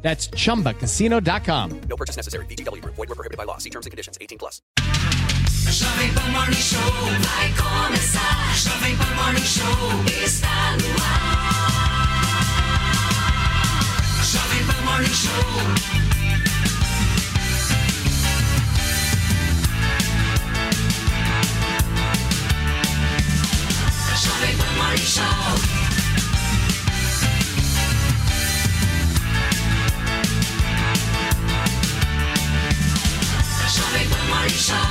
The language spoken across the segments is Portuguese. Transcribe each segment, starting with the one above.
That's chumbacasino.com. No purchase necessary. VGW Group. Void were prohibited by law. See terms and conditions. 18 plus. Jovem Pan Morning Show vai começar. Jovem Pan Morning Show está no ar. Jovem Pan Morning Show. Jovem Pan Morning Show. Jovem Pan Morning Show.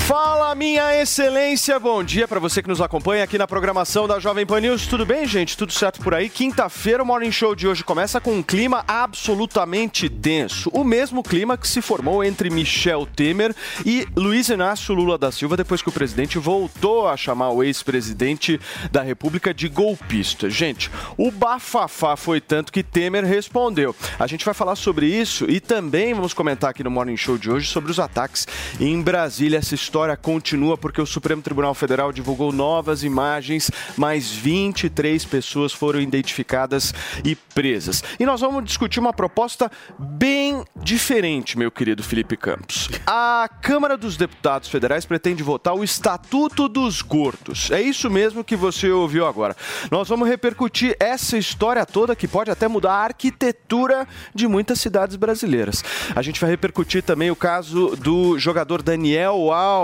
Fala, minha excelência, bom dia para você que nos acompanha aqui na programação da Jovem Pan News. Tudo bem, gente? Tudo certo por aí? Quinta-feira, o Morning Show de hoje começa com um clima absolutamente denso. O mesmo clima que se formou entre Michel Temer e Luiz Inácio Lula da Silva depois que o presidente voltou a chamar o ex-presidente da República de golpista. Gente, o bafafá foi tanto que Temer respondeu. A gente vai falar sobre isso e também vamos comentar aqui no Morning Show de hoje sobre os ataques em Brasília. História continua porque o Supremo Tribunal Federal divulgou novas imagens, mais 23 pessoas foram identificadas e presas. E nós vamos discutir uma proposta bem diferente, meu querido Felipe Campos. A Câmara dos Deputados Federais pretende votar o Estatuto dos Gordos. É isso mesmo que você ouviu agora. Nós vamos repercutir essa história toda que pode até mudar a arquitetura de muitas cidades brasileiras. A gente vai repercutir também o caso do jogador Daniel Alves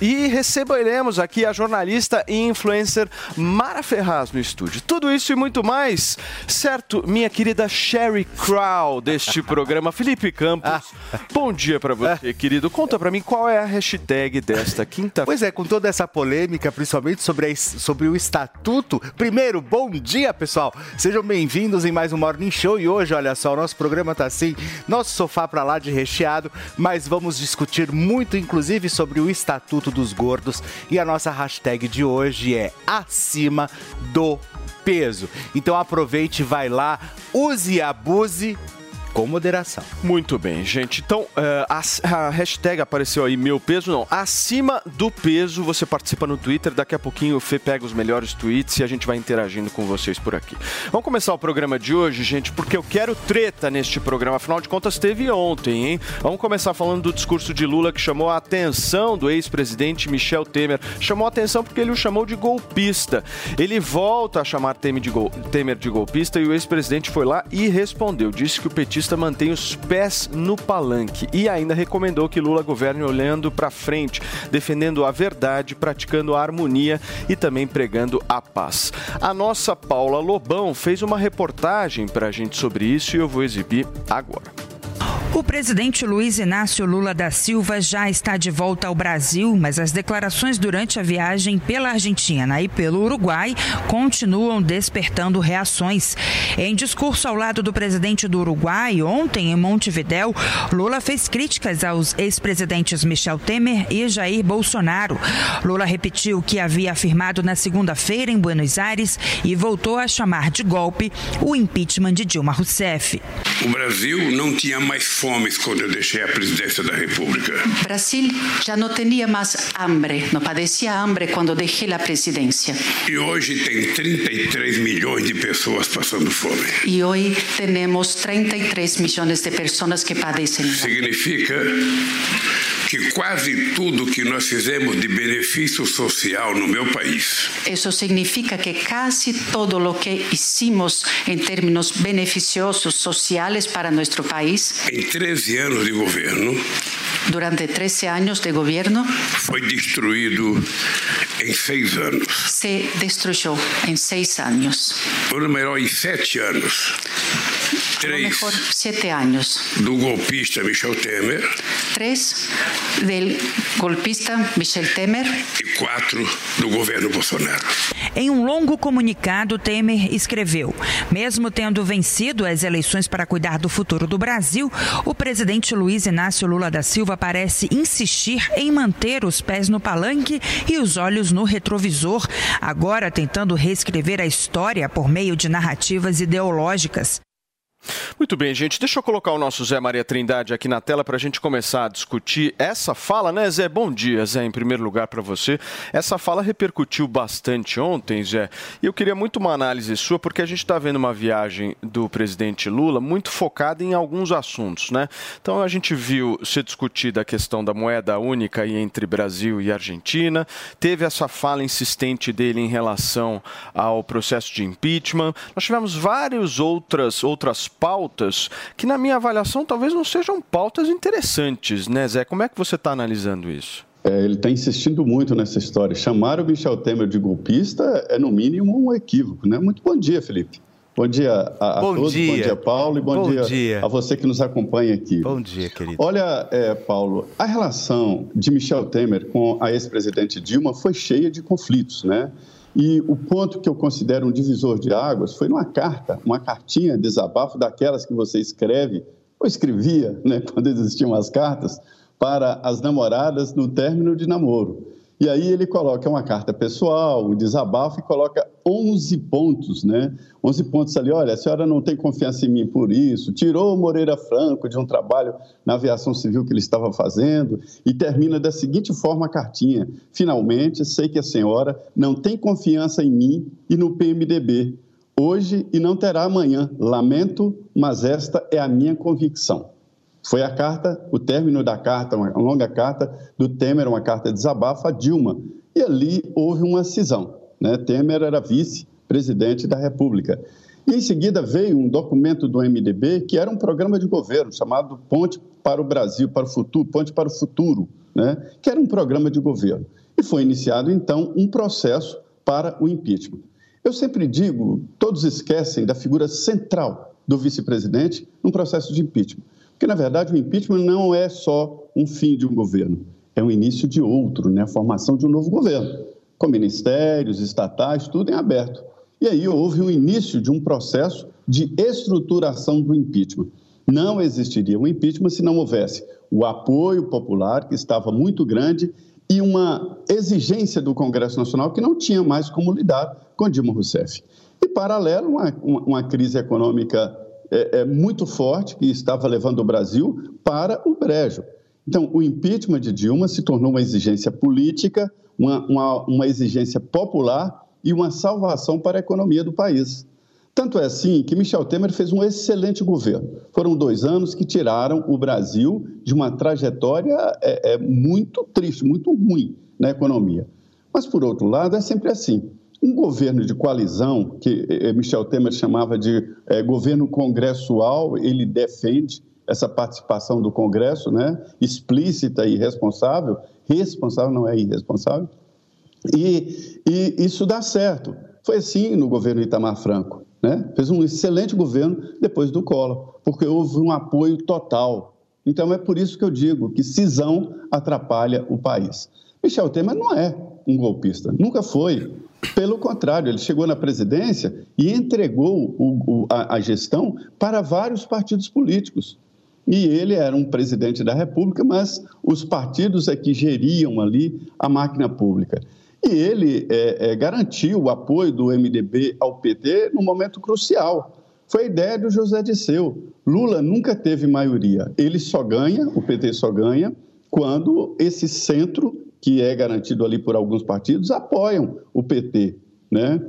e receberemos aqui a jornalista e influencer Mara Ferraz no estúdio. Tudo isso e muito mais, certo, minha querida Sherry Crow deste programa, Felipe Campos. Bom dia pra você, querido. Conta pra mim qual é a hashtag desta quinta Pois é, com toda essa polêmica, principalmente sobre, a sobre o estatuto. Primeiro, bom dia, pessoal. Sejam bem-vindos em mais um Morning Show. E hoje, olha só, o nosso programa tá assim, nosso sofá pra lá de recheado, mas vamos discutir muito, inclusive, sobre o estatuto dos gordos. E a nossa hashtag de hoje é acima do peso. Então aproveite, vai lá, use e abuse com moderação. Muito bem, gente. Então, eh, a, hashtag apareceu aí, meu peso, não. Acima do peso, você participa no Twitter. Daqui a pouquinho o Fê pega os melhores tweets e a gente vai interagindo com vocês por aqui. Vamos começar o programa de hoje, gente, porque eu quero treta neste programa. Afinal de contas, teve ontem, hein? Vamos começar falando do discurso de Lula que chamou a atenção do ex-presidente Michel Temer. Chamou a atenção porque ele o chamou de golpista. Ele volta a chamar Temer de, gol- Temer de golpista e o ex-presidente foi lá e respondeu. Disse que o petista mantém os pés no palanque e ainda recomendou que Lula governe olhando para frente, defendendo a verdade, praticando a harmonia e também pregando a paz. A nossa Paula Lobão fez uma reportagem para a gente sobre isso e eu vou exibir agora. O presidente Luiz Inácio Lula da Silva já está de volta ao Brasil, mas as declarações durante a viagem pela Argentina e pelo Uruguai continuam despertando reações. Em discurso ao lado do presidente do Uruguai, ontem em Montevidéu, Lula fez críticas aos ex-presidentes Michel Temer e Jair Bolsonaro. Lula repetiu o que havia afirmado na segunda-feira em Buenos Aires e voltou a chamar de golpe o impeachment de Dilma Rousseff. O Brasil não tinha mais fome quando eu deixei a presidência da República. Brasil ya no tenía más hambre, no padecía hambre cuando dejé la presidencia. E hoje tem 33 milhões de pessoas passando fome. Y hoy tenemos 33 millones de personas que padecen. Significa que quase tudo que nós fizemos de benefício social no meu país Eso significa que casi todo lo que hicimos en términos beneficiosos sociales para nuestro país em 13 anos de governo durante 13 años de gobierno foi destruído em seis anos. se destruyó en seis años. Ou melhor, em sete anos. Lo Três mejor siete años. do golpista Michel Temer Tres del golpista Michel Temer e quatro do governo Bolsonaro. Em um longo comunicado, Temer escreveu: Mesmo tendo vencido as eleições para cuidar do futuro do Brasil, o presidente Luiz Inácio Lula da Silva parece insistir em manter os pés no palanque e os olhos no retrovisor, agora tentando reescrever a história por meio de narrativas ideológicas. Muito bem, gente. Deixa eu colocar o nosso Zé Maria Trindade aqui na tela para a gente começar a discutir essa fala, né, Zé? Bom dia, Zé, em primeiro lugar para você. Essa fala repercutiu bastante ontem, Zé, e eu queria muito uma análise sua, porque a gente está vendo uma viagem do presidente Lula muito focada em alguns assuntos, né? Então a gente viu ser discutida a questão da moeda única entre Brasil e Argentina, teve essa fala insistente dele em relação ao processo de impeachment. Nós tivemos várias outras, outras pautas que, na minha avaliação, talvez não sejam pautas interessantes, né, Zé? Como é que você está analisando isso? É, ele está insistindo muito nessa história. Chamar o Michel Temer de golpista é, no mínimo, um equívoco. Né? Muito bom dia, Felipe. Bom dia a, a Bom todos, dia. bom dia, Paulo, e bom, Bom dia, dia. a você que nos acompanha aqui. Bom dia, querido. Olha, é, Paulo, a relação de Michel Temer com a ex-presidente Dilma foi cheia de conflitos, né? E o ponto que eu considero um divisor de águas foi numa carta, uma cartinha de desabafo daquelas que você escreve, ou escrevia, né, quando existiam as cartas, para as namoradas no término de namoro. E aí ele coloca uma carta pessoal, um desabafo e coloca 11 pontos, né? 11 pontos ali, olha, a senhora não tem confiança em mim por isso, tirou Moreira Franco de um trabalho na aviação civil que ele estava fazendo e termina da seguinte forma a cartinha: Finalmente, sei que a senhora não tem confiança em mim e no PMDB. Hoje e não terá amanhã. Lamento, mas esta é a minha convicção. Foi a carta, o término da carta, uma longa carta do Temer, uma carta de desabafo a Dilma. E ali houve uma cisão. Né? Temer era vice-presidente da República. E em seguida veio um documento do MDB que era um programa de governo chamado Ponte para o Brasil, para o Futuro, Ponte para o Futuro, né? que era um programa de governo. E foi iniciado, então, um processo para o impeachment. Eu sempre digo, todos esquecem da figura central do vice-presidente num processo de impeachment. Porque, na verdade, o impeachment não é só um fim de um governo, é o início de outro, né? a formação de um novo governo, com ministérios, estatais, tudo em aberto. E aí houve o início de um processo de estruturação do impeachment. Não existiria um impeachment se não houvesse o apoio popular, que estava muito grande, e uma exigência do Congresso Nacional que não tinha mais como lidar com Dilma Rousseff. E, paralelo, uma, uma crise econômica é, é, muito forte que estava levando o Brasil para o brejo. Então, o impeachment de Dilma se tornou uma exigência política, uma, uma, uma exigência popular e uma salvação para a economia do país. Tanto é assim que Michel Temer fez um excelente governo. Foram dois anos que tiraram o Brasil de uma trajetória é, é, muito triste, muito ruim na economia. Mas, por outro lado, é sempre assim. Um governo de coalizão, que eh, Michel Temer chamava de eh, governo congressual, ele defende essa participação do Congresso, né, explícita e responsável, responsável não é irresponsável, e, e isso dá certo. Foi assim no governo Itamar Franco, né? fez um excelente governo depois do Collor, porque houve um apoio total. Então é por isso que eu digo que cisão atrapalha o país. Michel Temer não é um golpista, nunca foi. Pelo contrário, ele chegou na presidência e entregou o, o, a, a gestão para vários partidos políticos. E ele era um presidente da República, mas os partidos é que geriam ali a máquina pública. E ele é, é, garantiu o apoio do MDB ao PT num momento crucial. Foi a ideia do José Disseu. Lula nunca teve maioria. Ele só ganha, o PT só ganha, quando esse centro, que é garantido ali por alguns partidos, apoiam o PT. Né?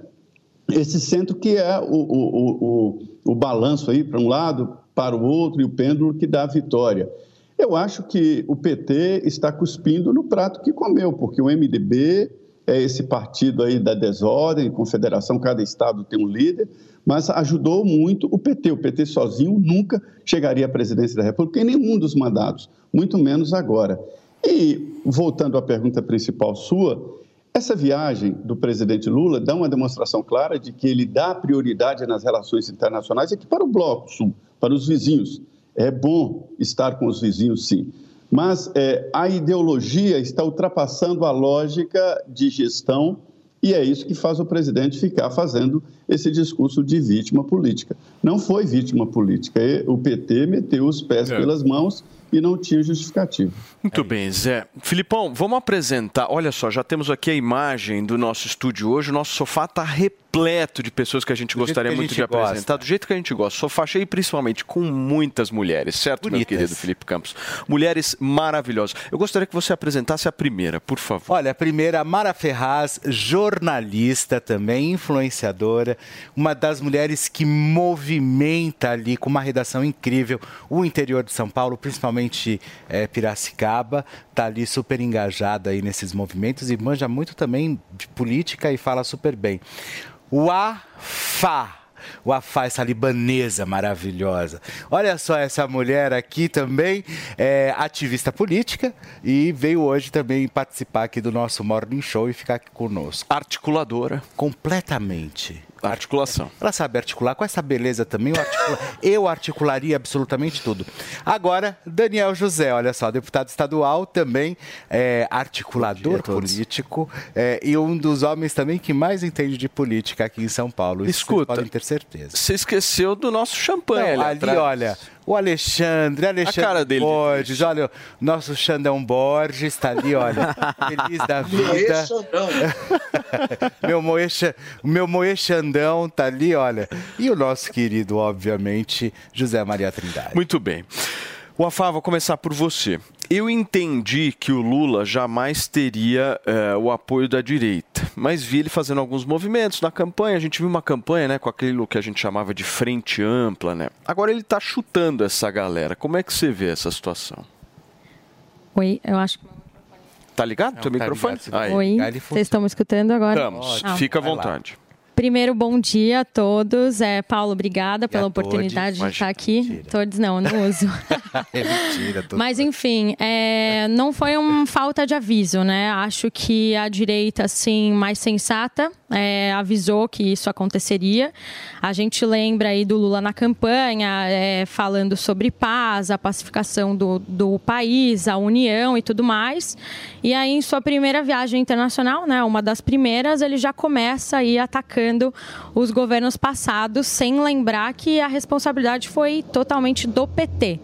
Esse centro que é o, o, o, o balanço aí para um lado, para o outro, e o pêndulo que dá a vitória. Eu acho que o PT está cuspindo no prato que comeu, porque o MDB é esse partido aí da desordem, confederação, cada estado tem um líder, mas ajudou muito o PT. O PT sozinho nunca chegaria à presidência da República em nenhum dos mandatos, muito menos agora. E, voltando à pergunta principal sua, Essa viagem do presidente Lula dá uma demonstração clara de que ele dá prioridade nas relações internacionais aqui para o Bloco Sul, para os vizinhos. É bom estar com os vizinhos, sim. Mas é, a ideologia está ultrapassando a lógica de gestão e é isso que faz o presidente ficar fazendo esse discurso de vítima política. Não foi vítima política. O PT meteu os pés É. pelas mãos e não tinha justificativa. Muito bem, Zé. Filipão, vamos apresentar. Olha só, já temos aqui a imagem do nosso estúdio hoje. O nosso sofá está repleto de pessoas que a gente Do gostaria muito de gosta. apresentar, do jeito que a gente gosta. Sofá cheio, principalmente com muitas mulheres, certo, meu Bonitas. querido Felipe Campos? Mulheres maravilhosas. Eu gostaria que você apresentasse a primeira, por favor. Olha, a primeira, Mara Ferraz, jornalista também, influenciadora, uma das mulheres que movimenta ali com uma redação incrível o interior de São Paulo, principalmente eh, Piracicaba, tá ali super engajada aí nesses movimentos e manja muito também de política e fala super bem. O AFA. O Afá, essa libanesa maravilhosa. Olha só essa mulher aqui também, é ativista política e veio hoje também participar aqui do nosso Morning Show e ficar aqui conosco. Articuladora. Completamente. Articulação. Ela sabe articular com essa beleza também. Eu, articula- eu articularia absolutamente tudo. Agora, Daniel José, olha só, deputado estadual também, é, articulador político é, e um dos homens também que mais entende de política aqui em São Paulo. Isso vocês Escuta, podem ter certeza. Você esqueceu do nosso champanhe Não, ali, ali, atrás. olha, o Alexandre, Alexandre cara dele de Borges, olha, o nosso Xandão Borges está ali, olha, feliz da vida. meu Moe, Xa- o meu Moe Xandão tá ali, olha. E o nosso querido, obviamente, José Maria Trindade. Muito bem. O Afá, vou começar por você. Eu entendi que o Lula jamais teria eh, o apoio da direita, mas vi ele fazendo alguns movimentos na campanha. A gente viu uma campanha né, com aquilo que a gente chamava de frente ampla. Né? Agora ele está chutando essa galera. Como é que você vê essa situação? Oi, eu acho que. Tá ligado? Teu tá microfone? ligado, Aí. Oi, vocês estão me escutando agora? Estamos. Ah. Fica à Vai lá. Primeiro, bom dia a todos. É, Paulo, obrigada pela a todos. oportunidade de estar aqui. Todos não, eu não uso. É mentira. Tô... Mas enfim, é, não foi uma falta de aviso, né? Acho que a direita, assim, mais sensata, é, avisou que isso aconteceria. A gente lembra aí do Lula na campanha, é, falando sobre paz, a pacificação do, do país, a união e tudo mais. E aí, em sua primeira viagem internacional, né, uma das primeiras, ele já começa aí atacando os governos passados, sem lembrar que a responsabilidade foi totalmente do PT.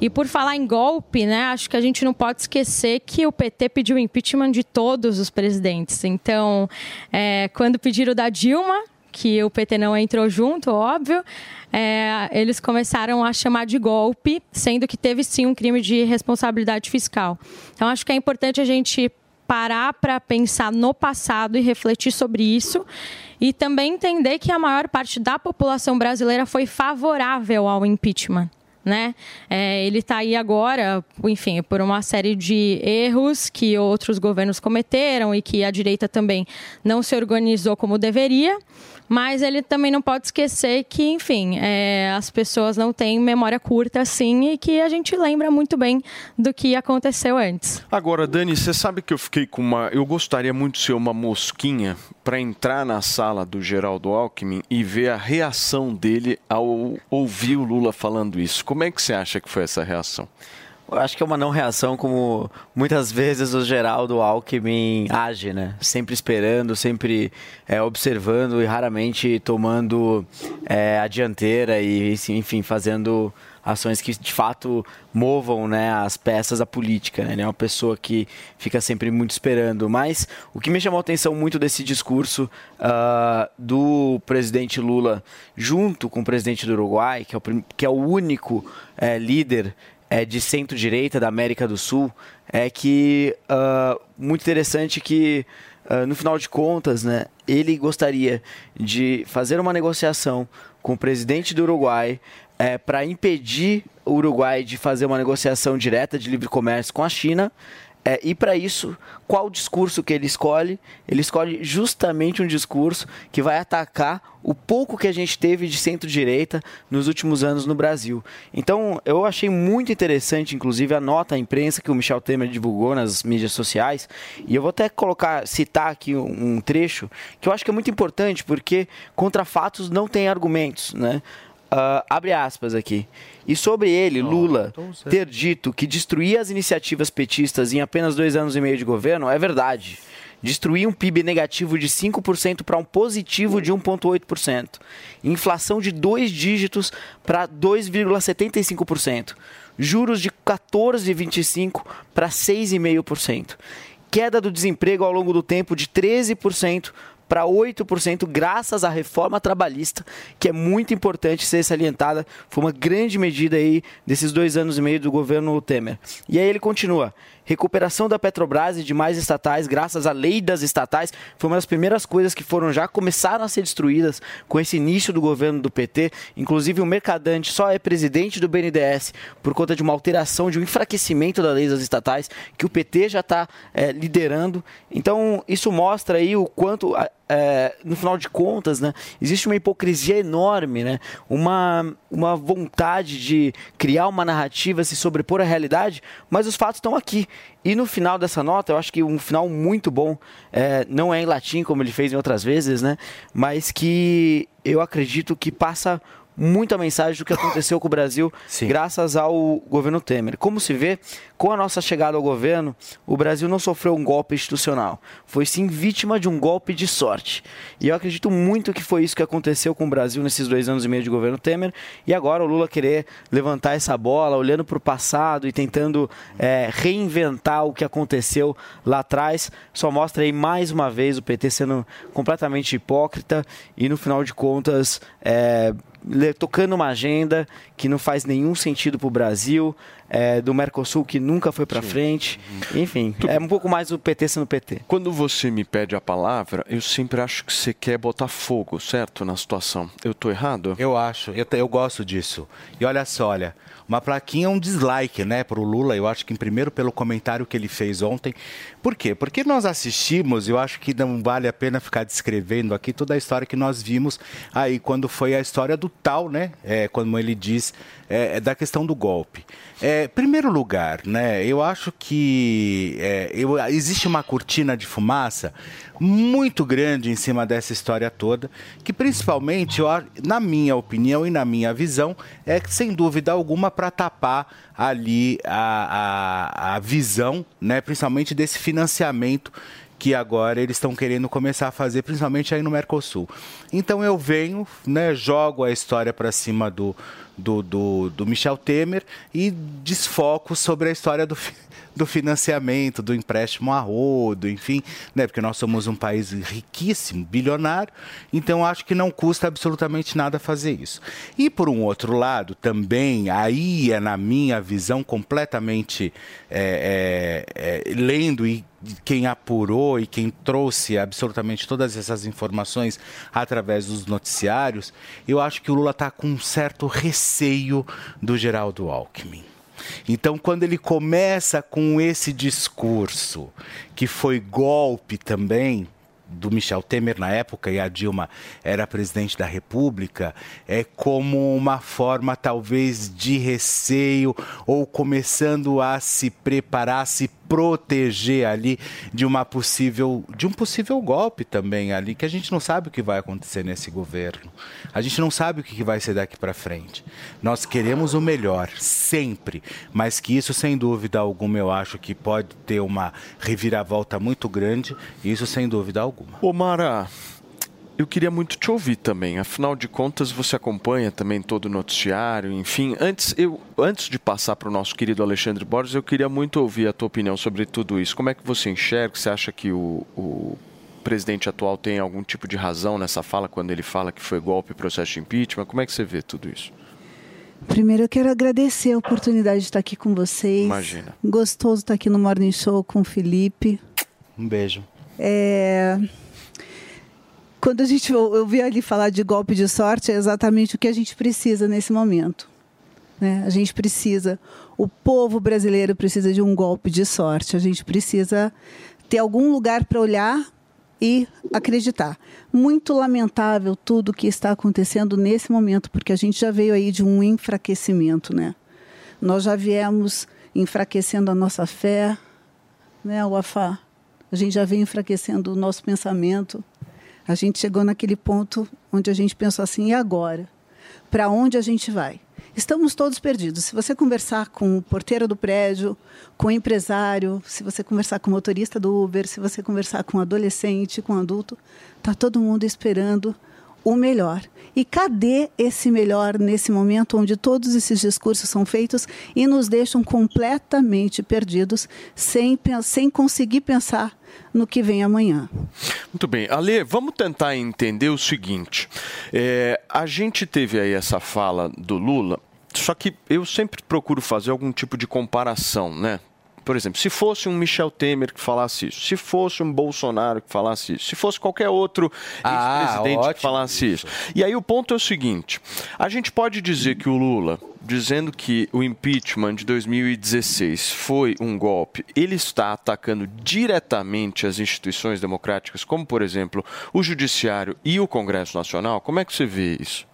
E por falar em golpe, né, acho que a gente não pode esquecer que o PT pediu impeachment de todos os presidentes. Então, é, quando pediram da Dilma, que o PT não entrou junto, óbvio, é, eles começaram a chamar de golpe, sendo que teve sim um crime de responsabilidade fiscal. Então, acho que é importante a gente parar para pensar no passado e refletir sobre isso. E também entender que a maior parte da população brasileira foi favorável ao impeachment. Né? É, ele está aí agora, enfim, por uma série de erros que outros governos cometeram e que a direita também não se organizou como deveria. Mas ele também não pode esquecer que, enfim, é, as pessoas não têm memória curta assim e que a gente lembra muito bem do que aconteceu antes. Agora, Dani, você sabe que eu fiquei com uma. Eu gostaria muito de ser uma mosquinha para entrar na sala do Geraldo Alckmin e ver a reação dele ao ouvir o Lula falando isso. Como é que você acha que foi essa reação? Eu acho que é uma não reação como muitas vezes o Geraldo Alckmin age, né? Sempre esperando, sempre é, observando e raramente tomando é, a dianteira e, enfim, fazendo ações que de fato movam né, as peças da política. Né? Ele é uma pessoa que fica sempre muito esperando. Mas o que me chamou a atenção muito desse discurso ah, do presidente Lula, junto com o presidente do Uruguai, que é o, que é o único eh, líder é, de centro-direita da América do Sul é que ah, muito interessante que ah, no final de contas, né, ele gostaria de fazer uma negociação com o presidente do Uruguai para impedir o Uruguai de fazer uma negociação direta de livre comércio com a China É, e para isso, qual discurso que ele escolhe? Ele escolhe justamente um discurso que vai atacar o pouco que a gente teve de centro-direita nos últimos anos no Brasil. Então, eu achei muito interessante, inclusive, a nota à imprensa que o Michel Temer divulgou nas mídias sociais. E eu vou até colocar, citar aqui um, um trecho que eu acho que é muito importante, porque contra fatos não tem argumentos, né? Uh, abre aspas aqui. E sobre ele, Lula, ter dito que destruía as iniciativas petistas em apenas dois anos e meio de governo é verdade. Destruir um PIB negativo de 5% para um positivo de 1,8%. Inflação de dois dígitos para 2,75%. Juros de 14,25% para 6,5%. Queda do desemprego ao longo do tempo de 13% para 8%, graças à reforma trabalhista, que é muito importante ser salientada. Foi uma grande medida aí desses dois anos e meio do governo Temer. E aí ele continua recuperação da Petrobras e demais estatais, graças à lei das estatais, foi uma das primeiras coisas que foram já começaram a ser destruídas com esse início do governo do PT. Inclusive, o Mercadante só é presidente do BNDES por conta de uma alteração, de um enfraquecimento da lei das estatais que o PT já está é, liderando. Então, isso mostra aí o quanto é, no final de contas, né, existe uma hipocrisia enorme, né, uma, uma vontade de criar uma narrativa, se sobrepor à realidade, mas os fatos estão aqui. E no final dessa nota, eu acho que um final muito bom, é, não é em latim como ele fez em outras vezes, né, mas que eu acredito que passa muita mensagem do que aconteceu com o Brasil graças ao governo Temer. Como se vê, com a nossa chegada ao governo, o Brasil não sofreu um golpe institucional, foi sim vítima de um golpe de sorte. E eu acredito muito que foi isso que aconteceu com o Brasil nesses dois anos e meio de governo Temer. E agora o Lula querer levantar essa bola, olhando para o passado e tentando é, reinventar o que aconteceu lá atrás, só mostra aí mais uma vez o PT sendo completamente hipócrita e no final de contas. É, tocando uma agenda que não faz nenhum sentido para o Brasil, é, do Mercosul que nunca foi para frente. Enfim, é um pouco mais o PT sendo PT. Quando você me pede a palavra, eu sempre acho que você quer botar fogo, certo? Na situação. Eu tô errado? Eu acho, eu, eu gosto disso. E olha só, olha, uma plaquinha, um dislike, né, pro Lula, eu acho que em primeiro pelo comentário que ele fez ontem. Por quê? Porque nós assistimos, eu acho que não vale a pena ficar descrevendo aqui toda a história que nós vimos aí quando foi a história do tal, né, é, como ele diz, é, da questão do golpe. É, primeiro lugar, né, eu acho que é, eu, existe uma cortina de fumaça muito grande em cima dessa história toda, que principalmente, eu, na minha opinião e na minha visão, é sem dúvida alguma para tapar ali a, a, a visão, né, principalmente desse financiamento que agora eles estão querendo começar a fazer, principalmente aí no Mercosul. Então eu venho, né, jogo a história para cima do, do, do, do, Michel Temer e desfoco sobre a história do, do financiamento, do empréstimo a rodo, enfim, né, porque nós somos um país riquíssimo, bilionário, então acho que não custa absolutamente nada fazer isso. E por um outro lado, também, aí é na minha visão completamente é, é, é, lendo e quem apurou e quem trouxe absolutamente todas essas informações através dos noticiários, eu acho que o Lula está com um certo receio do Geraldo Alckmin. Então, quando ele começa com esse discurso, que foi golpe também, do Michel Temer na época e a Dilma era presidente da República, é como uma forma talvez de receio ou começando a se preparar, se proteger ali de uma possível de um possível golpe também ali, que a gente não sabe o que vai acontecer nesse governo. A gente não sabe o que vai ser daqui para frente. Nós queremos o melhor sempre, mas que isso sem dúvida alguma eu acho que pode ter uma reviravolta muito grande, isso sem dúvida alguma. Ô Mara, eu queria muito te ouvir também. Afinal de contas, você acompanha também todo o noticiário, enfim. Antes, eu, antes de passar para o nosso querido Alexandre Borges, eu queria muito ouvir a tua opinião sobre tudo isso. Como é que você enxerga? Você acha que o, o presidente atual tem algum tipo de razão nessa fala quando ele fala que foi golpe e processo de impeachment? Como é que você vê tudo isso? Primeiro eu quero agradecer a oportunidade de estar aqui com vocês. Imagina. Gostoso estar aqui no Morning Show com o Felipe. Um beijo. É... Quando a gente ouviu ali falar de golpe de sorte, é exatamente o que a gente precisa nesse momento. Né? A gente precisa, o povo brasileiro precisa de um golpe de sorte. A gente precisa ter algum lugar para olhar e acreditar. Muito lamentável tudo que está acontecendo nesse momento, porque a gente já veio aí de um enfraquecimento, né? Nós já viemos enfraquecendo a nossa fé, né, Wafá? A gente já vem enfraquecendo o nosso pensamento. A gente chegou naquele ponto onde a gente pensou assim, e agora? Para onde a gente vai? Estamos todos perdidos. Se você conversar com o porteiro do prédio, com o empresário, se você conversar com o motorista do Uber, se você conversar com o adolescente, com o adulto, está todo mundo esperando o melhor. E cadê esse melhor nesse momento onde todos esses discursos são feitos e nos deixam completamente perdidos, sem, sem conseguir pensar no que vem amanhã? Muito bem. Ale, vamos tentar entender o seguinte. É, a gente teve aí essa fala do Lula, só que eu sempre procuro fazer algum tipo de comparação, né? Por exemplo, se fosse um Michel Temer que falasse isso, se fosse um Bolsonaro que falasse isso, se fosse qualquer outro Ah, ex-presidente que falasse isso. E aí o ponto é o seguinte: a gente pode dizer que o Lula, dizendo que o impeachment de 2016 foi um golpe, ele está atacando diretamente as instituições democráticas, como por exemplo o Judiciário e o Congresso Nacional. Como é que você vê isso?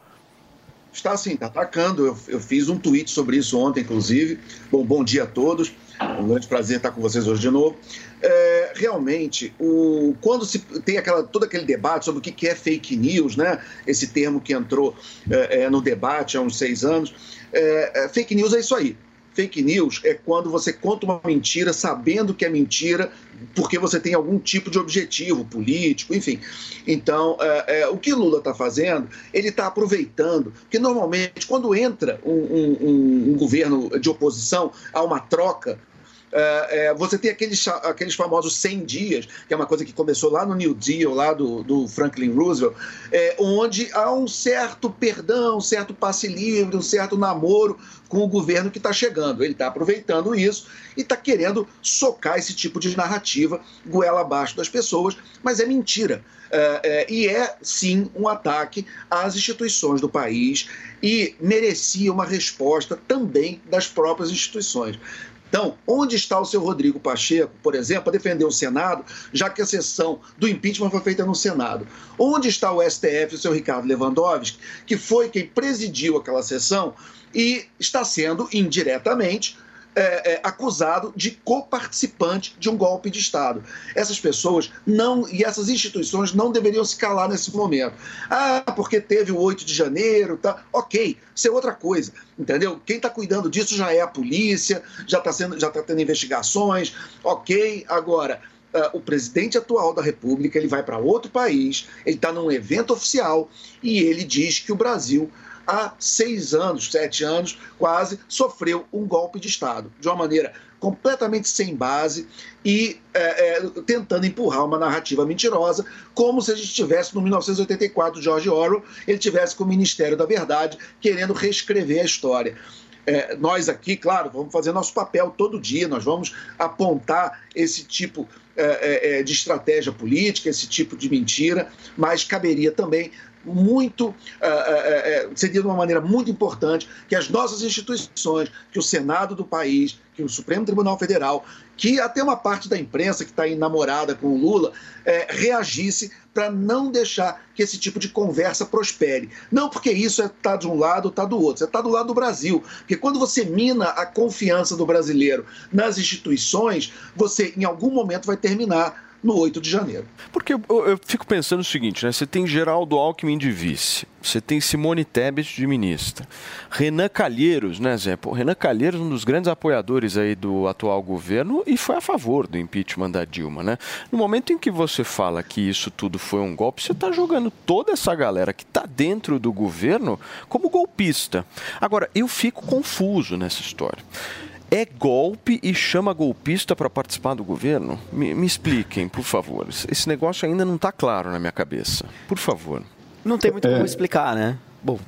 Está assim, está atacando. Eu, eu fiz um tweet sobre isso ontem, inclusive. Bom, bom dia a todos. Um grande prazer estar com vocês hoje de novo. É, realmente, o, quando se tem aquela, todo aquele debate sobre o que que é fake news, né? esse termo que entrou é, é, no debate há uns seis anos, é, é, fake news é isso aí. Fake news é quando você conta uma mentira sabendo que é mentira, porque você tem algum tipo de objetivo político, enfim. Então, é, é, o que Lula está fazendo, ele está aproveitando, porque normalmente, quando entra um, um- um- governo de oposição, há uma troca. é, é, você tem aqueles, aqueles famosos 100 dias, que é uma coisa que começou lá no New Deal, lá do, do Franklin Roosevelt, é, onde há um certo perdão, um certo passe livre, um certo namoro com o governo que está chegando. Ele está aproveitando isso e está querendo socar esse tipo de narrativa goela abaixo das pessoas, mas é mentira. É, é, e é, sim, um ataque às instituições do país e merecia uma resposta também das próprias instituições. Então, onde está o seu Rodrigo Pacheco, por exemplo, para defender o Senado, já que a sessão do impeachment foi feita no Senado? Onde está o STF, o seu Ricardo Lewandowski, que foi quem presidiu aquela sessão e está sendo indiretamente é, é, acusado de coparticipante de um golpe de Estado. Essas pessoas não e essas instituições não deveriam se calar nesse momento. Ah, porque teve o 8 de janeiro, tá? Ok, isso é outra coisa, entendeu? Quem está cuidando disso já é a polícia, já está sendo, já está tendo investigações, ok. Agora ah, o presidente atual da República ele vai para outro país, ele está num evento oficial e ele diz que o Brasil há seis anos, sete anos, quase, sofreu um golpe de Estado, de uma maneira completamente sem base e é, é, tentando empurrar uma narrativa mentirosa, como se a gente estivesse no 1984, George Orwell, ele tivesse com o Ministério da Verdade querendo reescrever a história. É, nós aqui, claro, vamos fazer nosso papel todo dia, nós vamos apontar esse tipo é, é, de estratégia política, esse tipo de mentira, mas caberia também muito é, é, é, seria de uma maneira muito importante que as nossas instituições, que o Senado do país, que o Supremo Tribunal Federal, que até uma parte da imprensa que está enamorada com o Lula, é, reagisse para não deixar que esse tipo de conversa prospere. Não porque isso está de um lado ou está do outro, está do lado do Brasil. Porque quando você mina a confiança do brasileiro nas instituições, você em algum momento vai terminar no 8 de janeiro. Porque eu, eu- fico pensando o seguinte, né? Você tem Geraldo Alckmin de vice, você tem Simone Tebet de ministra, Renan Calheiros, né, Zé? Pô, Renan Calheiros, um dos grandes apoiadores aí do atual governo e foi a favor do impeachment da Dilma, né? No momento em que você fala que isso tudo foi um golpe, você está jogando toda essa galera que está dentro do governo como golpista. Agora, eu fico confuso nessa história. É golpe e chama golpista para participar do governo? Me, me expliquem, por favor. Esse negócio ainda não está claro na minha cabeça. Por favor. Não tem muito É. como explicar, né? Bom,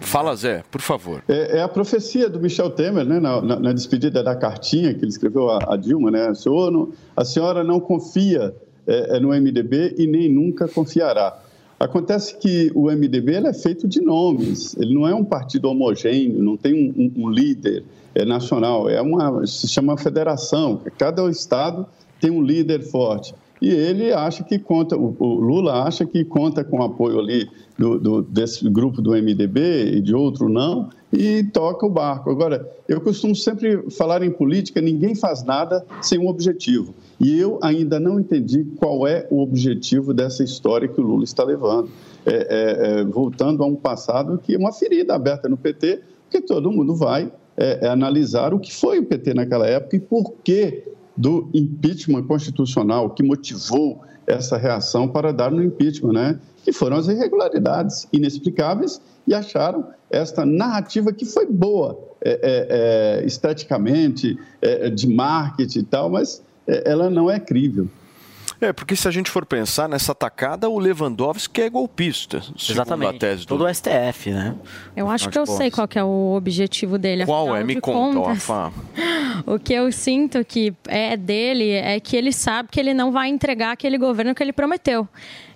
Fala, Zé, por favor. É, é a profecia do Michel Temer, né, na, na- na despedida da cartinha que ele escreveu a, a Dilma, né? O senhor não- a senhora não confia é, é, no MDB e nem nunca confiará. Acontece que o MDB ele é feito de nomes, ele não é um partido homogêneo, não tem um, um, um líder é, nacional, é uma, se chama federação, cada estado tem um líder forte. E ele acha que conta, o, o Lula acha que conta com o apoio ali do, do, desse grupo do MDB e de outro não, e toca o barco. Agora, eu costumo sempre falar em política, ninguém faz nada sem um objetivo. E eu ainda não entendi qual é o objetivo dessa história que o Lula está levando. É, é, é, voltando a um passado que é uma ferida aberta no PT, porque todo mundo vai é, é analisar o que foi o PT naquela época e por que do impeachment constitucional que motivou essa reação para dar no impeachment, né? Que foram as irregularidades inexplicáveis e acharam esta narrativa que foi boa é, é, é, esteticamente, é, de marketing e tal, mas é, ela não é crível. É, porque se a gente for pensar nessa atacada, o Lewandowski é golpista. Exatamente. A tese do... Todo o STF, né? Eu acho que eu sei qual que é o objetivo dele. Qual é? Me conta, contas. O que eu sinto que é dele é que ele sabe que ele não vai entregar aquele governo que ele prometeu.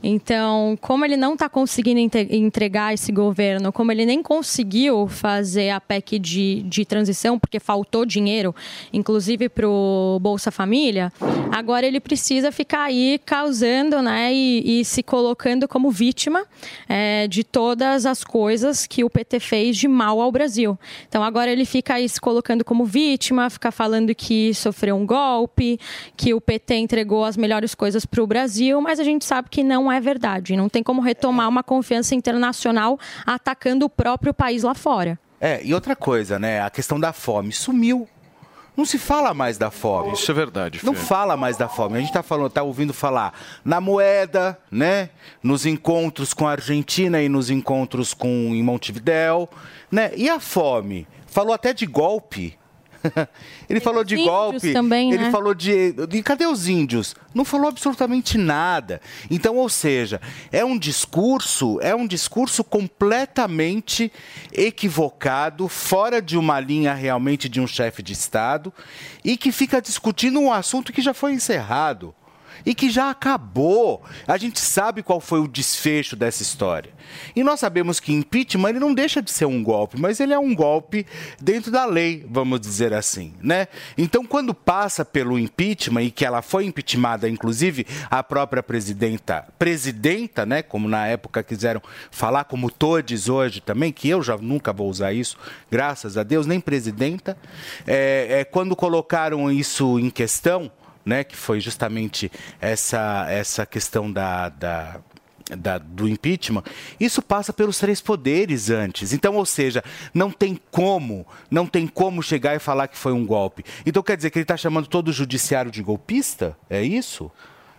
Então, como ele não está conseguindo entregar esse governo, como ele nem conseguiu fazer a PEC de, de transição, porque faltou dinheiro, inclusive para o Bolsa Família, agora ele precisa ficar aí causando né, e, e se colocando como vítima é, de todas as coisas que o PT fez de mal ao Brasil. Então, agora ele fica aí se colocando como vítima, fica falando que sofreu um golpe, que o PT entregou as melhores coisas para o Brasil, mas a gente sabe que não é verdade. Não tem como retomar uma confiança internacional atacando o próprio país lá fora. É, e outra coisa, né? A questão da fome sumiu. Não se fala mais da fome. Isso é verdade. Não Fê. fala mais da fome. A gente está falando, tá ouvindo falar na moeda, né? Nos encontros com a Argentina e nos encontros com em Montevidéu, né? E a fome? Falou até de golpe. Ele falou de golpe. também, ele né? falou de, de. Cadê os índios? Não falou absolutamente nada. Então, ou seja, é um discurso, é um discurso completamente equivocado, fora de uma linha realmente de um chefe de Estado, e que fica discutindo um assunto que já foi encerrado e que já acabou. A gente sabe qual foi o desfecho dessa história. E nós sabemos que impeachment ele não deixa de ser um golpe, mas ele é um golpe dentro da lei, vamos dizer assim, né? Então, quando passa pelo impeachment e que ela foi impeachmentada, inclusive a própria presidenta, presidenta, né, como na época quiseram falar, como todes hoje também, que eu já nunca vou usar isso, graças a Deus, nem presidenta, é, é quando colocaram isso em questão, né, que foi justamente essa, essa questão da, da, da- do impeachment, isso passa pelos três poderes antes. Então, ou seja, não tem como, não tem como chegar e falar que foi um golpe. Então quer dizer que ele está chamando todo o judiciário de golpista? É isso?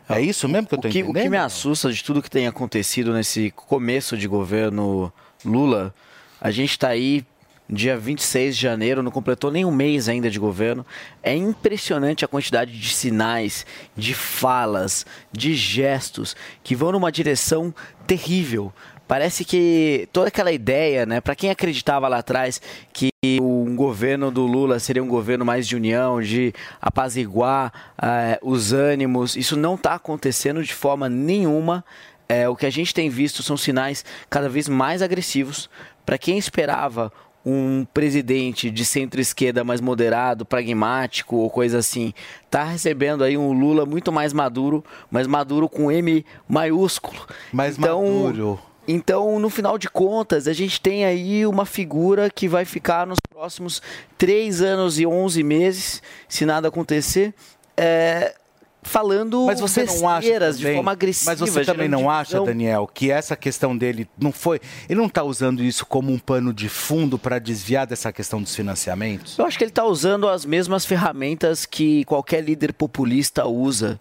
É isso mesmo que eu estou que, o entendendo? que me assusta de tudo que tem acontecido nesse começo de governo Lula, a gente está aí dia 26 de janeiro, não completou nem um mês ainda de governo. É impressionante a quantidade de sinais, de falas, de gestos que vão numa direção terrível. Parece que toda aquela ideia, né, para quem acreditava lá atrás que um governo do Lula seria um governo mais de união, de apaziguar eh, os ânimos, isso não está acontecendo de forma nenhuma. É, o que a gente tem visto são sinais cada vez mais agressivos. Para quem esperava um presidente de centro-esquerda mais moderado, pragmático ou coisa assim, tá recebendo aí um Lula muito mais maduro, mas maduro com M maiúsculo. Mais então, maduro. Então, no final de contas, a gente tem aí uma figura que vai ficar nos próximos 3 anos e 11 meses, se nada acontecer, é, falando Mas você não acha besteiras de também- forma agressiva. Mas você também não acha. Daniel, que essa questão dele não foi. Ele não está usando isso como um pano de fundo para desviar dessa questão dos financiamentos? Eu acho que ele está usando as mesmas ferramentas que qualquer líder populista usa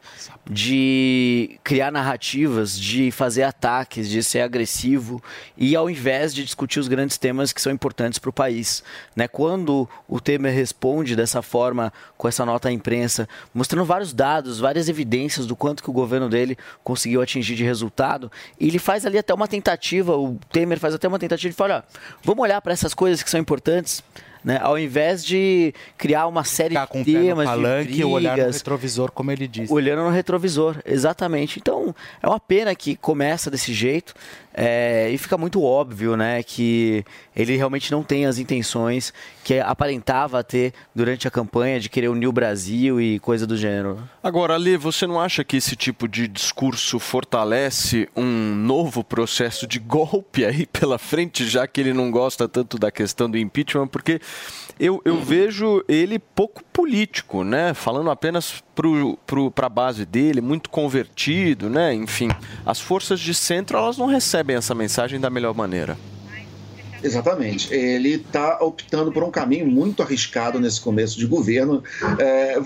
de criar narrativas, de fazer ataques, de ser agressivo e ao invés de discutir os grandes temas que são importantes para o país. Né? Quando o Temer responde dessa forma, com essa nota à imprensa, mostrando vários dados, várias evidências do quanto que o governo dele conseguiu atingir de resultado, ele faz ali até uma tentativa, o Temer faz até uma tentativa de falar, vamos olhar para essas coisas que são importantes, né? Ao invés de criar uma série Ficar de pé no temas, palanque de e olhar no brigas, retrovisor, como ele disse. Olhando no retrovisor, exatamente. Então, é uma pena que começa desse jeito. É, e fica muito óbvio, né, que ele realmente não tem as intenções que aparentava ter durante a campanha de querer unir o Brasil e coisa do gênero. Agora, Ali, você não acha que esse tipo de discurso fortalece um novo processo de golpe aí pela frente, já que ele não gosta tanto da questão do impeachment? Porque eu, eu vejo ele pouco político, né? Falando apenas para a base dele, muito convertido, né? Enfim, as forças de centro elas não recebem essa mensagem da melhor maneira. Exatamente. Ele está optando por um caminho muito arriscado nesse começo de governo. É,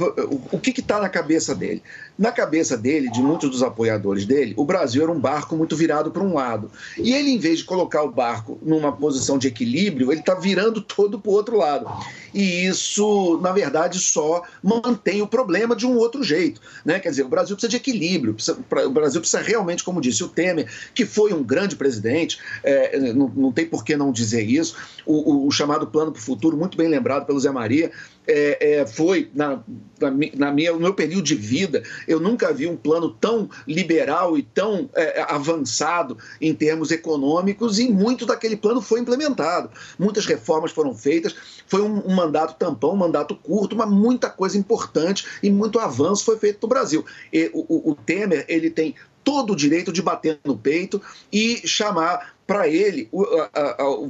o que está na cabeça dele? Na cabeça dele, de muitos dos apoiadores dele, o Brasil era um barco muito virado para um lado. E ele, em vez de colocar o barco numa posição de equilíbrio, ele está virando todo para o outro lado. E isso, na verdade, só mantém o problema de um outro jeito. Né? Quer dizer, o Brasil precisa de equilíbrio. Precisa, o Brasil precisa realmente, como disse o Temer, que foi um grande presidente, é, não, não tem por que não dizer isso, o, o, o chamado Plano para o Futuro, muito bem lembrado pelo Zé Maria, é, é, foi, na, na, minha, no meu período de vida, eu nunca vi um plano tão liberal e tão é, avançado em termos econômicos, e muito daquele plano foi implementado. Muitas reformas foram feitas, foi um, um mandato tampão, um mandato curto, mas muita coisa importante e muito avanço foi feito no Brasil. E, o, o Temer ele tem todo o direito de bater no peito e chamar para ele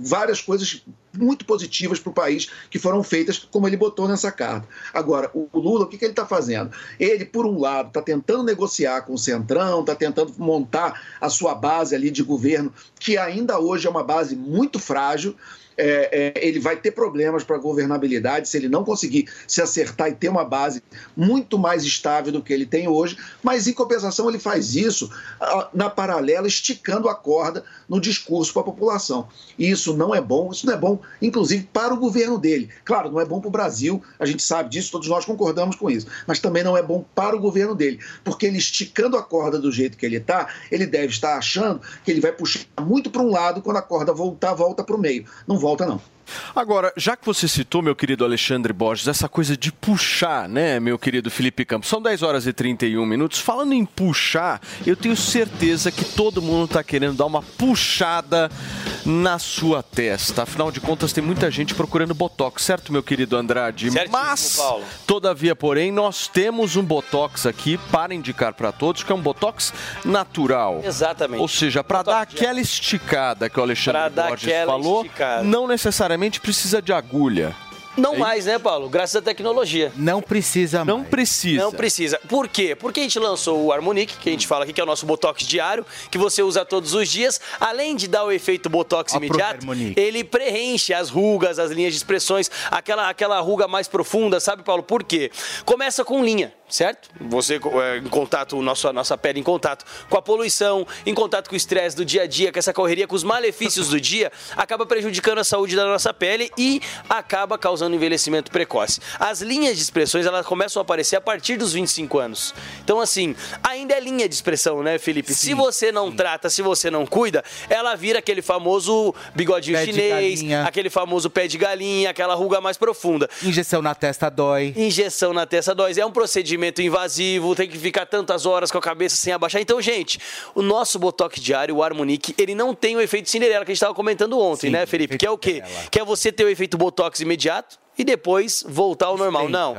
várias coisas muito positivas para o país que foram feitas, como ele botou nessa carta. Agora, o Lula, o que, que ele está fazendo? Ele, por um lado, está tentando negociar com o Centrão, está tentando montar a sua base ali de governo, que ainda hoje é uma base muito frágil. É, é, ele vai ter problemas para governabilidade se ele não conseguir se acertar e ter uma base muito mais estável do que ele tem hoje, mas em compensação ele faz isso na paralela, esticando a corda no discurso para a população. E isso não é bom, isso não é bom, inclusive para o governo dele. Claro, não é bom para o Brasil, a gente sabe disso, todos nós concordamos com isso, mas também não é bom para o governo dele, porque ele esticando a corda do jeito que ele está, ele deve estar achando que ele vai puxar muito para um lado, quando a corda voltar, volta para o meio. Não volta, não. Agora, já que você citou, meu querido Alexandre Borges, essa coisa de puxar, né, meu querido Felipe Campos? São 10 horas e 31 minutos. Falando em puxar, eu tenho certeza que todo mundo está querendo dar uma puxada na sua testa. Afinal de contas, tem muita gente procurando Botox, certo, meu querido Andrade? Certíssimo, Mas, Paulo. todavia, porém, nós temos um Botox aqui para indicar para todos, que é um Botox natural. Exatamente. Ou seja, para dar aquela esticada que o Alexandre Pra Borges aquela falou, esticada. não necessariamente precisa de agulha. Não mais, né, Paulo? Graças à tecnologia. Não precisa Não precisa. Não precisa. Por quê? Porque a gente lançou o Harmonic, que a gente fala aqui que é o nosso Botox diário, que você usa todos os dias. Além de dar o efeito Botox imediato, ele preenche as rugas, as linhas de expressões, aquela, aquela ruga mais profunda, sabe, Paulo? Por quê? Começa com linha. Certo? Você é, em contato, nossa, nossa pele em contato com a poluição, em contato com o estresse do dia a dia, com essa correria, com os malefícios do dia, acaba prejudicando a saúde da nossa pele e acaba causando envelhecimento precoce. As linhas de expressões elas começam a aparecer a partir dos 25 anos. Então, assim, ainda é linha de expressão, né, Felipe? se você não trata, se você não cuida, ela vira aquele famoso bigodinho Pé chinês, aquele famoso pé de galinha, aquela ruga mais profunda. Injeção na testa dói. Injeção na testa dói. É um procedimento invasivo, tem que ficar tantas horas com a cabeça sem abaixar. Então, gente, o nosso Botox diário, o Harmonic, ele não tem o efeito Cinderela que a gente estava comentando ontem, Sim, né, Felipe? Que é o quê? Cinderela. Que é você ter o efeito Botox imediato e depois voltar ao normal. Não.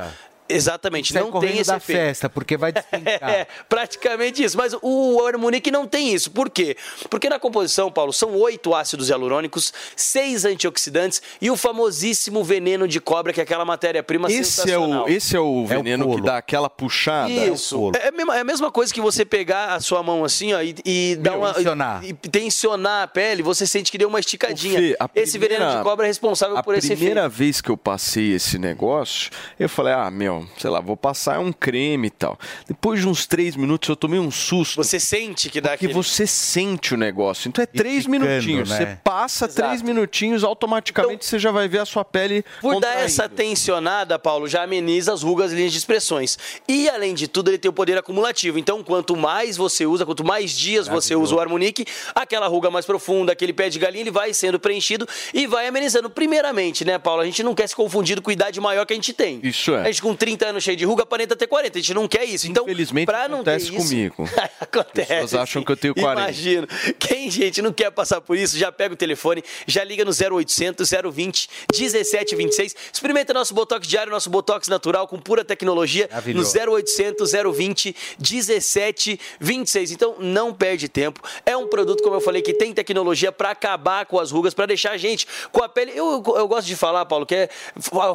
Exatamente, não correndo tem esse da efeito. festa, porque vai despencar. É, praticamente isso. Mas o Harmonic não tem isso. Por quê? Porque na composição, Paulo, são oito ácidos hialurônicos, seis antioxidantes e o famosíssimo veneno de cobra, que é aquela matéria-prima Esse é, sensacional. o, esse é o veneno que dá aquela puxada. Isso. É, a mesma- é a mesma coisa que você pegar a sua mão assim, ó, e, e dar uma. tensionar. E, e tensionar a pele, você sente que deu uma esticadinha. Fê, a Esse veneno de cobra é responsável a por esse efeito. primeira vez que eu passei esse negócio, eu falei, ah, meu, meu, sei lá, vou passar um creme e tal. Depois de uns três minutos eu tomei um susto. Você sente que dá Porque aquele... você sente o negócio. Então é três ficando, minutinhos. né? Você passa três minutinhos, automaticamente você já vai ver a sua pele Por dar essa tensionada, Paulo, já ameniza as rugas e linhas de expressões. E, além de tudo, ele tem o poder acumulativo. Então, quanto mais você usa, quanto mais dias você usa o Harmonique, aquela ruga mais profunda, aquele pé de galinha, ele vai sendo preenchido e vai amenizando. Primeiramente, né, Paulo? A gente não quer se confundir com a idade maior que a gente tem. Isso é. A gente com 30 anos cheio de ruga aparenta ter 40. A gente não quer isso. Então, Infelizmente, pra não acontece ter isso, comigo. acontece. As pessoas acham que eu tenho 40. Imagino. Quem, gente, não quer passar por isso, já pega o telefone, já liga no 0800 020 1726. Experimenta nosso Botox diário, nosso Botox natural com pura tecnologia no Maravilhoso. 0800 020 1726. Então, não perde tempo. É um produto, como eu falei, que tem tecnologia para acabar com as rugas, para deixar a gente com a pele. Eu, eu gosto de falar, Paulo, que é,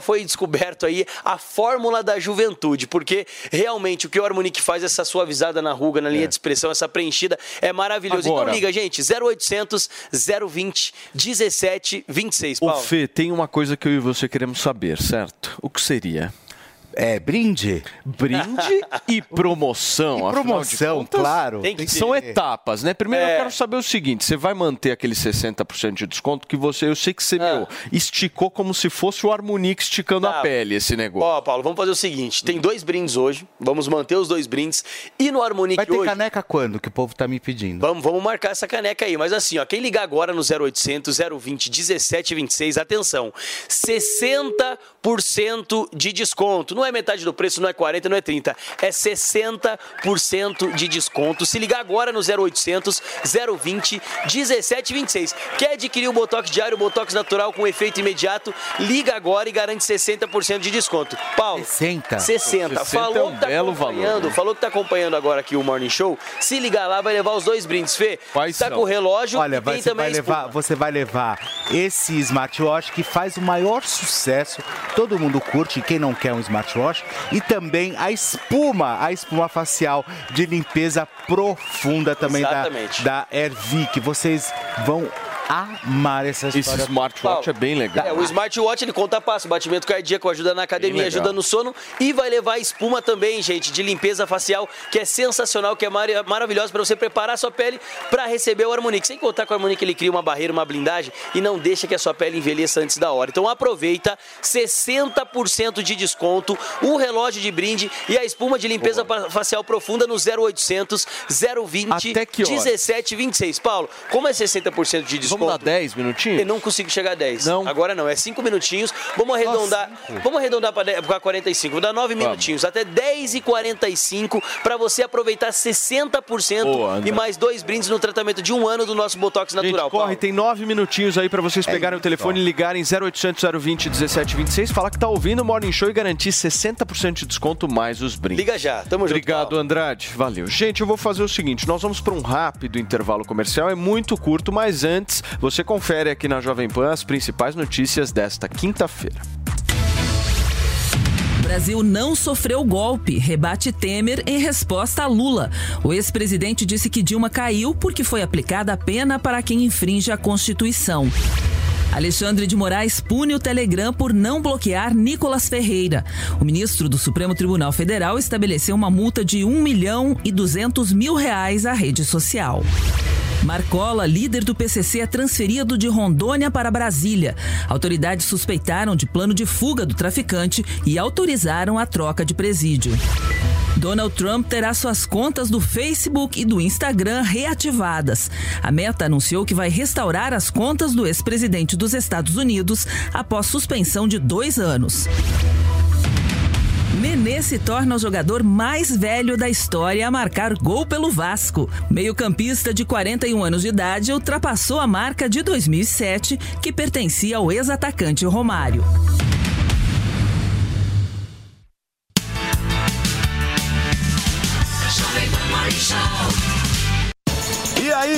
foi descoberto aí a fórmula da juventude, porque realmente o que o Harmonique faz, essa suavizada na ruga, na linha de expressão, essa preenchida, é maravilhoso. Agora- Então liga, gente, 0800 020 1726, Ô Paulo. Fê, tem uma coisa que eu e você queremos saber, certo? O que seria? É, brinde? Brinde e promoção. E promoção, contas, claro. Tem que São ter. etapas, né? Primeiro É. eu quero saber o seguinte: você vai manter aquele 60% de desconto que você, eu sei que você Ah. meu, esticou como se fosse o Harmonique esticando a Tá. pele, esse negócio. Ó, Paulo, vamos fazer o seguinte: tem dois brindes hoje, vamos manter os dois brindes. E no Harmonique Vai ter hoje. caneca quando? Que o povo tá me pedindo. Vamos, vamos marcar essa caneca aí. Mas assim, ó, quem ligar agora no 0800 020 1726, atenção, 60% de desconto. Não é metade do preço, não é 40, não é 30. É 60% de desconto. Se ligar agora no 0800 020 1726. Quer adquirir o Botox diário, o Botox natural com efeito imediato? Liga agora e garante 60% de desconto. Paulo, 60? 60. 60 Falou é um que tá belo valor, acompanhando, né? falou que tá acompanhando agora aqui o Morning Show. Se ligar lá, vai levar os dois brindes, Fê. Quais tá são? com o relógio Olha, e vai, você, também vai levar, você vai levar esse smartwatch que faz o maior sucesso. Todo mundo curte, quem não quer um smartwatch. E também a espuma, a espuma facial de limpeza profunda também da, da Ervic. Vocês vão amar essa Esse história. smartwatch é bem legal. É, o smartwatch ele conta passo, batimento cardíaco ajuda na academia, ajuda no sono e vai levar a espuma também, gente, de limpeza facial, que é sensacional, que é mar maravilhosa para você preparar a sua pele para receber o Harmonique. Sem contar que o Harmonique ele cria uma barreira, uma blindagem e não deixa que a sua pele envelheça antes da hora. Então aproveita, 60% de desconto, o relógio de brinde e a espuma de limpeza pa- facial profunda no 0800 020 Até que horas? 1726. Paulo, como é 60% de desconto? Vamos dar 10 minutinhos? Eu não consigo chegar a 10. Não. Agora não, é 5 minutinhos. Vamos arredondar. vamos arredondar para 45. Vou dar 9 minutinhos. Até 10 e 45 para você aproveitar 60% Boa, e mais dois brindes no tratamento de um ano do nosso Botox natural. Gente, corre, Paulo. tem nove minutinhos aí pra vocês pegarem o telefone e ligarem 0800 020 1726, falar que tá ouvindo o Morning Show e garantir 60% de desconto mais os brindes. Liga já. Tamo junto. Obrigado, Andrade. Valeu. Gente, eu vou fazer o seguinte: nós vamos para um rápido intervalo comercial. É muito curto, mas antes você confere aqui na Jovem Pan as principais notícias desta quinta-feira. Brasil não sofreu golpe, rebate Temer em resposta a Lula. O ex-presidente disse que Dilma caiu porque foi aplicada a pena para quem infringe a Constituição. Alexandre de Moraes pune o Telegram por não bloquear Nicolas Ferreira. O ministro do Supremo Tribunal Federal estabeleceu uma multa de 1 milhão e 200 mil reais à rede social. Marcola, líder do PCC, é transferido de Rondônia para Brasília. Autoridades suspeitaram de plano de fuga do traficante e autorizaram a troca de presídio. Donald Trump terá suas contas do Facebook e do Instagram reativadas. A Meta anunciou que vai restaurar as contas do ex-presidente dos Estados Unidos após suspensão de dois anos. Nenê se torna o jogador mais velho da história a marcar gol pelo Vasco. Meio-campista de 41 anos de idade ultrapassou a marca de 2007, que pertencia ao ex-atacante Romário.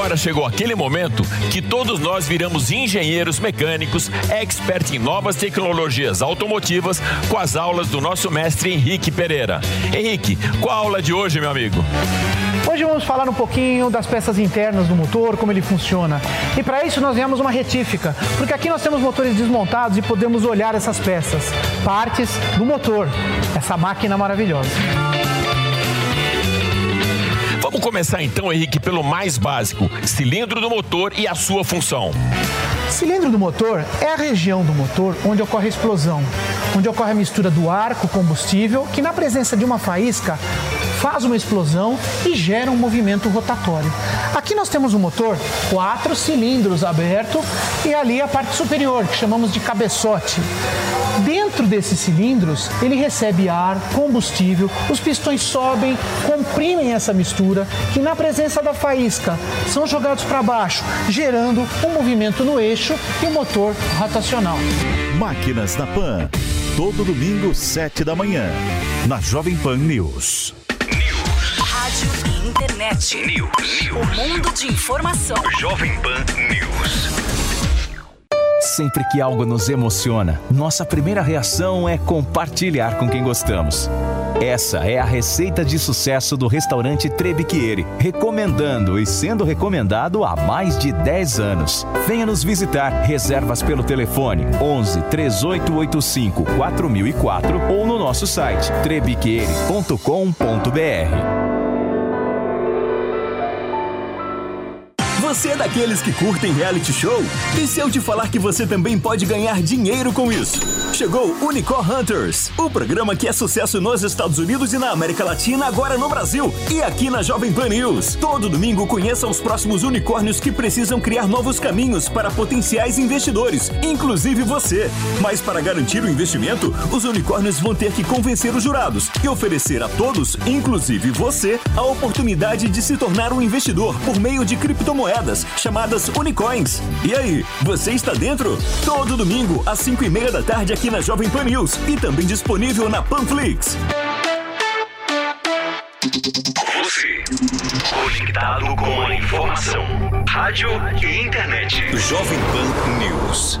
Agora chegou aquele momento que todos nós viramos engenheiros mecânicos, expert em novas tecnologias automotivas, com as aulas do nosso mestre Henrique Pereira. Henrique, qual a aula de hoje, meu amigo? Hoje vamos falar um pouquinho das peças internas do motor, como ele funciona. E para isso nós viemos uma retífica, porque aqui nós temos motores desmontados e podemos olhar essas peças, partes do motor, essa máquina maravilhosa. Vamos começar então, Henrique, pelo mais básico: cilindro do motor e a sua função. Cilindro do motor é a região do motor onde ocorre a explosão, onde ocorre a mistura do ar com combustível, que na presença de uma faísca faz uma explosão e gera um movimento rotatório. Aqui nós temos um motor, quatro cilindros aberto e ali a parte superior, que chamamos de cabeçote. Dentro desses cilindros, ele recebe ar, combustível, os pistões sobem, comprimem essa mistura, que na presença da faísca são jogados para baixo, gerando um movimento no eixo e o motor rotacional. Máquinas na Pan. Todo domingo, 7 da manhã. Na Jovem Pan News. Internet. News. O mundo de informação. Jovem Pan News. Sempre que algo nos emociona, nossa primeira reação é compartilhar com quem gostamos. Essa é a receita de sucesso do restaurante Trebiquieri, recomendando e sendo recomendado há mais de 10 anos. Venha nos visitar. Reservas pelo telefone 11 3885 4004 ou no nosso site trebiquieri.com.br. Você é daqueles que curtem reality show? E se eu te falar que você também pode ganhar dinheiro com isso? Chegou Unicorn Hunters, o programa que é sucesso nos Estados Unidos e na América Latina, agora no Brasil. E aqui na Jovem Pan News. Todo domingo conheça os próximos unicórnios que precisam criar novos caminhos para potenciais investidores, inclusive você. Mas para garantir o investimento, os unicórnios vão ter que convencer os jurados e oferecer a todos, inclusive você, a oportunidade de se tornar um investidor por meio de criptomoedas chamadas Unicoins. E aí, você está dentro? Todo domingo, às 5 e meia da tarde, aqui na Jovem Pan News e também disponível na Panflix. Você, conectado com a informação. Rádio e internet. Jovem Pan News.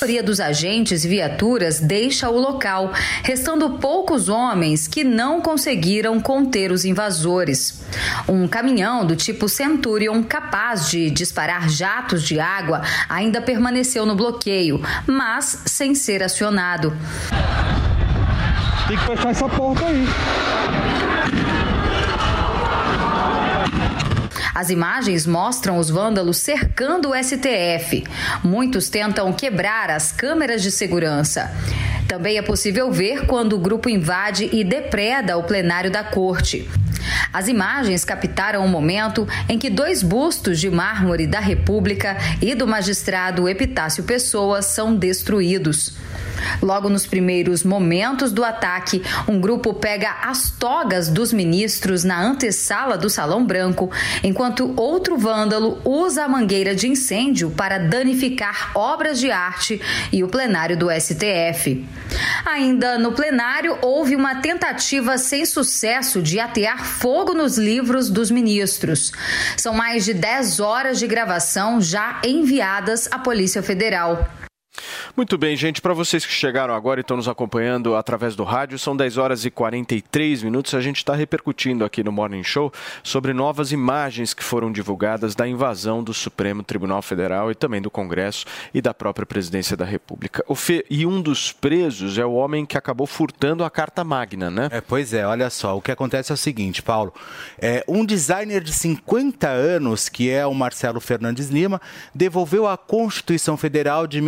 A maioria dos agentes viaturas deixa o local, restando poucos homens que não conseguiram conter os invasores. Um caminhão do tipo Centurion, capaz de disparar jatos de água, ainda permaneceu no bloqueio, mas sem ser acionado. Tem que fechar essa porta aí. As imagens mostram os vândalos cercando o STF. Muitos tentam quebrar as câmeras de segurança. Também é possível ver quando o grupo invade e depreda o plenário da corte. As imagens captaram o momento em que dois bustos de mármore da República e do magistrado Epitácio Pessoa são destruídos. Logo nos primeiros momentos do ataque, um grupo pega as togas dos ministros na antessala do Salão Branco, enquanto outro vândalo usa a mangueira de incêndio para danificar obras de arte e o plenário do STF. Ainda no plenário, houve uma tentativa sem sucesso de atear fogo nos livros dos ministros. São mais de 10 horas de gravação já enviadas à Polícia Federal. Muito bem, gente. Para vocês que chegaram agora e estão nos acompanhando através do rádio, são 10 horas e 43 minutos. A gente está repercutindo aqui no Morning Show sobre novas imagens que foram divulgadas da invasão do Supremo Tribunal Federal e também do Congresso e da própria Presidência da República. E um dos presos é o homem que acabou furtando a Carta Magna, né? É, pois é, olha só. O que acontece é o seguinte, Paulo. É, um designer de 50 anos, que é o Marcelo Fernandes Lima, devolveu a Constituição Federal de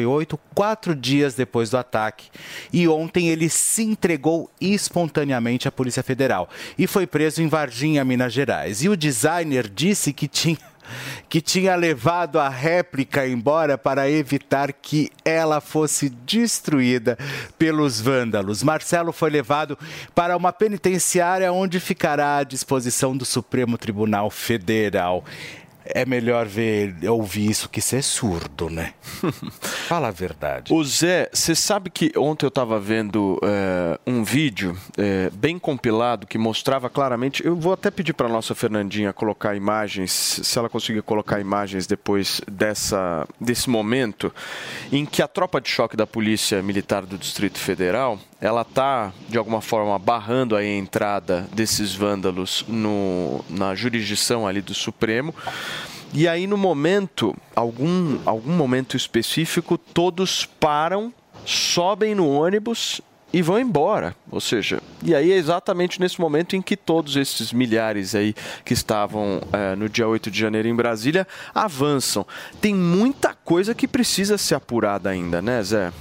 1988, quatro dias depois do ataque. E ontem ele se entregou espontaneamente à Polícia Federal e foi preso em Varginha, Minas Gerais. E o designer disse que tinha que tinha levado a réplica embora para evitar que ela fosse destruída pelos vândalos. Marcelo foi levado para uma penitenciária onde ficará à disposição do Supremo Tribunal Federal. É melhor ver, ouvir isso que ser surdo, né? Fala a verdade. O Zé, você sabe que ontem eu estava vendo é, um vídeo é, bem compilado que mostrava claramente. Eu vou até pedir para nossa Fernandinha colocar imagens, se ela conseguir colocar imagens depois dessa, desse momento, em que a tropa de choque da Polícia Militar do Distrito Federal ela está, de alguma forma, barrando a entrada desses vândalos no, na jurisdição ali do Supremo. E aí, no momento, algum, algum momento específico, todos param, sobem no ônibus e vão embora. Ou seja, e aí é exatamente nesse momento em que todos esses milhares aí que estavam é, no dia 8 de janeiro em Brasília avançam. Tem muita coisa que precisa ser apurada ainda, né, Zé?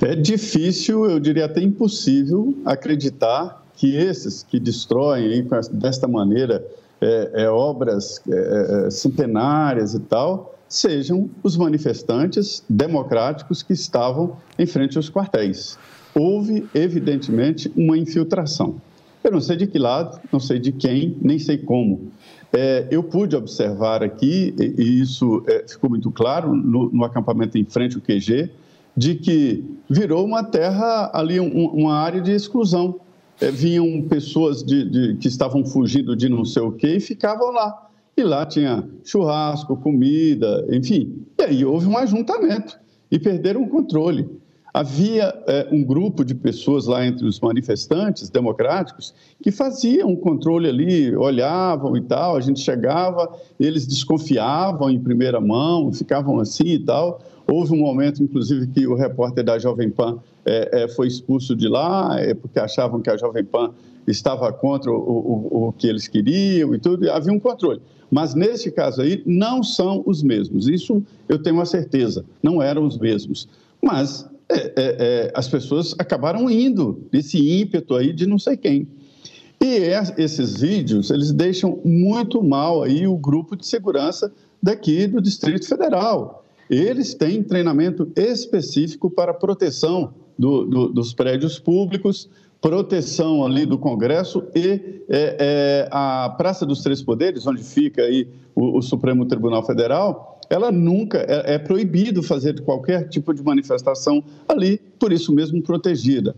É difícil, eu diria até impossível, acreditar que esses que destroem desta maneira é, é, obras é, é, centenárias e tal, sejam os manifestantes democráticos que estavam em frente aos quartéis. Houve, evidentemente, uma infiltração. Eu não sei de que lado, não sei de quem, nem sei como. É, eu pude observar aqui, e isso é, ficou muito claro no, no acampamento em frente ao QG, de que virou uma terra ali, um, uma área de exclusão. É, vinham pessoas de, de, que estavam fugindo de não sei o quê e ficavam lá. E lá tinha churrasco, comida, enfim. E aí houve um ajuntamento e perderam o controle. Havia é, um grupo de pessoas lá entre os manifestantes democráticos que faziam um controle ali, olhavam e tal. A gente chegava, eles desconfiavam em primeira mão, ficavam assim e tal. Houve um momento, inclusive, que o repórter da Jovem Pan é, é, foi expulso de lá, é, porque achavam que a Jovem Pan estava contra o, o, o, que eles queriam e tudo, e havia um controle. Mas nesse caso aí, não são os mesmos. Isso eu tenho uma certeza, não eram os mesmos. Mas é, é, é, as pessoas acabaram indo nesse ímpeto aí de não sei quem. E esses vídeos, eles deixam muito mal aí o grupo de segurança daqui do Distrito Federal. Eles têm treinamento específico para proteção do, do, dos prédios públicos, proteção ali do Congresso e é, é, a Praça dos Três Poderes, onde fica aí o, o Supremo Tribunal Federal, ela nunca é, é, proibido fazer qualquer tipo de manifestação ali, por isso mesmo protegida.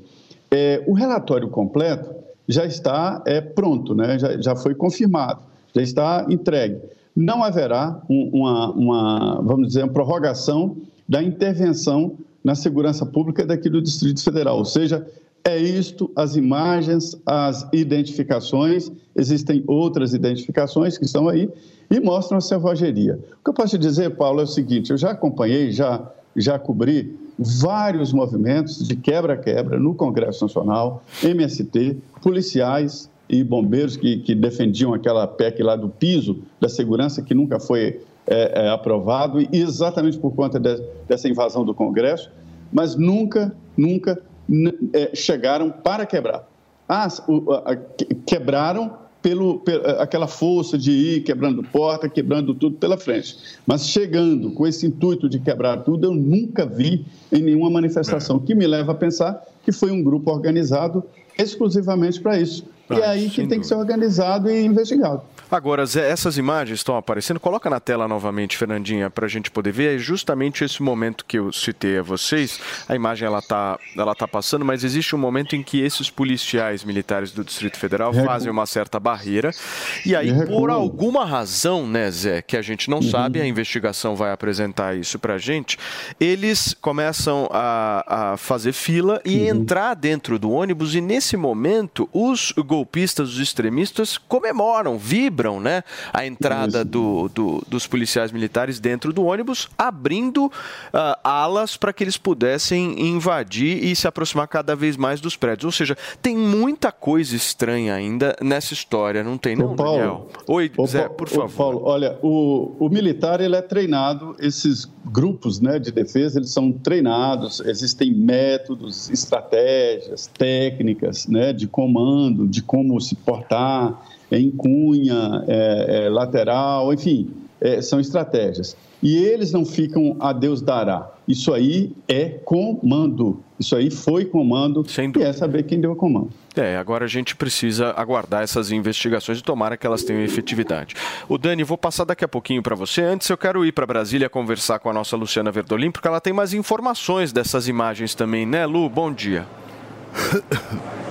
É, o relatório completo já está é, pronto, né? já, já foi confirmado, já está entregue não haverá uma, uma, vamos dizer, uma prorrogação da intervenção na segurança pública daqui do Distrito Federal. Ou seja, é isto, as imagens, as identificações, existem outras identificações que estão aí e mostram a selvageria. O que eu posso te dizer, Paulo, é o seguinte: eu já acompanhei, já, já cobri vários movimentos de quebra-quebra no Congresso Nacional, MST, policiais, e bombeiros que, que defendiam aquela PEC lá do piso da segurança que nunca foi é, é, aprovado, exatamente por conta de, dessa invasão do Congresso, mas nunca, nunca é, chegaram para quebrar. Ah, o, a, quebraram pelo, pela, aquela força de ir quebrando porta, quebrando tudo pela frente. Mas chegando com esse intuito de quebrar tudo, eu nunca vi em nenhuma manifestação, que me leva a pensar que foi um grupo organizado exclusivamente para isso e é aí que tem que ser organizado e investigado. Agora, Zé, essas imagens estão aparecendo. Coloca na tela novamente, Fernandinha, para a gente poder ver. É justamente esse momento que eu citei a vocês. A imagem ela tá, ela tá passando, mas existe um momento em que esses policiais militares do Distrito Federal Recu- fazem uma certa barreira. E aí, recuam. por alguma razão, né, Zé, que a gente não Uhum. sabe, a investigação vai apresentar isso para a gente, eles começam a, a fazer fila e Uhum. entrar dentro do ônibus. E nesse momento, os golpistas, os extremistas comemoram, vibram, né, a entrada do, do- dos policiais militares dentro do ônibus, abrindo ah, alas para que eles pudessem invadir e se aproximar cada vez mais dos prédios. Ou seja, tem muita coisa estranha ainda nessa história, não tem, não, Ô, Paulo, Daniel? Oi, Ô, Zé, por ô, favor. Paulo, olha, o, o militar ele é treinado, esses grupos né, de defesa eles são treinados, existem métodos, estratégias, técnicas né, de comando, de como se portar em cunha, é, é, lateral, enfim, é, são estratégias. E eles não ficam a Deus dará. Isso aí é comando. Isso aí foi comando e é saber quem deu o comando. É, agora a gente precisa aguardar essas investigações e tomara que elas tenham efetividade. O Dani, vou passar daqui a pouquinho para você. Antes eu quero ir para Brasília conversar com a nossa Luciana Verdolim, porque ela tem mais informações dessas imagens também, né, Lu? Bom dia.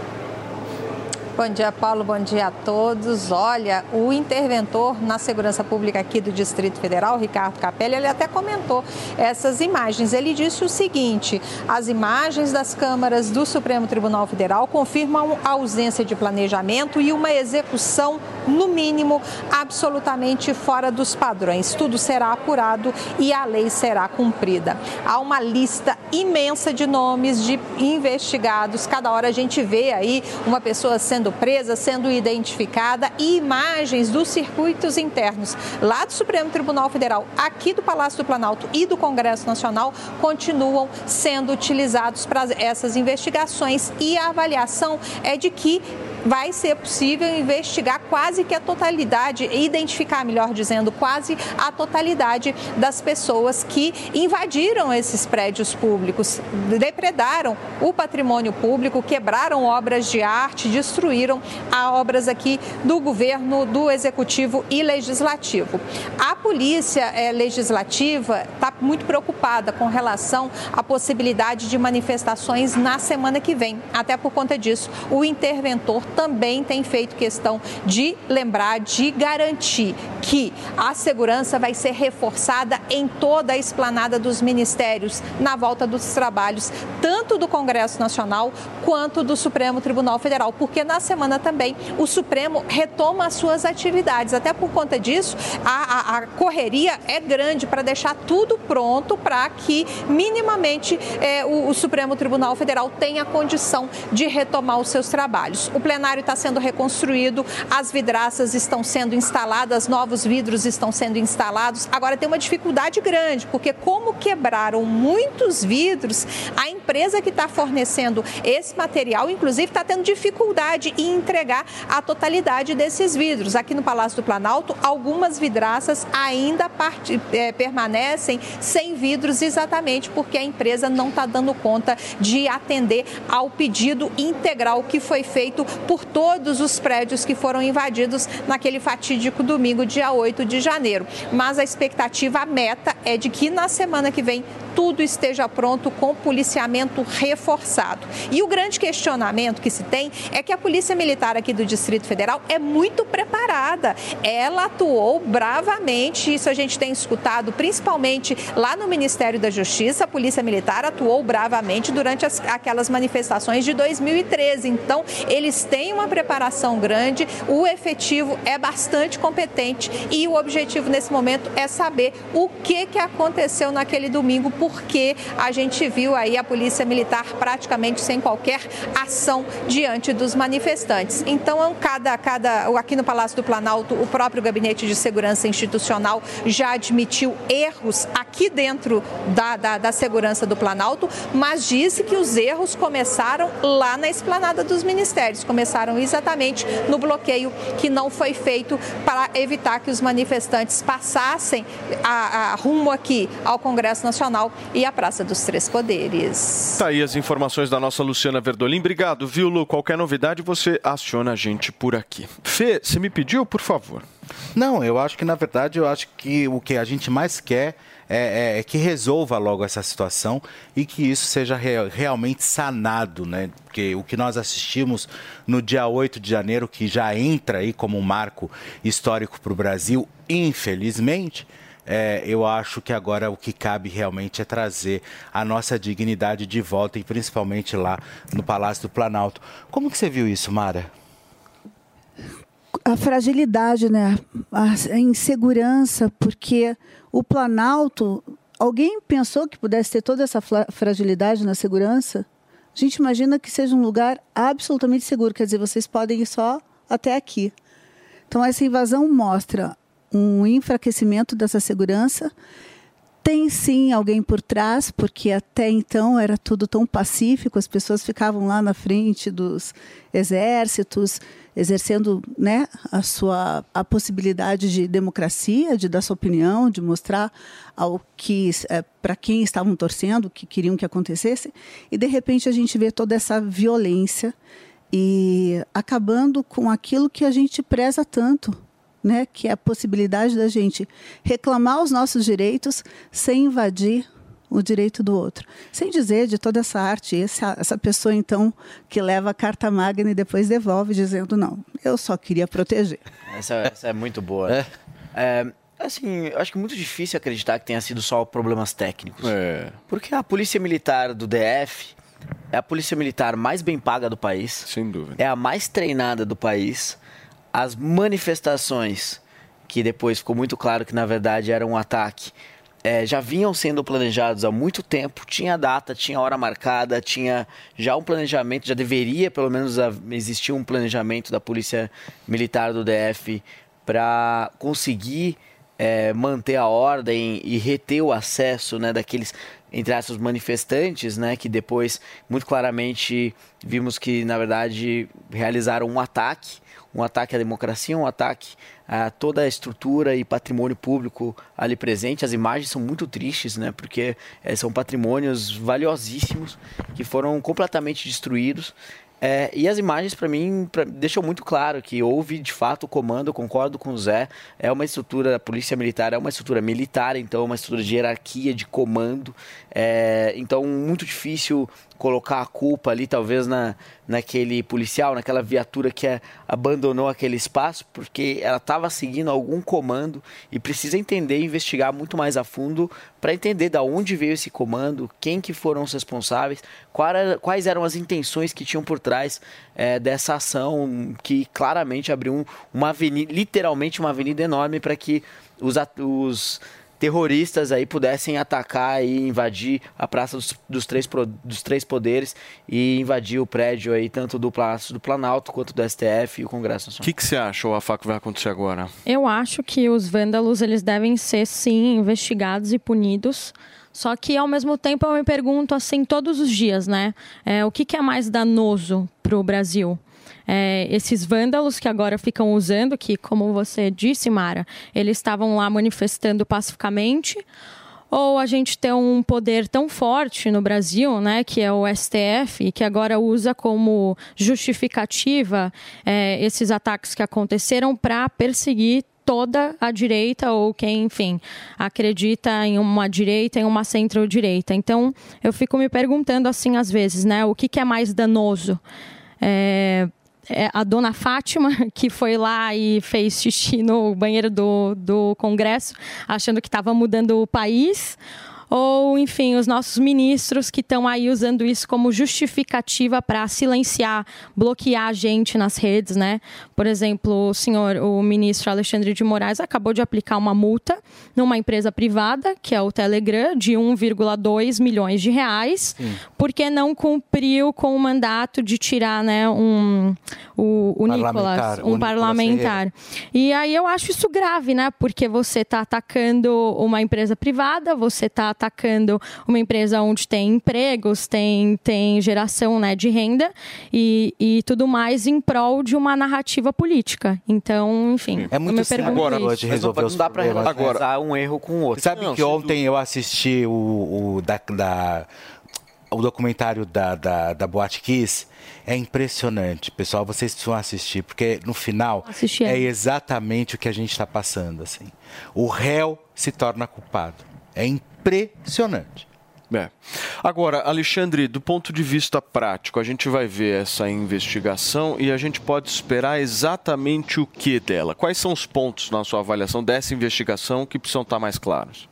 Bom dia, Paulo. Bom dia a todos. Olha, o interventor na segurança pública aqui do Distrito Federal, Ricardo Capelli, ele até comentou essas imagens. Ele disse o seguinte: as imagens das câmaras do Supremo Tribunal Federal confirmam a ausência de planejamento e uma execução, no mínimo, absolutamente fora dos padrões. Tudo será apurado e a lei será cumprida. Há uma lista imensa de nomes de investigados. Cada hora a gente vê aí uma pessoa sendo presa, sendo identificada e imagens dos circuitos internos lá do Supremo Tribunal Federal, aqui do Palácio do Planalto e do Congresso Nacional continuam sendo utilizados para essas investigações. E a avaliação é de que vai ser possível investigar quase que a totalidade, identificar, melhor dizendo, quase a totalidade das pessoas que invadiram esses prédios públicos, depredaram o patrimônio público, quebraram obras de arte, destruíram obras aqui do governo, do executivo e legislativo. A polícia eh, legislativa está muito preocupada com relação à possibilidade de manifestações na semana que vem. Até por conta disso, o interventor também tem feito questão de lembrar, de garantir que a segurança vai ser reforçada em toda a esplanada dos ministérios na volta dos trabalhos, tanto do Congresso Nacional quanto do Supremo Tribunal Federal, porque na semana também o Supremo retoma as suas atividades. Até por conta disso, a, a- a correria é grande para deixar tudo pronto para que minimamente eh, o, o Supremo Tribunal Federal tenha condição de retomar os seus trabalhos. O plenário está sendo reconstruído, as vidraças estão sendo instaladas, novos vidros estão sendo instalados. Agora tem uma dificuldade grande, porque como quebraram muitos vidros, a empresa que está fornecendo esse material, inclusive, está tendo dificuldade em entregar a totalidade desses vidros. Aqui no Palácio do Planalto, algumas vidraças ainda parti- eh, permanecem sem vidros, exatamente porque a empresa não está dando conta de atender ao pedido integral que foi feito por todos os prédios que foram invadidos naquele fatídico domingo, dia 8 de janeiro. Mas a expectativa, a meta é de que na semana que vem tudo esteja pronto com policiamento reforçado. E o grande questionamento que se tem é que a Polícia Militar aqui do Distrito Federal é muito preparada. Ela atuou bravamente, isso a gente tem escutado principalmente lá no Ministério da Justiça. A Polícia Militar atuou bravamente durante as- aquelas manifestações de 2013. Então, eles têm uma preparação grande, o efetivo é bastante competente e o objetivo nesse momento é saber o que, que aconteceu naquele domingo, porque a gente viu aí a Polícia Militar praticamente sem qualquer ação diante dos manifestantes. Então, cada, cada, aqui no Palácio do Planalto, o próprio Gabinete de Segurança Institucional já admitiu erros aqui dentro da, da, da segurança do Planalto, mas disse que os erros começaram lá na esplanada dos ministérios, começaram exatamente no bloqueio que não foi feito para evitar que os manifestantes passassem a, a rumo aqui ao Congresso Nacional e à Praça dos Três Poderes. Tá aí as informações da nossa Luciana Verdolim. Obrigado, viu, Lu? Qualquer novidade, você aciona a gente por aqui. Fê, você me pediu, por favor? Não, eu acho que na verdade eu acho que o que a gente mais quer é, é- é que resolva logo essa situação e que isso seja re- realmente sanado, né? Porque o que nós assistimos no dia 8 de janeiro, que já entra aí como um marco histórico para o Brasil, infelizmente. É, eu acho que agora o que cabe realmente é trazer a nossa dignidade de volta e principalmente lá no Palácio do Planalto. Como que você viu isso, Mara? a fragilidade, né? A insegurança, porque o Planalto, alguém pensou que pudesse ter toda essa fragilidade na segurança? A gente imagina que seja um lugar absolutamente seguro, quer dizer, vocês podem ir só até aqui. Então essa invasão mostra um enfraquecimento dessa segurança. Tem sim alguém por trás, porque até então era tudo tão pacífico, as pessoas ficavam lá na frente dos exércitos, exercendo né, a sua a possibilidade de democracia, de dar sua opinião, de mostrar ao que para quem estavam torcendo, o que queriam que acontecesse, e de repente a gente vê toda essa violência e acabando com aquilo que a gente preza tanto, né, que é a possibilidade da gente reclamar os nossos direitos sem invadir o direito do outro. Sem dizer de toda essa arte, essa, essa pessoa então que leva a carta magna e depois devolve dizendo não, eu só queria proteger. Essa, essa é muito boa. É. assim, eu acho que é muito difícil acreditar que tenha sido só problemas técnicos. Porque a polícia militar do DF é a polícia militar mais bem paga do país. Sem dúvida. É a mais treinada do país. As manifestações, que depois ficou muito claro que na verdade era um ataque, é, já vinham sendo planejados há muito tempo, tinha data, tinha hora marcada, tinha já um planejamento, já deveria pelo menos existir um planejamento da Polícia Militar do DF para conseguir é, manter a ordem e reter o acesso né, daqueles, entre aspas, manifestantes, né, que depois, muito claramente, vimos que, na verdade, realizaram um ataque, um ataque à democracia, um ataque a toda a estrutura e patrimônio público ali presente. As imagens são muito tristes, né, porque eh, são patrimônios valiosíssimos que foram completamente destruídos. É, e as imagens, para mim, pra- deixam muito claro que houve, de fato, o comando, concordo com o Zé, é uma estrutura, a polícia militar é uma estrutura militar, então é uma estrutura de hierarquia, de comando, é, então muito difícil colocar a culpa ali, talvez, na, naquele policial, naquela viatura que é, abandonou aquele espaço, porque ela estava seguindo algum comando e precisa entender investigar muito mais a fundo para entender da onde veio esse comando, quem que foram os responsáveis, era- quais eram as intenções que tinham por trás eh, dessa ação que claramente abriu um- uma avenida, literalmente uma avenida enorme para que os, os terroristas aí pudessem atacar e invadir a Praça dos, dos três, dos Três Poderes e invadir o prédio aí, tanto do Palácio do Planalto quanto do STF e o Congresso O Nacional. que, que você acha, o Afá, que vai acontecer agora? Eu acho que os vândalos eles devem ser sim investigados e punidos. Só que ao mesmo tempo eu me pergunto assim todos os dias, né? É, o que, que é mais danoso para o Brasil? É, esses vândalos que agora ficam usando, que como você disse, Mara, eles estavam lá manifestando pacificamente, ou a gente tem um poder tão forte no Brasil, né, que é o STF, que agora usa como justificativa é, esses ataques que aconteceram para perseguir toda a direita ou quem, enfim, acredita em uma direita, em uma centro-direita. Então, eu fico me perguntando assim às vezes, né, o que, que é mais danoso? É, é a dona Fátima, que foi lá e fez xixi no banheiro do, do Congresso, achando que estava mudando o país. Ou, enfim, os nossos ministros que estão aí usando isso como justificativa para silenciar, bloquear a gente nas redes, né? Por exemplo, o senhor, o ministro Alexandre de Moraes acabou de aplicar uma multa numa empresa privada, que é o Telegram, de 1,2 milhões de reais, porque não cumpriu com o mandato de tirar, né, um, o, o Parlamentar, Nicolas, o um Nicolas parlamentar. E aí eu acho isso grave, né? Porque você está atacando uma empresa privada, você está atacando uma empresa onde tem empregos, tem, tem geração né, de renda e, e tudo mais em prol de uma narrativa política. Então, enfim, É muito simples agora de resolver os não dá problemas. relacionar um erro com o outro. Sabe Não, que ontem eu assisti o, o da, da- o documentário da, da, da Boate Kiss. É impressionante, pessoal. Vocês precisam assistir, porque no final Assisti, é é. exatamente o que a gente está passando. Assim. O réu se torna culpado. É impressionante. É. Agora, Alexandre, do ponto de vista prático, a gente vai ver essa investigação e a gente pode esperar exatamente o que dela? Quais são os pontos na sua avaliação dessa investigação que precisam estar mais claros?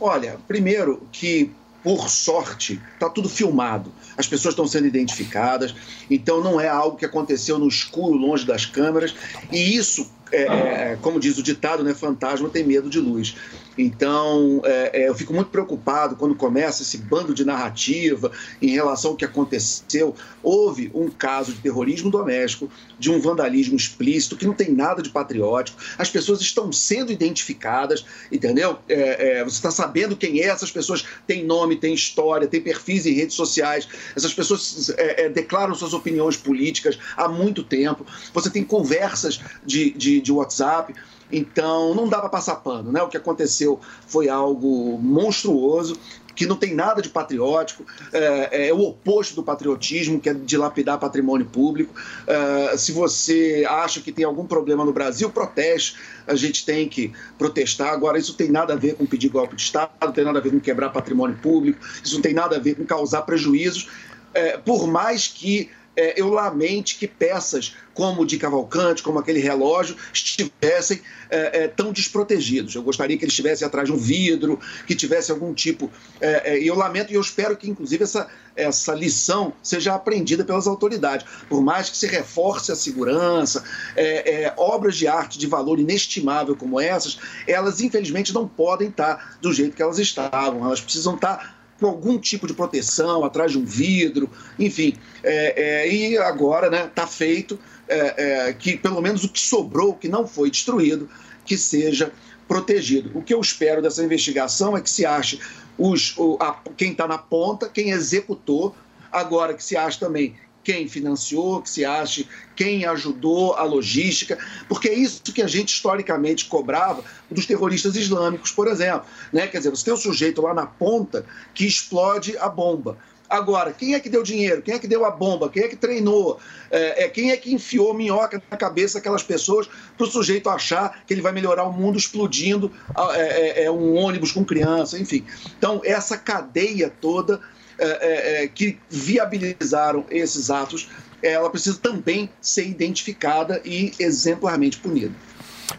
Olha, primeiro que, por sorte, está tudo filmado. As pessoas estão sendo identificadas, então não é algo que aconteceu no escuro, longe das câmeras. E isso, é, é, como diz o ditado, né, fantasma tem medo de luz. Então, é, é, eu fico muito preocupado quando começa esse bando de narrativa em relação ao que aconteceu. Houve um caso de terrorismo doméstico, de um vandalismo explícito, que não tem nada de patriótico. As pessoas estão sendo identificadas, entendeu? É, é, você está sabendo quem é, essas pessoas têm nome, têm história, têm perfis em redes sociais. Essas pessoas é, é, declaram suas opiniões políticas há muito tempo. Você tem conversas de, de, de WhatsApp. Então, não dá para passar pano, né? O que aconteceu foi algo monstruoso, que não tem nada de patriótico, é, é o oposto do patriotismo, que é dilapidar patrimônio público. É, se você acha que tem algum problema no Brasil, proteste. A gente tem que protestar. Agora, isso tem nada a ver com pedir golpe de Estado, não tem nada a ver com quebrar patrimônio público, isso não tem nada a ver com causar prejuízos, é, por mais que é, eu lamente que peças como o de Cavalcante, como aquele relógio, estivessem é, é, tão desprotegidos. Eu gostaria que eles estivessem atrás de um vidro, que tivesse algum tipo. é, é, E eu lamento e eu espero que, inclusive, essa, essa lição seja aprendida pelas autoridades. Por mais que se reforce a segurança, é, obras de arte de valor inestimável como essas, elas, infelizmente, não podem estar do jeito que elas estavam. Elas precisam estar com algum tipo de proteção, atrás de um vidro, enfim. É, é, e agora está né, tá feito é, é, que pelo menos o que sobrou, que não foi destruído, que seja protegido. O que eu espero dessa investigação é que se ache os, o, a, quem está na ponta, quem executou, agora que se ache também quem financiou, que se ache quem ajudou a logística, porque é isso que a gente historicamente cobrava dos terroristas islâmicos, por exemplo. Né? Quer dizer, você tem o sujeito lá na ponta que explode a bomba. Agora, quem é que deu dinheiro? Quem é que deu a bomba? Quem é que treinou? É, é, quem é que enfiou minhoca na cabeça daquelas pessoas para o sujeito achar que ele vai melhorar o mundo explodindo é, é, é, um ônibus com criança, enfim. Então, essa cadeia toda é, é, que viabilizaram esses atos, ela precisa também ser identificada e exemplarmente punida.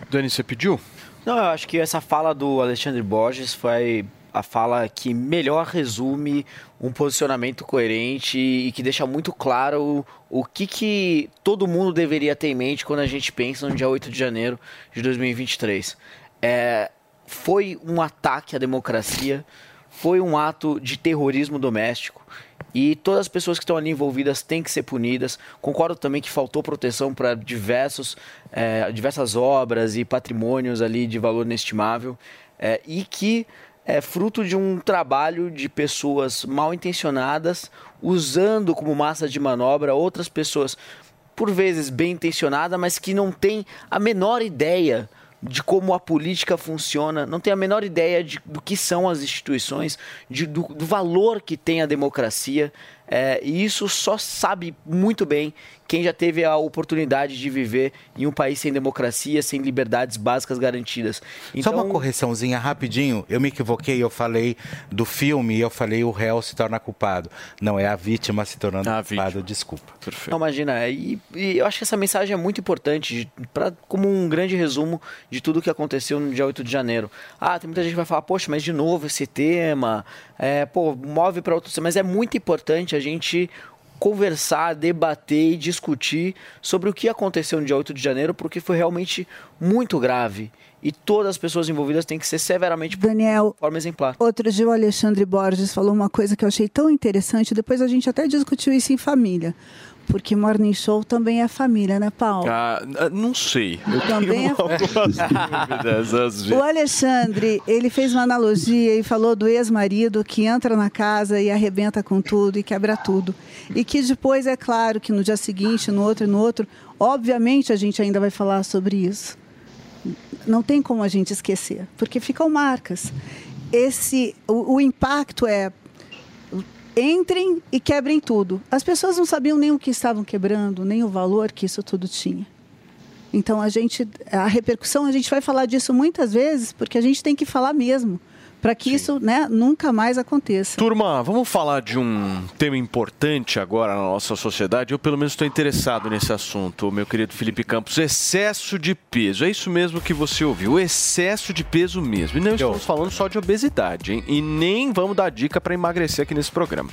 Dani, você pediu? Não, eu acho que essa fala do Alexandre Borges foi a fala que melhor resume um posicionamento coerente e que deixa muito claro o, o que, que todo mundo deveria ter em mente quando a gente pensa no dia 8 de janeiro de 2023. É, foi um ataque à democracia, foi um ato de terrorismo doméstico e todas as pessoas que estão ali envolvidas têm que ser punidas. Concordo também que faltou proteção para diversos, é, diversas obras e patrimônios ali de valor inestimável é, e que é fruto de um trabalho de pessoas mal intencionadas usando como massa de manobra outras pessoas por vezes bem intencionadas, mas que não têm a menor ideia de como a política funciona, não tem a menor ideia de, do que são as instituições, de, do, do valor que tem a democracia. É, e isso só sabe muito bem quem já teve a oportunidade de viver em um país sem democracia, sem liberdades básicas garantidas. Só uma correçãozinha rapidinho. Eu me equivoquei, eu falei do filme e eu falei o réu se torna culpado. Não, é a vítima se tornando culpado, desculpa. Não, imagina, e, e eu acho que essa mensagem é muito importante, de- pra, como um grande resumo de tudo que aconteceu no dia 8 de janeiro. Ah, tem muita gente que vai falar, poxa, mas de novo esse tema, é, pô, move para outros mas é muito importante a gente conversar, debater e discutir sobre o que aconteceu no dia 8 de janeiro, porque foi realmente muito grave. E todas as pessoas envolvidas têm que ser severamente Daniel, de forma exemplar. Outro dia o Alexandre Borges falou uma coisa que eu achei tão interessante, depois a gente até discutiu isso em família. Porque Morning Show também é família, né, Paulo? Ah, não sei. Eu Também é- dúvidas. O Alexandre, ele fez uma analogia e falou do ex-marido que entra na casa e arrebenta com tudo e quebra tudo. E que depois, é claro, que no dia seguinte, no outro e no outro, obviamente a gente ainda vai falar sobre isso. Não tem como a gente esquecer, porque ficam marcas. Esse, o, o impacto é entrem e quebrem tudo. As pessoas não sabiam nem o que estavam quebrando, nem o valor que isso tudo tinha. Então a gente, a repercussão, a gente vai falar disso muitas vezes, porque a gente tem que falar mesmo, para que isso né, nunca mais aconteça. Turma, vamos falar de um tema importante agora na nossa sociedade. Eu, pelo menos, estou interessado nesse assunto, meu querido Felipe Campos. Excesso de peso. É isso mesmo que você ouviu. Excesso de peso mesmo. E não estamos falando só de obesidade, hein? E nem vamos dar dica para emagrecer aqui nesse programa.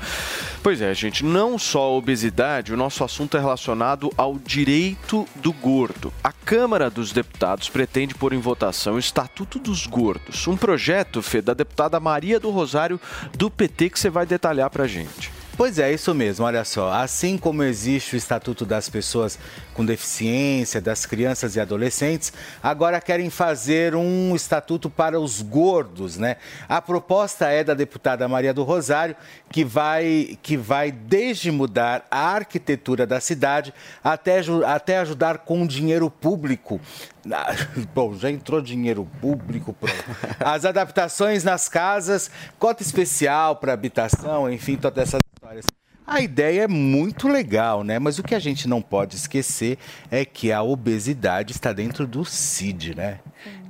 Pois é, gente, não só a obesidade, o nosso assunto é relacionado ao direito do gordo. A Câmara dos Deputados pretende pôr em votação o Estatuto dos Gordos, um projeto, Fê, da deputada Maria do Rosário, do PT, que você vai detalhar pra gente. Pois é, isso mesmo, olha só. Assim como existe o Estatuto das Pessoas com Deficiência, das Crianças e Adolescentes, agora querem fazer um estatuto para os gordos, né? A proposta é da deputada Maria do Rosário, que vai, que vai desde mudar a arquitetura da cidade até, até ajudar com dinheiro público. Ah, Bom, já entrou dinheiro público, pronto. As adaptações nas casas, cota especial para habitação, enfim, todas essas histórias. A ideia é muito legal, né? Mas o que a gente não pode esquecer é que a obesidade está dentro do CID, né?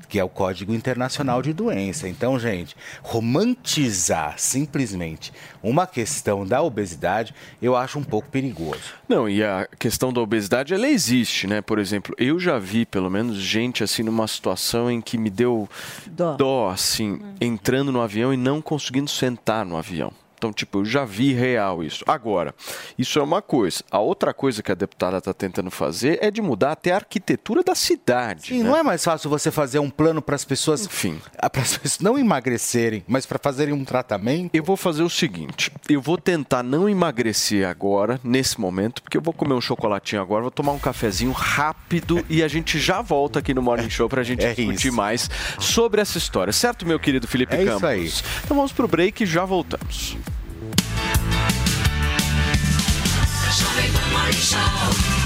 Que é o Código Internacional de Doença. Então, gente, romantizar simplesmente uma questão da obesidade, eu acho um pouco perigoso. Não, e a questão da obesidade, ela existe, né? Por exemplo, eu já vi, pelo menos, gente assim numa situação em que me deu dó, assim, entrando no avião e não conseguindo sentar no avião. Então, tipo, eu já vi real isso. Agora, isso é uma coisa. A outra coisa que a deputada está tentando fazer é de mudar até a arquitetura da cidade. Sim, né? não é mais fácil você fazer um plano para as pessoas, Enfim. para as pessoas não emagrecerem, mas para fazerem um tratamento? Eu vou fazer o seguinte: eu vou tentar não emagrecer agora, nesse momento, porque eu vou comer um chocolatinho agora, vou tomar um cafezinho rápido e a gente já volta aqui no Morning Show pra gente É discutir isso. mais sobre essa história, certo, meu querido Felipe É isso Campos? aí. Então vamos pro break e já voltamos. Jovem Pan Morning Show.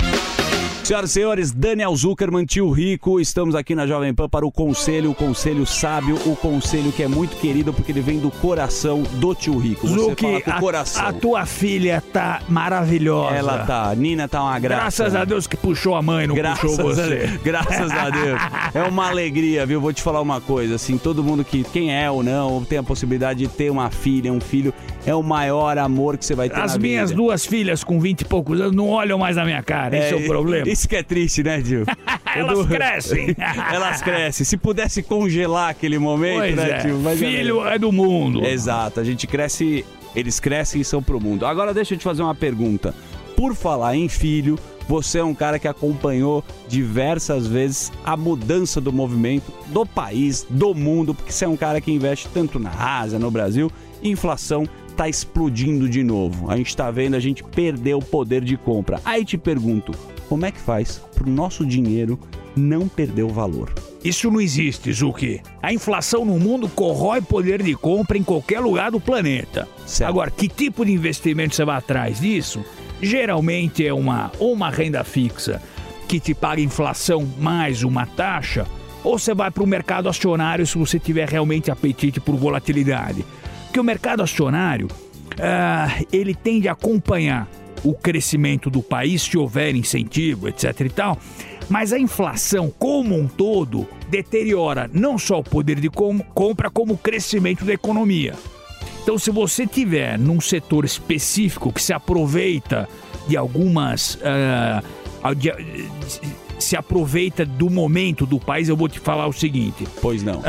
Senhoras e senhores, Daniel Zuckerman, tio Rico, estamos aqui na Jovem Pan para o conselho, o conselho sábio, o conselho que é muito querido porque ele vem do coração do tio Rico. Você Zuki, fala com o a, coração. a tua filha tá maravilhosa. Ela tá, a Nina tá uma graça. Graças a Deus que puxou a mãe, não Graças puxou a você. Deus. Graças a Deus. É uma alegria, viu? Vou te falar uma coisa, assim, todo mundo que, quem é ou não, tem a possibilidade de ter uma filha, um filho, é o maior amor que você vai ter As minhas vida. duas filhas com 20 e poucos anos não olham mais na minha cara. Esse é, o problema. Isso que é triste, né, Gil? Elas crescem. Elas crescem. Se pudesse congelar aquele momento, Pois né, é. tio? Mas Filho é do mundo. Exato. A gente cresce, eles crescem e são pro mundo. Agora deixa eu te fazer uma pergunta. Por falar em filho, você é um cara que acompanhou diversas vezes a mudança do movimento do país, do mundo, porque você é um cara que investe tanto na Ásia, no Brasil, inflação tá explodindo de novo. A gente tá vendo a gente perder o poder de compra. Aí te pergunto, como é que faz pro nosso dinheiro não perder o valor? Isso não existe, Zuki. A inflação no mundo corrói poder de compra em qualquer lugar do planeta. Agora, que tipo de investimento você vai atrás disso? Geralmente é uma ou uma renda fixa que te paga inflação mais uma taxa, ou você vai para o mercado acionário se você tiver realmente apetite por volatilidade. Porque o mercado acionário, ah, ele tende a acompanhar o crescimento do país se houver incentivo, etc e tal. Mas a inflação, como um todo, deteriora não só o poder de com- compra, como o crescimento da economia. Então, se você tiver num setor específico que se aproveita de algumas. ah, de- se aproveita do momento do país, eu vou te falar o seguinte. Pois não.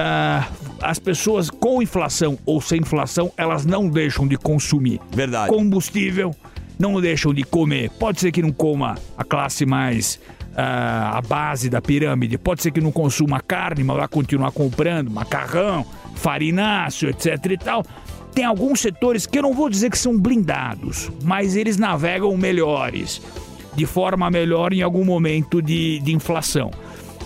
as pessoas com inflação ou sem inflação, elas não deixam de consumir. Verdade. Combustível, não deixam de comer. Pode ser que não coma a classe mais. ah, a base da pirâmide. Pode ser que não consuma carne, mas vai continuar comprando macarrão, farináceo, etc e tal. Tem alguns setores que eu não vou dizer que são blindados, mas eles navegam melhores, de forma melhor em algum momento de, de inflação.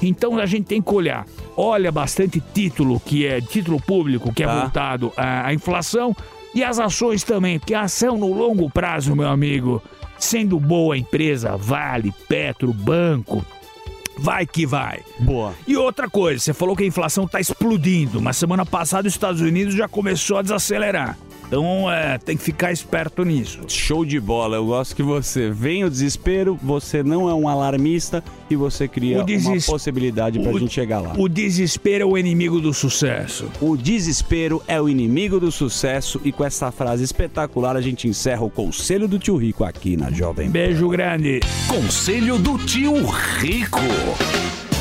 Então a gente tem que olhar. Olha bastante título que é título público que é Tá. voltado à, à inflação e as ações também, porque a ação no longo prazo, meu amigo, sendo boa empresa, Vale, Petro, Banco, vai que vai. Boa. E outra coisa, você falou que a inflação está explodindo, mas semana passada os Estados Unidos já começou a desacelerar. Então é, tem que ficar esperto nisso. Show de bola, eu gosto que você vem o desespero, você não é um alarmista e você cria uma possibilidade pra o- gente chegar lá. O desespero é o inimigo do sucesso. O desespero é o inimigo do sucesso e com essa frase espetacular a gente encerra o Conselho do Tio Rico aqui na Jovem. Beijo grande. Conselho do Tio Rico.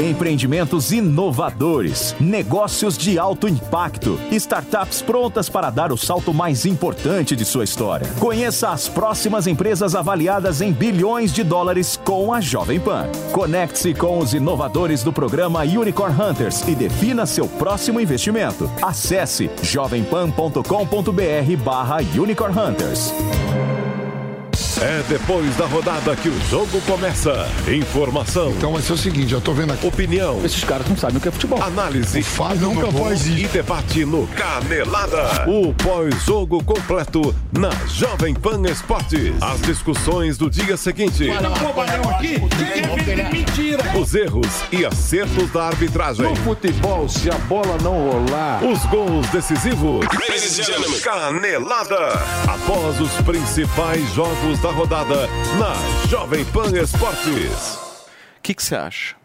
Empreendimentos inovadores, negócios de alto impacto, startups prontas para dar o salto mais importante de sua história. Conheça as próximas empresas avaliadas em bilhões de dólares com a Jovem Pan. Conecte-se com os inovadores do programa Unicorn Hunters e defina seu próximo investimento. Acesse jovempan.com.br barra Unicorn Hunters. É depois da rodada que o jogo começa. Informação. Então vai ser o seguinte, eu tô vendo aqui. Opinião. Esses caras não sabem o que é futebol. Análise. Fábio nunca faz isso. E debate no Canelada. O pós-jogo completo na Jovem Pan Esportes. As discussões do dia seguinte. Os erros e acertos da arbitragem. No futebol, se a bola não rolar. Os gols decisivos. Canelada. Após os principais jogos da rodada na Jovem Pan Esportes. O que você acha?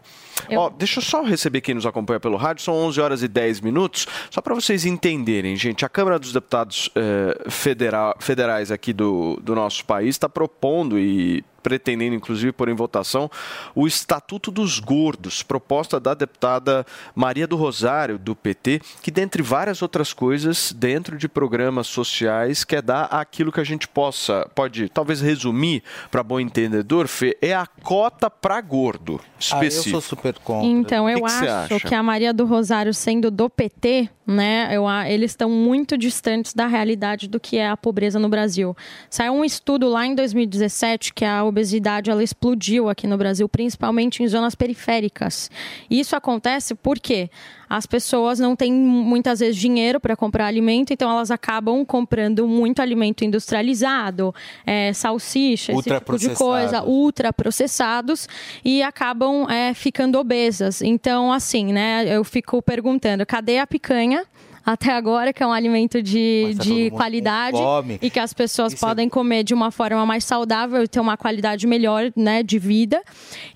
Ó, deixa eu só receber quem nos acompanha pelo rádio, são 11 horas e 10 minutos. Só para vocês entenderem, gente, a Câmara dos Deputados eh, federa- federais aqui do, do nosso país está propondo e pretendendo, inclusive, pôr em votação o Estatuto dos Gordos, proposta da deputada Maria do Rosário, do PT, que, dentre várias outras coisas, dentro de programas sociais, quer dar aquilo que a gente possa, pode talvez resumir para bom entendedor, Fê, é a cota para gordo específico. super contra. Então, eu que que acho acha? que a Maria do Rosário sendo do PT, né, eu, eles estão muito distantes da realidade do que é a pobreza no Brasil. Saiu um estudo lá em 2017 que a obesidade ela explodiu aqui no Brasil, principalmente em zonas periféricas. E isso acontece porque as pessoas não têm muitas vezes dinheiro para comprar alimento, então elas acabam comprando muito alimento industrializado, é, salsicha, esse tipo de coisa, ultraprocessados e acabam é, ficando obesas. Então, assim, né, eu fico perguntando, cadê a picanha? Até agora, que é um alimento de, tá de qualidade e que as pessoas Isso é- podem comer de uma forma mais saudável e ter uma qualidade melhor né, de vida.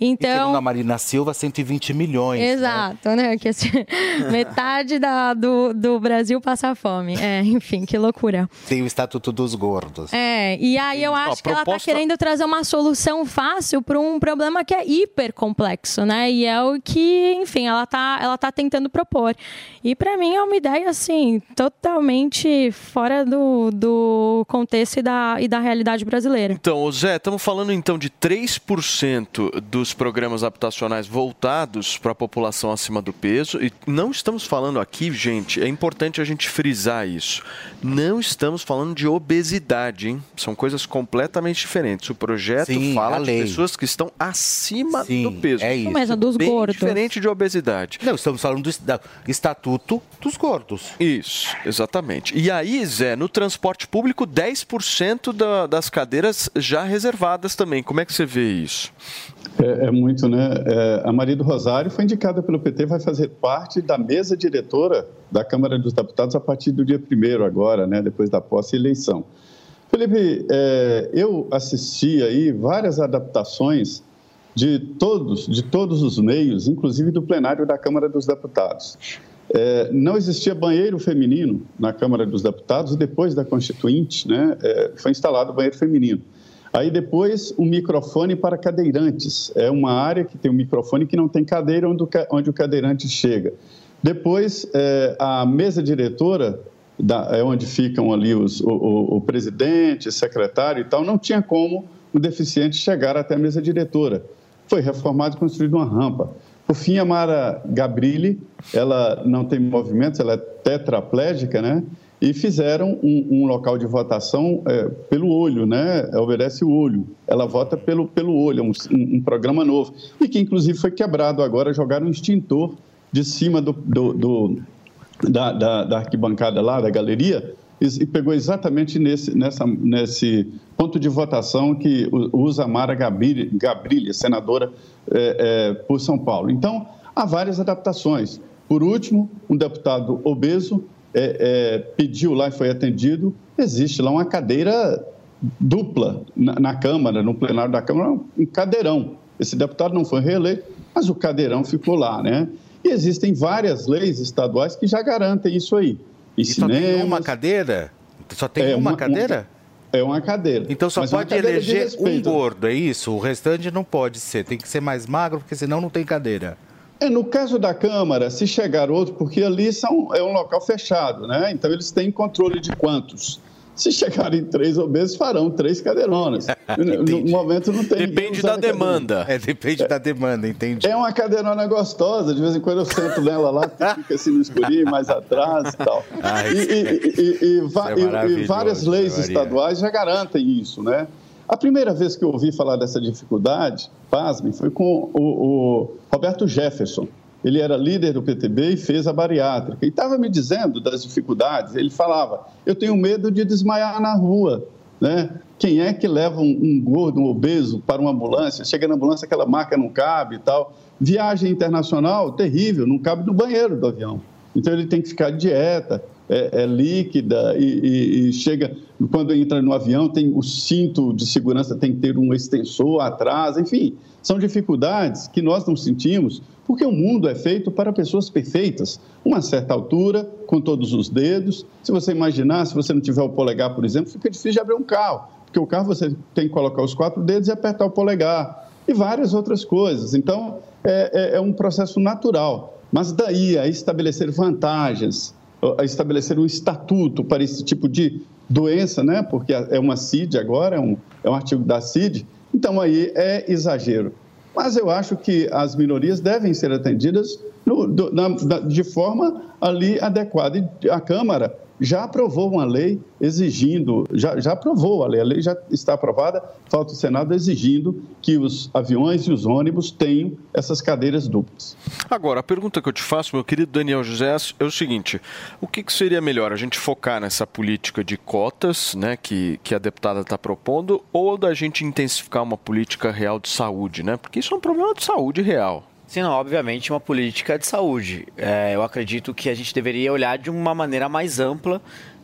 Então, Segundo a Marina Silva, 120 milhões. né? Exato, né? Que assim, metade da, do, do Brasil passa fome. É, enfim, que loucura. Tem o Estatuto dos Gordos. É, e aí eu acho que ela tá proposta- querendo trazer uma solução fácil para um problema que é hiper complexo, né? E é o que, enfim, ela tá, ela tá tentando propor. E para mim é uma ideia assim, totalmente fora do, do contexto e da, e da realidade brasileira. Então, Zé, estamos falando então de 3% dos programas habitacionais voltados para a população acima do peso. E não estamos falando aqui, gente, é importante a gente frisar isso. Não estamos falando de obesidade, hein? São coisas completamente diferentes. O projeto Sim, fala de pessoas que estão acima do peso. é isso. Mas a dos Bem gordos. diferente de obesidade. Não, estamos falando do da- estatuto dos gordos. Isso, exatamente. E aí, Zé, no transporte público, 10% da- das cadeiras já reservadas também. Como é que você vê isso? É, é muito, né? É, a Maria do Rosário foi indicada pelo PT, vai fazer parte da mesa diretora da Câmara dos Deputados a partir do dia 1 agora, né? Depois da posse e eleição. Felipe, é, eu assisti aí várias adaptações de todos, de todos os meios, inclusive do plenário da Câmara dos Deputados. É, não existia banheiro feminino na Câmara dos Deputados e depois da Constituinte, né, é, foi instalado banheiro feminino. Aí depois um microfone para cadeirantes. É uma área que tem um microfone que não tem cadeira onde o, onde o cadeirante chega. Depois é, a mesa diretora, da, é onde ficam ali os, o, o, o presidente, secretário e tal, não tinha como o deficiente chegar até a mesa diretora. Foi reformado e construída uma rampa. Por fim, a Mara Gabrilli, ela não tem movimentos, ela é tetraplégica, né? E fizeram um, um local de votação é, pelo olho, né? Obedece o olho. Ela vota pelo, pelo olho, é um, um- um programa novo. E que, inclusive, foi quebrado agora, jogaram um extintor de cima do, do- do- da, da- da arquibancada lá, da galeria, e, pegou exatamente nesse, nessa, nesse ponto de votação que usa Mara Gabrilli senadora é, é, por São Paulo. Então, há várias adaptações. Por último, um deputado obeso é, é, pediu lá e foi atendido, existe lá uma cadeira dupla na, na Câmara, no plenário da Câmara, um cadeirão. Esse deputado não foi reeleito, mas o cadeirão ficou lá, né? E existem várias leis estaduais que já garantem isso aí. E, só tem uma cadeira? Só tem É, uma, uma- cadeira? É uma cadeira. Então só Mas é pode eleger um gordo, é isso? O restante não pode ser. Tem que ser mais magro, porque senão não tem cadeira. É, no caso da Câmara, se chegar outro, porque ali são, é um local fechado, né? Então eles têm controle de quantos. Se chegarem três obesos, farão três cadeironas. no, momento não tem. ninguém usando a cadeira. É, depende da demanda, entendi. É uma cadeirona gostosa, de vez em quando eu sento nela lá, fica assim no escurinho, mais atrás e tal. Ai, E, e- e- e é e- várias leis Maria. estaduais já garantem isso, né? A primeira vez que eu ouvi falar dessa dificuldade, pasmem, foi com o, o Roberto Jefferson. Ele era líder do PTB e fez a bariátrica. E estava me dizendo das dificuldades. Ele falava: eu tenho medo de desmaiar na rua. Né? Quem é que leva um, um gordo, um obeso para uma ambulância? Chega na ambulância, aquela marca não cabe e tal. Viagem internacional, terrível, não cabe no banheiro do avião. Então ele tem que ficar de dieta, é, é líquida e, e- e chega quando entra no avião tem o cinto de segurança tem que ter um extensor atrás, enfim, são dificuldades que nós não sentimos porque o mundo é feito para pessoas perfeitas, uma certa altura, com todos os dedos. Se você imaginar, se você não tiver o polegar, por exemplo, fica difícil de abrir um carro, porque o carro você tem que colocar os quatro dedos e apertar o polegar e várias outras coisas. Então, é, é- é um processo natural. Mas daí a estabelecer vantagens, a estabelecer um estatuto para esse tipo de doença, né? porque é uma CID agora, é um, é um artigo da CID, então aí é exagero. Mas eu acho que as minorias devem ser atendidas no- do- na- da- de forma ali adequada. E a Câmara já aprovou uma lei exigindo, já, já aprovou a lei, a lei já está aprovada, falta o Senado exigindo que os aviões e os ônibus tenham essas cadeiras duplas. Agora, a pergunta que eu te faço, meu querido Daniel José, é o seguinte: o que, que seria melhor? A gente focar nessa política de cotas, né, que, que a deputada está propondo, ou da gente intensificar uma política real de saúde, né? Porque isso é um problema de saúde real. Sim, não, obviamente uma política de saúde. É, eu acredito que a gente deveria olhar de uma maneira mais ampla,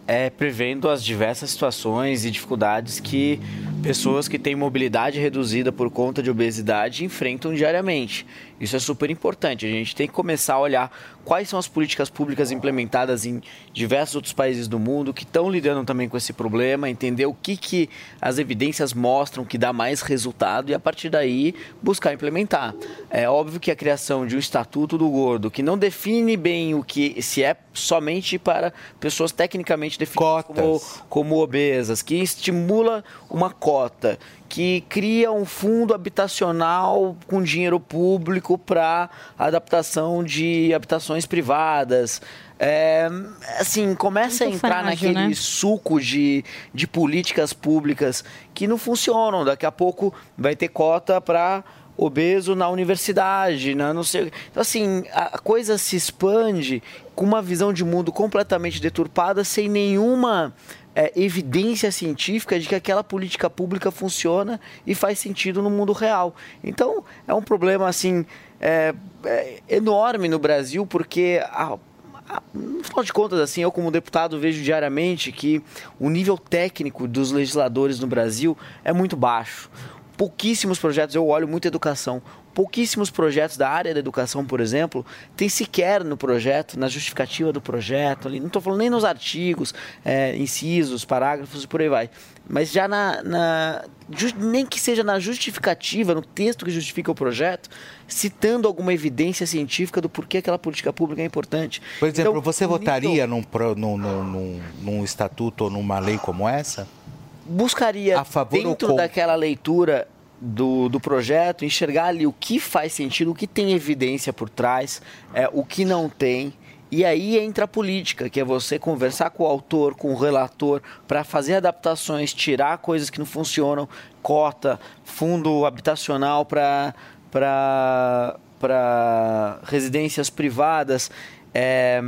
é, prevendo as diversas situações e dificuldades que pessoas que têm mobilidade reduzida por conta de obesidade enfrentam diariamente. Isso é super importante. A gente tem que começar a olhar quais são as políticas públicas implementadas em diversos outros países do mundo que estão lidando também com esse problema, entender o que, que as evidências mostram que dá mais resultado e a partir daí buscar implementar. É óbvio que a criação de um estatuto do gordo que não define bem o que se é somente para pessoas tecnicamente definidas como, como obesas, que estimula uma cota que cria um fundo habitacional com dinheiro público para adaptação de habitações privadas. É, assim, começa a Muito entrar frágil, naquele né? suco de, de políticas públicas que não funcionam. Daqui a pouco vai ter cota para obeso na universidade, na não sei. Então, assim, a coisa se expande com uma visão de mundo completamente deturpada, sem nenhuma é, evidência científica de que aquela política pública funciona e faz sentido no mundo real. Então, é um problema assim é, é, enorme no Brasil, porque a- no final de contas, assim, eu como deputado vejo diariamente que o nível técnico dos legisladores no Brasil é muito baixo. Pouquíssimos projetos, eu olho muito educação, pouquíssimos projetos da área da educação, por exemplo, tem sequer no projeto, na justificativa do projeto, ali, não estou falando nem nos artigos, é, incisos, parágrafos e por aí vai, mas já na, na- ju- nem que seja na justificativa, no texto que justifica o projeto, citando alguma evidência científica do porquê aquela política pública é importante. Por exemplo, Então, você nível- votaria pro- num, num, num- num estatuto ou numa lei como essa? Buscaria, A favor ou dentro daquela leitura do, do projeto, enxergar ali o que faz sentido, o que tem evidência por trás, é, o que não tem. E aí entra a política, que é você conversar com o autor, com o relator, para fazer adaptações, tirar coisas que não funcionam, cota, fundo habitacional para para residências privadas, é,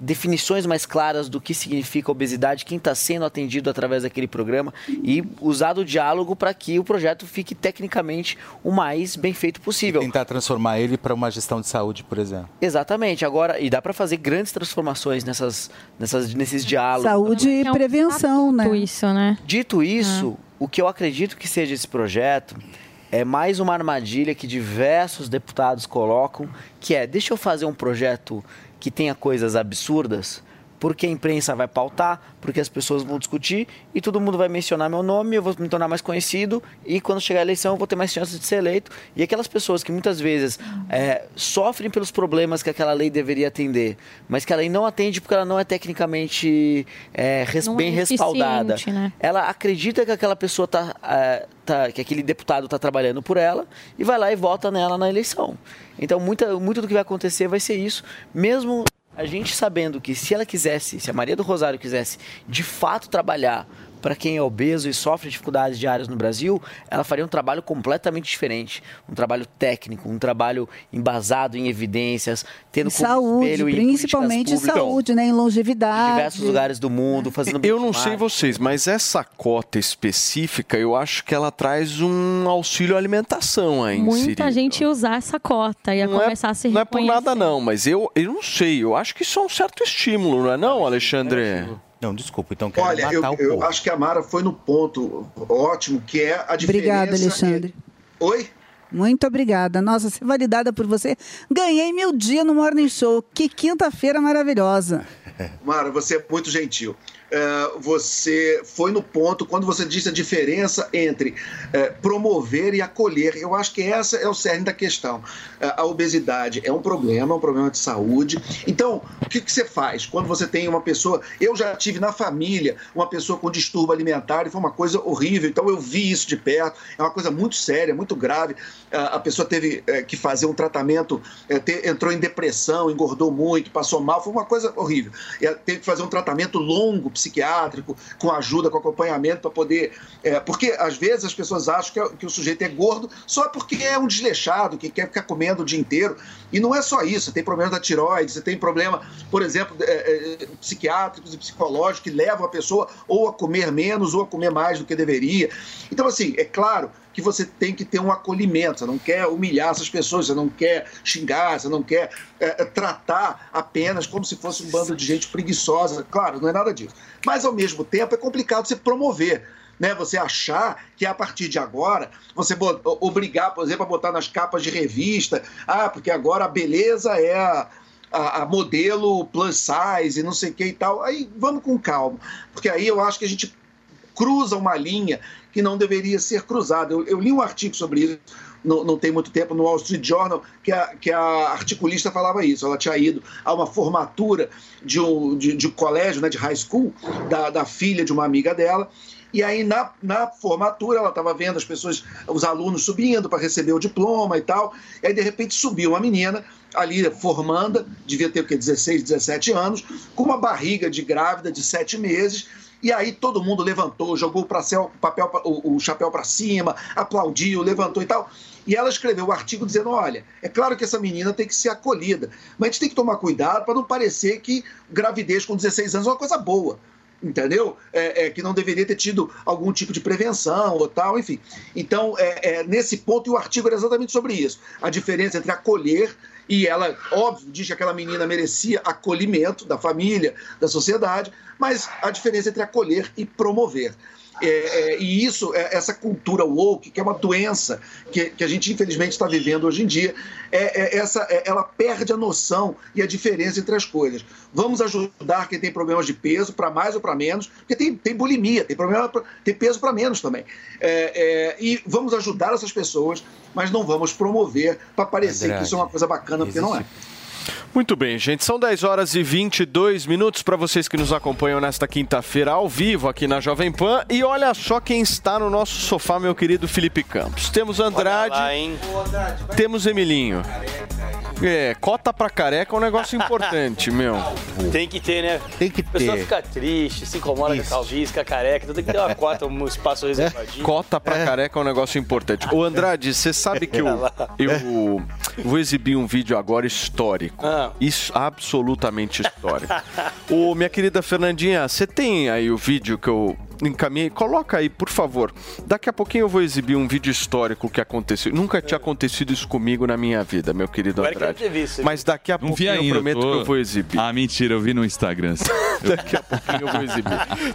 definições mais claras do que significa obesidade, quem está sendo atendido através daquele programa e usar o diálogo para que o projeto fique tecnicamente o mais bem feito possível. Tentar transformar ele para uma gestão de saúde, por exemplo. Exatamente. Agora, e dá para fazer grandes transformações nessas, nessas, nesses diálogos. Saúde e prevenção, né? Isso, né? Dito isso, o que eu acredito que seja esse projeto é mais uma armadilha que diversos deputados colocam, que é, deixa eu fazer um projeto que tenha coisas absurdas, porque a imprensa vai pautar, porque as pessoas vão discutir e todo mundo vai mencionar meu nome, eu vou me tornar mais conhecido e quando chegar a eleição eu vou ter mais chances de ser eleito. E aquelas pessoas que muitas vezes é, sofrem pelos problemas que aquela lei deveria atender, mas que a lei não atende porque ela não é tecnicamente é, res- Não é bem respaldada eficiente, né? ela acredita que aquela pessoa tá, eh, tá- que aquele deputado está trabalhando por ela e vai lá e vota nela na eleição. Então, muita, muito do que vai acontecer vai ser isso, mesmo a gente sabendo que se ela quisesse, se a Maria do Rosário quisesse de fato trabalhar para quem é obeso e sofre dificuldades diárias no Brasil, ela faria um trabalho completamente diferente, um trabalho técnico, um trabalho embasado em evidências, tendo Em como saúde, espelho em principalmente públicas saúde, né? Em longevidade. diversos lugares do mundo, fazendo Eu não sei vocês, mas essa cota específica, eu acho que ela traz um auxílio alimentação aí. Muita gente ia usar essa cota, ia Não é- começar a se Não é por nada não, mas eu, eu não sei. Eu acho que isso é um certo estímulo, não é não, Alexandre? Não, desculpa. Então Olha, eu, eu acho que a Mara foi no ponto ótimo, que é a diferença... Obrigada, Alexandre. Oi? Muito obrigada. Nossa, ser validada por você. Ganhei meu dia no Morning Show. Que quinta-feira maravilhosa. Mara, você é muito gentil. É, você foi no ponto quando você disse a diferença entre é, promover e acolher. Eu acho que essa é o cerne da questão. É, a obesidade é um problema, é um problema de saúde. Então, o que, que você faz quando você tem uma pessoa? Eu já tive na família uma pessoa com distúrbio alimentar e foi uma coisa horrível. Então, eu vi isso de perto. É uma coisa muito séria, muito grave. A pessoa teve que fazer um tratamento, entrou em depressão, engordou muito, passou mal. Foi uma coisa horrível. Teve que fazer um tratamento longo, psiquiátrico, com ajuda, com acompanhamento para poder. é, porque às vezes as pessoas acham que, é- que o sujeito é gordo só porque é um desleixado, que quer ficar comendo o dia inteiro. E não é só isso. Você tem problema da tiroide, você tem problema, por exemplo, é, é, psiquiátricos e psicológicos que levam a pessoa ou a comer menos ou a comer mais do que deveria. Então, assim, é claro que você tem que ter um acolhimento, você não quer humilhar essas pessoas, você não quer xingar, você não quer é, é, tratar apenas como se fosse um bando de gente preguiçosa. Claro, não é nada disso. Mas, ao mesmo tempo, é complicado você promover. Né? Você achar que a partir de agora você obrigar, por exemplo, a botar nas capas de revista, ah, porque agora a beleza é a, a, a modelo plus size não sei o que e tal. Aí vamos com calma, porque aí eu acho que a gente cruza uma linha que não deveria ser cruzada. Eu, eu li um artigo sobre isso, não, não tem muito tempo, no Wall Street Journal, que a, que a articulista falava isso. Ela tinha ido a uma formatura de um, de, de um colégio, né, de high school, da, da filha de uma amiga dela. E aí, na, na formatura, ela estava vendo as pessoas, os alunos subindo para receber o diploma e tal. E aí, de repente, subiu uma menina ali formanda, devia ter o quê? 16, 17 anos, com uma barriga de grávida de 7 meses. E aí todo mundo levantou, jogou o, pracel- papel, o, o chapéu para cima, aplaudiu, levantou e tal. E ela escreveu o artigo dizendo: olha, é claro que essa menina tem que ser acolhida, mas a gente tem que tomar cuidado para não parecer que gravidez com 16 anos é uma coisa boa entendeu? É, é, que não deveria ter tido algum tipo de prevenção ou tal, enfim. Então, é, é, nesse ponto, e o artigo era exatamente sobre isso. A diferença entre acolher e ela, óbvio, diz que aquela menina merecia acolhimento da família, da sociedade, mas a diferença entre acolher e promover. É, é, e isso, é, essa cultura woke, que é uma doença que, que a gente infelizmente está vivendo hoje em dia, é, é essa, é- ela perde a noção e a diferença entre as coisas. Vamos ajudar quem tem problemas de peso, para mais ou para menos, porque tem, tem bulimia, tem, problema pra- tem peso para menos também. É, e vamos ajudar essas pessoas, mas não vamos promover para parecer Andrade, que isso é uma coisa bacana, porque não é. Muito bem, gente. São 10 horas e 22 minutos para vocês que nos acompanham nesta quinta-feira ao vivo aqui na Jovem Pan. E olha só quem está no nosso sofá, meu querido Felipe Campos. Temos Andrade, temos Emilinho. É, cota pra careca é um negócio importante, meu. Tem que ter, né? Tem que A pessoa ter. fica triste, se incomoda com a calvície, fica careca, então tem que ter uma cota, um espaço reservadinho. Cota pra careca é um negócio importante. Ô Andrade, você sabe que eu, eu vou exibir um vídeo agora histórico. Ah. Isso, absolutamente histórico. Ô, minha querida Fernandinha, você tem aí o vídeo que eu encaminhei? Coloca aí, por favor. Daqui a pouquinho eu vou exibir um vídeo histórico que aconteceu. Nunca tinha acontecido isso comigo na minha vida, meu querido Agora que eu Andrade. teve isso, Mas daqui a Não vi pouquinho eu ainda. prometo tô- que eu vou exibir. Ah, mentira, eu vi no Instagram. Daqui a pouquinho eu vou exibir.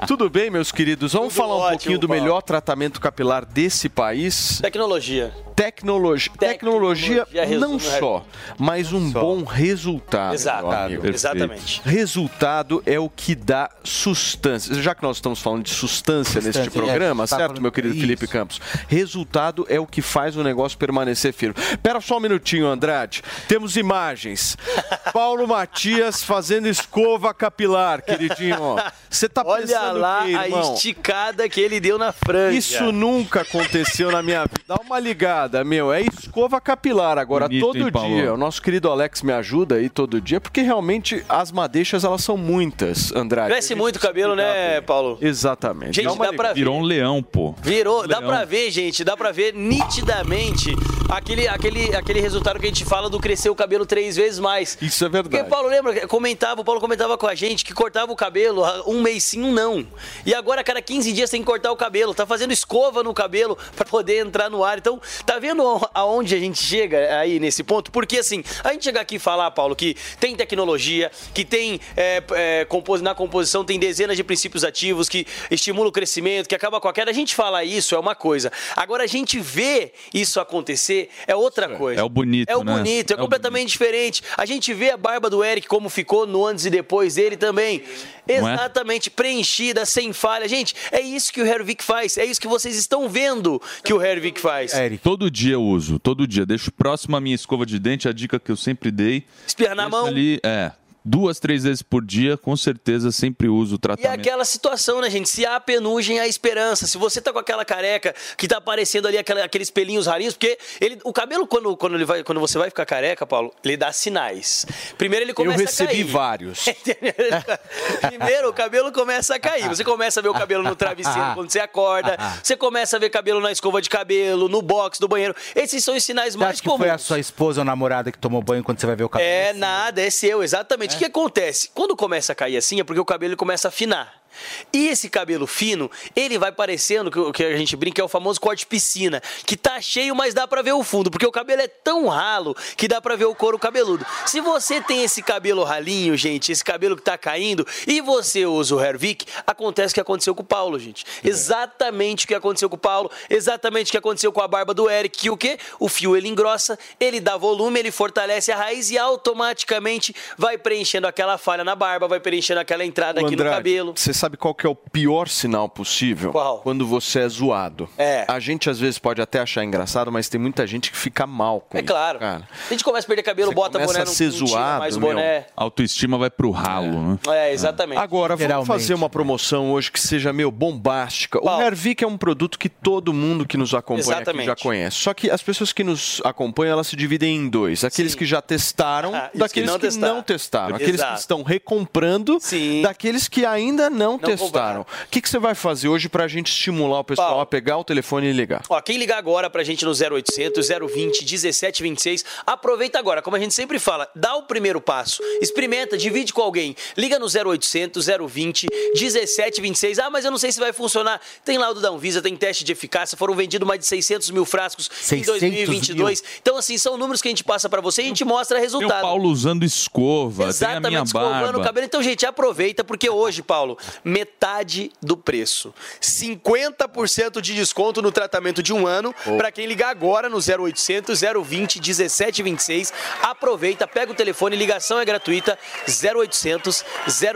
Tudo bem, meus queridos? Vamos falar um ótimo, pouquinho do Paulo. melhor tratamento capilar desse país. Tecnologia. Tecnologia, tecnologia, Tecnologia não só, mas um bom resultado. Exato, exatamente. Resultado é o que dá sustância. Já que nós estamos falando de sustância neste Sustância, programa, é, tá certo, falando- meu querido isso. Felipe Campos? Resultado é o que faz o negócio permanecer firme. Pera só um minutinho, Andrade. Temos imagens. Paulo Matias fazendo escova capilar, queridinho. Você tá Olha pensando lá o quê, a esticada que ele deu na franja. Isso nunca aconteceu na minha vida. Dá uma ligada, meu. É escova capilar agora, Bonito, todo hein, dia. O nosso querido Alex me ajuda aí todo dia, porque realmente as madeixas, elas são muitas, Andrade. Cresce muito o cabelo, né, Paulo? Exatamente. Gente, Dá dá pra ver. Virou um leão, pô. Virou, dá Leão. pra ver, gente, dá pra ver nitidamente aquele, aquele, aquele resultado que a gente fala do crescer o cabelo três vezes mais. Isso é verdade. Porque Paulo lembra, comentava, o Paulo comentava com a gente que cortava o cabelo ah, um mês sim, um não. E agora a cada 15 dias tem que cortar o cabelo, tá fazendo escova no cabelo pra poder entrar no ar. Então, tá vendo a- aonde a gente chega aí nesse ponto? Porque assim, a gente chegar aqui e falar, Paulo, que tem tecnologia, que tem é, é, compos- na composição tem dezenas de princípios ativos que estimula o crescimento, que acaba com a queda. A gente fala isso é uma coisa. Agora a gente vê isso acontecer é outra coisa. É o bonito, É o né? bonito, é, É completamente diferente. A gente vê a barba do Eric como ficou no antes e depois dele também. É? Exatamente, preenchida, sem falha. Gente, é isso que o Hervik faz. É isso que vocês estão vendo que o Hervik faz. Todo dia eu uso, todo dia. Deixo próximo à minha escova de dente, a dica que eu sempre dei. Espirrar na mão. ali, é, duas, três vezes por dia, com certeza sempre uso o E é tratamento. aquela situação, né, gente? Se há penugem, há esperança. Se você tá com aquela careca que tá aparecendo ali aquela- aqueles pelinhos rarinhos, porque ele, o cabelo, quando, quando, ele vai, quando você vai ficar careca, Paulo, ele dá sinais. Primeiro ele Eu começa a recebi cair. vários. Primeiro, o cabelo começa a cair. Você começa a ver o cabelo no travesseiro quando você acorda. Você começa a ver cabelo na escova de cabelo, no box do banheiro. Esses são os sinais Você mais acha que foi a comuns. sua esposa ou namorada que tomou banho quando você vai ver o cabelo? É nada, é seu, exatamente. Que acontece? Quando começa a cair assim, é porque o cabelo começa a afinar. E esse cabelo fino, ele vai parecendo, que o que a gente brinca, é o famoso corte piscina, que tá cheio, mas dá pra ver o fundo, porque o cabelo é tão ralo que dá pra ver o couro cabeludo. Se você tem esse cabelo ralinho, gente, esse cabelo que tá caindo, e você usa o Hervik, acontece o que aconteceu com o Paulo, gente. Exatamente o que aconteceu com o Paulo, exatamente o que aconteceu com a barba do Eric, que o quê? O fio ele engrossa, ele dá volume, ele fortalece a raiz e automaticamente vai preenchendo aquela falha na barba, vai preenchendo aquela entrada Ô, aqui no Andrade, cabelo. Você sabe qual que é o pior sinal possível? Qual? Quando você é zoado. É. A gente às vezes pode até achar engraçado, mas tem muita gente que fica mal com É isso, claro. cara. A gente começa a perder cabelo, bota começa boné, a não, ser não zoado, mais o meu. boné. Autoestima vai pro ralo, né? É, exatamente. Agora, vamos fazer uma promoção hoje que seja meio bombástica. O Hervik é um produto que todo mundo que nos acompanha já conhece. Só que as pessoas que nos acompanham, elas se dividem em dois. Aqueles que já testaram, Ah, e os daqueles que que não não testaram. testaram. Aqueles que estão recomprando, daqueles que ainda não, testaram. O que, que você vai fazer hoje pra gente estimular o pessoal a pegar o telefone e ligar? Ó, quem ligar agora pra gente no 0800 020 1726, aproveita agora, como a gente sempre fala, dá o primeiro passo, experimenta, divide com alguém, liga no 0800 020 1726. Ah, mas eu não sei se vai funcionar. Tem laudo da Anvisa, tem teste de eficácia, foram vendidos mais de 600 mil frascos em 600 2022. Então, assim, são números que a gente passa pra você e a gente mostra Tem o resultado. Paulo usando escova, tem a minha escovando o cabelo. Então, gente, aproveita, porque hoje, Paulo, metade do preço. 50% de desconto no tratamento de um ano. Pra quem ligar agora no 0800 020 1726. Aproveita, pega o telefone, ligação é gratuita. 0800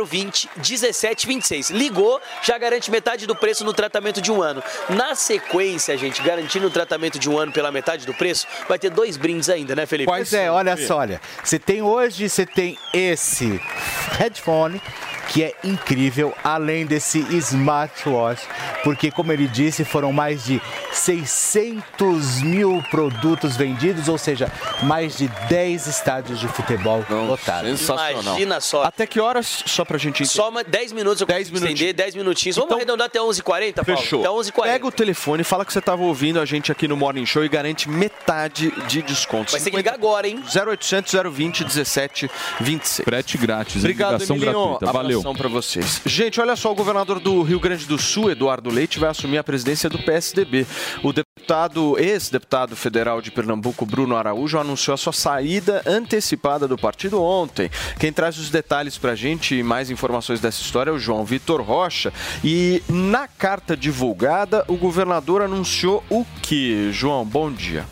020 1726. Ligou, já garante metade do preço no tratamento de um ano. Na sequência, gente, garantindo o tratamento de um ano pela metade do preço, vai ter dois brindes ainda, né, Felipe? Pois é, olha só, olha. Você tem hoje, você tem esse headphone que é incrível, além desse smartwatch, porque como ele disse, foram mais de 600 mil produtos vendidos, ou seja, mais de 10 estádios de futebol lotados. Sensacional. Imagina só. Até que horas, só pra gente entender? Só uma 10 minutos eu 10 consigo estender, 10 minutinhos. Vamos arredondar até 11h40, Paulo? Fechou. Até 11h40. Pega o telefone, fala que você estava ouvindo a gente aqui no Morning Show e garante metade de desconto. Vai ter que ligar agora, hein? 0800 020 17 26. Frete grátis? Obrigado, ligação Emiliano. gratuita. Valeu. Pra vocês. Gente, olha só, o governador do Rio Grande do Sul, Eduardo Leite, vai assumir a presidência do PSDB. O deputado, ex-deputado federal de Pernambuco, Bruno Araújo, anunciou a sua saída antecipada do partido ontem. Quem traz os detalhes pra gente e mais informações dessa história é o João Vitor Rocha. E na carta divulgada, o governador anunciou o que? João, bom dia.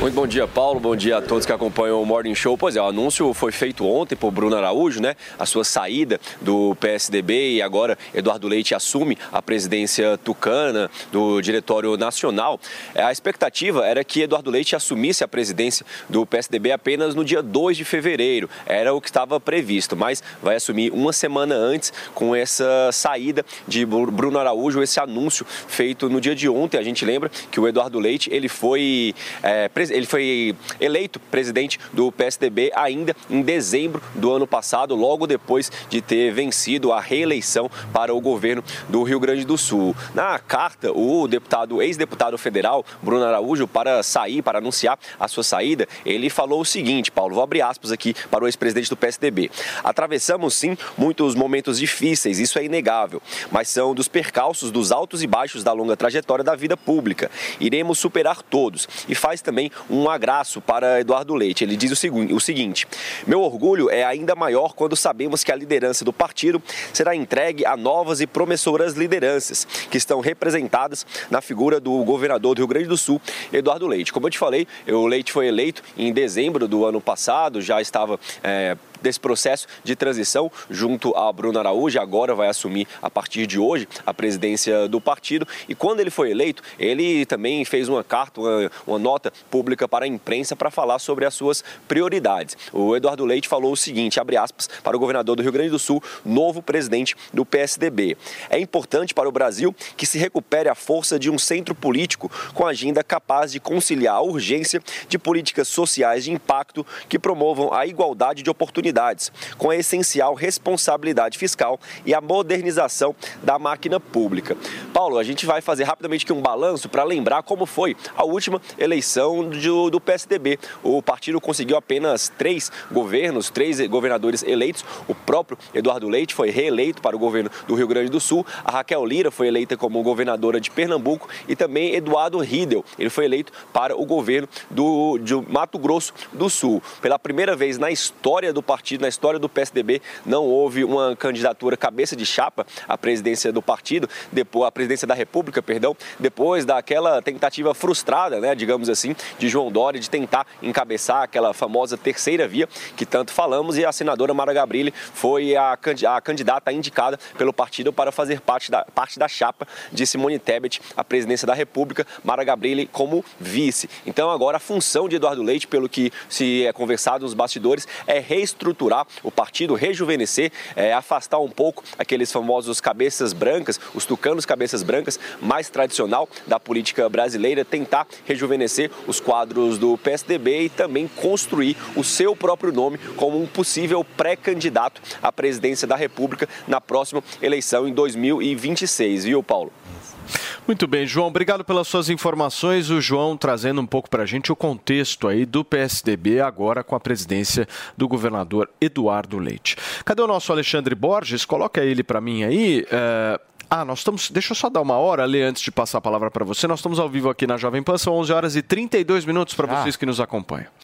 Muito bom dia, Paulo. Bom dia a todos que acompanham o Morning Show. Pois é, o anúncio foi feito ontem por Bruno Araújo, né? A sua saída do PSDB e agora Eduardo Leite assume a presidência tucana do Diretório Nacional. É, A expectativa era que Eduardo Leite assumisse a presidência do PSDB apenas no dia 2 de fevereiro. Era o que estava previsto, mas vai assumir uma semana antes com essa saída de Bru- Bruno Araújo, esse anúncio feito no dia de ontem. A gente lembra que o Eduardo Leite ele foi, é, pres- ele foi eleito presidente do PSDB ainda em dezembro do ano passado, logo depois de ter vencido a reeleição para o governo do Rio Grande do Sul. Na carta, o deputado, ex-deputado federal Bruno Araújo, para sair, para anunciar a sua saída, ele falou o seguinte, Paulo, vou abrir aspas aqui para o ex-presidente do PSDB. Atravessamos sim muitos momentos difíceis, isso é inegável, mas são dos percalços, dos altos e baixos da longa trajetória da vida pública. Iremos superar todos. E faz também um agraço para Eduardo Leite. Ele diz o, segui- o seguinte: Meu orgulho é ainda maior quando sabemos que a liderança do partido será entregue a novas e promissoras lideranças que estão representadas na figura do governador do Rio Grande do Sul, Eduardo Leite. Como eu te falei, o Leite foi eleito em dezembro do ano passado, já estava. é, desse processo de transição junto a Bruno Araújo, agora vai assumir a partir de hoje a presidência do partido. E quando ele foi eleito, ele também fez uma carta, uma, uma nota pública para a imprensa para falar sobre as suas prioridades. O Eduardo Leite falou o seguinte, abre aspas, para o governador do Rio Grande do Sul, novo presidente do PSDB. É importante para o Brasil que se recupere a força de um centro político com agenda capaz de conciliar a urgência de políticas sociais de impacto que promovam a igualdade de oportunidades prioridades, com a essencial responsabilidade fiscal e a modernização da máquina pública. Paulo, a gente vai fazer rapidamente aqui um balanço para lembrar como foi a última eleição do, do PSDB. O partido conseguiu apenas três governos, três governadores eleitos. O próprio Eduardo Leite foi reeleito para o governo do Rio Grande do Sul. A Raquel Lira foi eleita como governadora de Pernambuco e também Eduardo Riedel. Ele foi eleito para o governo do, de Mato Grosso do Sul. Pela primeira vez na história do partido, na história do PSDB, não houve uma candidatura cabeça de chapa à presidência do partido, depois a presidência da República, perdão, depois daquela tentativa frustrada, né, digamos assim, de João Dória de tentar encabeçar aquela famosa terceira via que tanto falamos e a senadora Mara Gabrilli foi a, a candidata indicada pelo partido para fazer parte da, parte da chapa de Simone Tebet à presidência da República, Mara Gabrilli como vice. Então agora a função de Eduardo Leite, pelo que se é conversado nos bastidores, é reestruturar o partido, rejuvenescer, é, afastar um pouco aqueles famosos cabeças brancas, os tucanos cabeças brancas, mais tradicional da política brasileira, tentar rejuvenescer os quadros do PSDB e também construir o seu próprio nome como um possível pré-candidato à presidência da República na próxima eleição em 2026, viu, Paulo? Muito bem, João, obrigado pelas suas informações. O João trazendo um pouco para a gente o contexto aí do PSDB agora com a presidência do governador Eduardo Leite. Cadê o nosso Alexandre Borges? Coloca ele para mim aí. É... Ah, nós estamos. Deixa eu só dar uma hora, Lê, antes de passar a palavra para você. Nós estamos ao vivo aqui na Jovem Pan, são 11 horas e 32 minutos para vocês que nos acompanham.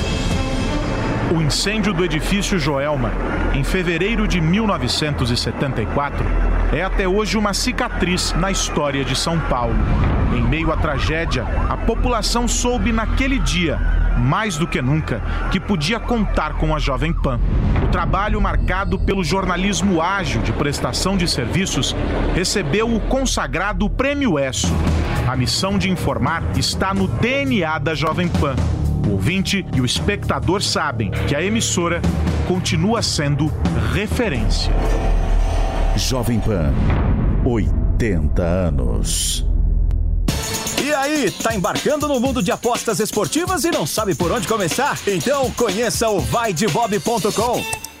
O incêndio do edifício Joelma, em fevereiro de 1974, é até hoje uma cicatriz na história de São Paulo. Em meio à tragédia, a população soube naquele dia, mais do que nunca, que podia contar com a Jovem Pan. O trabalho marcado pelo jornalismo ágil de prestação de serviços recebeu o consagrado Prêmio ESSO. A missão de informar está no DNA da Jovem Pan. O ouvinte e o espectador sabem que a emissora continua sendo referência. Jovem Pan, 80 anos. E aí, tá embarcando no mundo de apostas esportivas e não sabe por onde começar? Então conheça o vaidebob.com.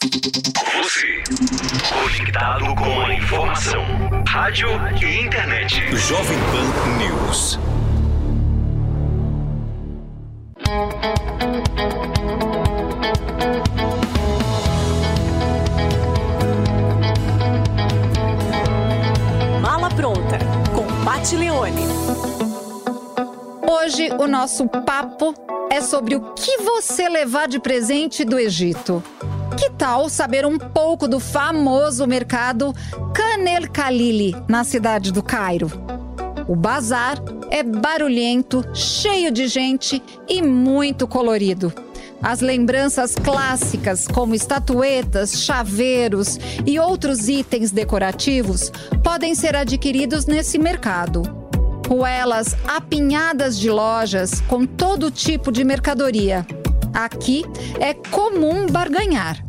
Você, conectado com a informação, rádio e internet. Jovem Pan News. Mala pronta com Pat Leone. Hoje o nosso papo é sobre o que você levar de presente do Egito. Que tal saber um pouco do famoso mercado Khan el Khalili, na cidade do Cairo? O bazar é barulhento, cheio de gente e muito colorido. As lembranças clássicas, como estatuetas, chaveiros e outros itens decorativos, podem ser adquiridos nesse mercado. Ruelas apinhadas de lojas com todo tipo de mercadoria. Aqui é comum barganhar.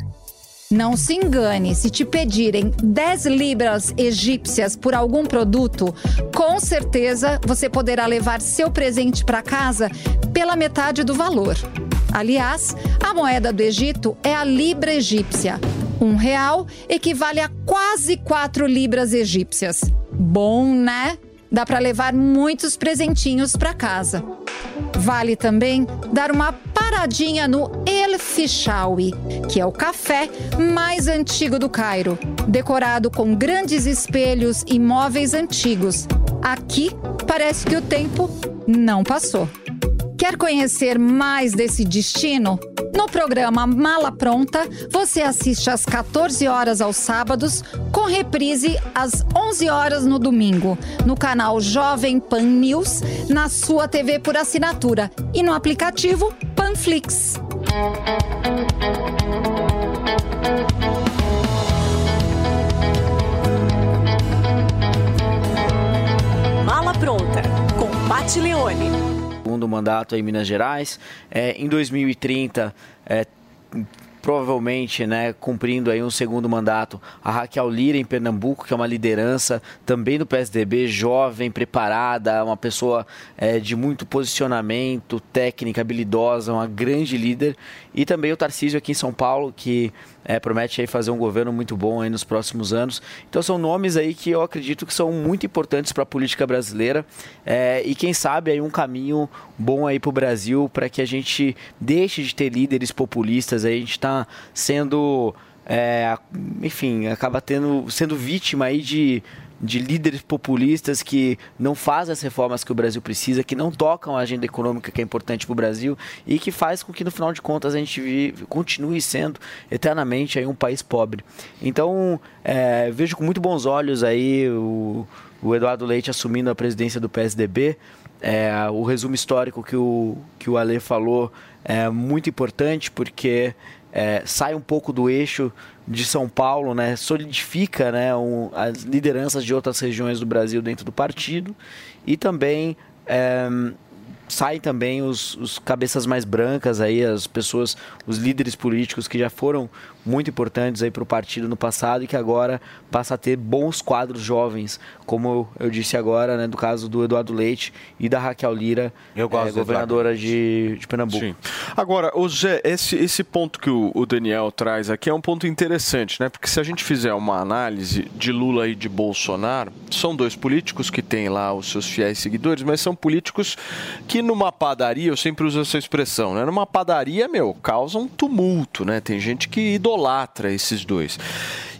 Não se engane, se te pedirem 10 libras egípcias por algum produto, com certeza você poderá levar seu presente para casa pela metade do valor. Aliás, a moeda do Egito é a libra egípcia. Um real equivale a quase 4 libras egípcias. Bom, né? Dá para levar muitos presentinhos para casa. Vale também dar uma paradinha no El Fishawi, que é o café mais antigo do Cairo, decorado com grandes espelhos e móveis antigos. Aqui parece que o tempo não passou. Quer conhecer mais desse destino? No programa Mala Pronta, você assiste às 14 horas aos sábados, com reprise às 11 horas no domingo, no canal Jovem Pan News, na sua TV por assinatura e no aplicativo Panflix. Mala Pronta, com Pat Leone. Segundo mandato em Minas Gerais. É, em 2030, é, provavelmente, né, cumprindo aí um segundo mandato, a Raquel Lira em Pernambuco, que é uma liderança também do PSDB, jovem, preparada, uma pessoa é, de muito posicionamento, técnica, habilidosa, uma grande líder. E também o Tarcísio aqui em São Paulo, que é, promete aí fazer um governo muito bom aí nos próximos anos. Então são nomes aí que eu acredito que são muito importantes para a política brasileira é, e quem sabe aí um caminho bom aí para o Brasil para que a gente deixe de ter líderes populistas. Aí a gente está sendo, é, enfim, acaba tendo sendo vítima aí de de líderes populistas que não fazem as reformas que o Brasil precisa, que não tocam a agenda econômica que é importante para o Brasil e que faz com que no final de contas a gente vive, continue sendo eternamente aí um país pobre. Então é, vejo com muito bons olhos aí o, o Eduardo Leite assumindo a presidência do PSDB. É, o resumo histórico que o, que o Ale falou é muito importante porque é, sai um pouco do eixo de São Paulo, né, solidifica né, um, as lideranças de outras regiões do Brasil dentro do partido e também é, saem também os, os, cabeças mais brancas aí, as pessoas, os líderes políticos que já foram muito importantes aí para o partido no passado e que agora passa a ter bons quadros jovens, como eu, eu disse agora, né, do caso do Eduardo Leite e da Raquel Lira, Eu gosto é, do governadora de, de Pernambuco. Sim. Agora, o Zé, esse, esse ponto que o, o Daniel traz aqui é um ponto interessante, né? Porque se a gente fizer uma análise de Lula e de Bolsonaro, são dois políticos que têm lá os seus fiéis seguidores, mas são políticos que numa padaria, eu sempre uso essa expressão, né? Numa padaria, meu, causam tumulto, né? Tem gente que idolatra esses dois.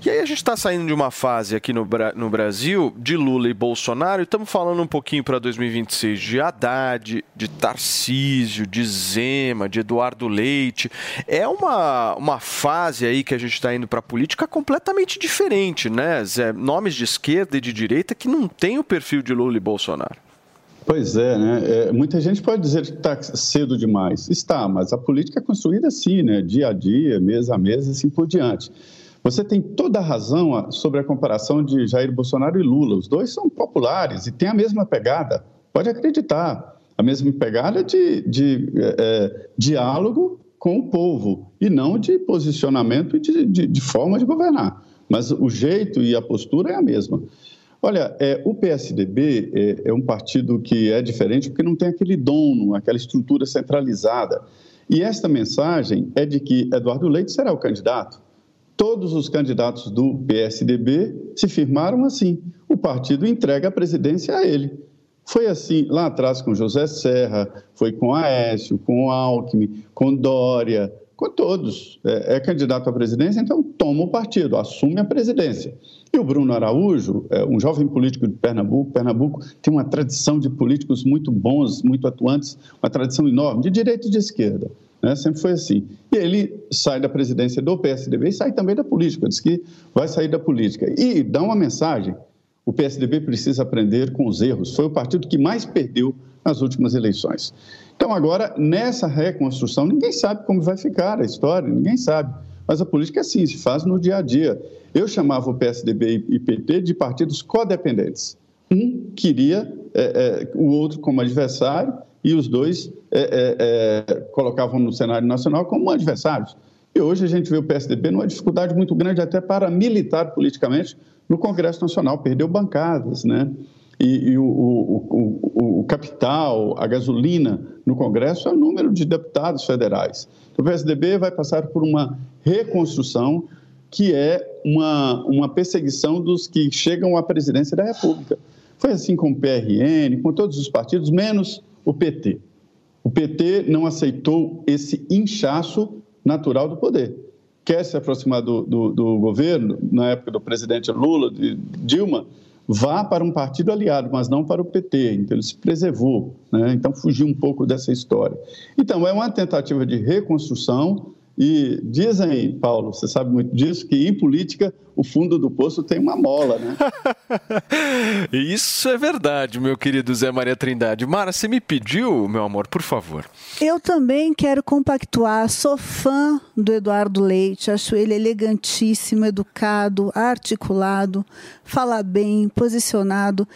E aí a gente está saindo de uma fase aqui no, no Brasil de Lula e Bolsonaro, e estamos falando um pouquinho para 2026 de Haddad, de Tarcísio, de Zema, de Eduardo Leite. É uma, uma fase aí que a gente está indo para a política completamente diferente, né, Zé? Nomes de esquerda e de direita que não tem o perfil de Lula e Bolsonaro. Pois é, né? É, muita gente pode dizer que está cedo demais. Está, mas a política é construída assim, né? Dia a dia, mês a mês e assim por diante. Você tem toda a razão ah, sobre a comparação de Jair Bolsonaro e Lula. Os dois são populares e têm a mesma pegada. Pode acreditar. A mesma pegada de, de é, é, diálogo com o povo e não de posicionamento e de, de, de forma de governar. Mas o jeito e a postura é a mesma. Olha, é, o PSDB é, é um partido que é diferente porque não tem aquele dono, aquela estrutura centralizada. E esta mensagem é de que Eduardo Leite será o candidato. Todos os candidatos do PSDB se firmaram assim. O partido entrega a presidência a ele. Foi assim lá atrás com José Serra, foi com Aécio, com Alckmin, com Dória, com todos. É, é candidato à presidência, então toma o partido, assume a presidência. E o Bruno Araújo, é um jovem político de Pernambuco, Pernambuco tem uma tradição de políticos muito bons, muito atuantes, uma tradição enorme, de direita e de esquerda. Né? Sempre foi assim. E ele sai da presidência do PSDB e sai também da política, diz que vai sair da política. E dá uma mensagem. o PSDB precisa aprender com os erros. Foi o partido que mais perdeu nas últimas eleições. Então, agora, nessa reconstrução, ninguém sabe como vai ficar a história, ninguém sabe. Mas a política, sim, se faz no dia a dia. Eu chamava o PSDB e PT de partidos codependentes. Um queria é, é, o outro como adversário e os dois é, é, é colocavam no cenário nacional como adversários. E hoje a gente vê o PSDB numa dificuldade muito grande até para militar politicamente no Congresso Nacional, perdeu bancadas, né? E, e o, o, o, o, capital, a gasolina no Congresso é o número de deputados federais. O PSDB vai passar por uma reconstrução que é uma, uma perseguição dos que chegam à presidência da República. Foi assim com o PRN, com todos os partidos, menos o PT. O PT não aceitou esse inchaço natural do poder. Quer se aproximar do, do, do governo, na época do presidente Lula, de Dilma, vá para um partido aliado, mas não para o PT. Então, ele se preservou, né? então fugiu um pouco dessa história. Então, é uma tentativa de reconstrução e dizem, Paulo, você sabe muito disso, que em política o fundo do poço tem uma mola, né? Isso é verdade, meu querido Zé Maria Trindade. Mara, você me pediu, meu amor, por favor. Eu também quero compactuar. Sou fã do Eduardo Leite. Acho ele elegantíssimo, educado, articulado, fala bem, posicionado.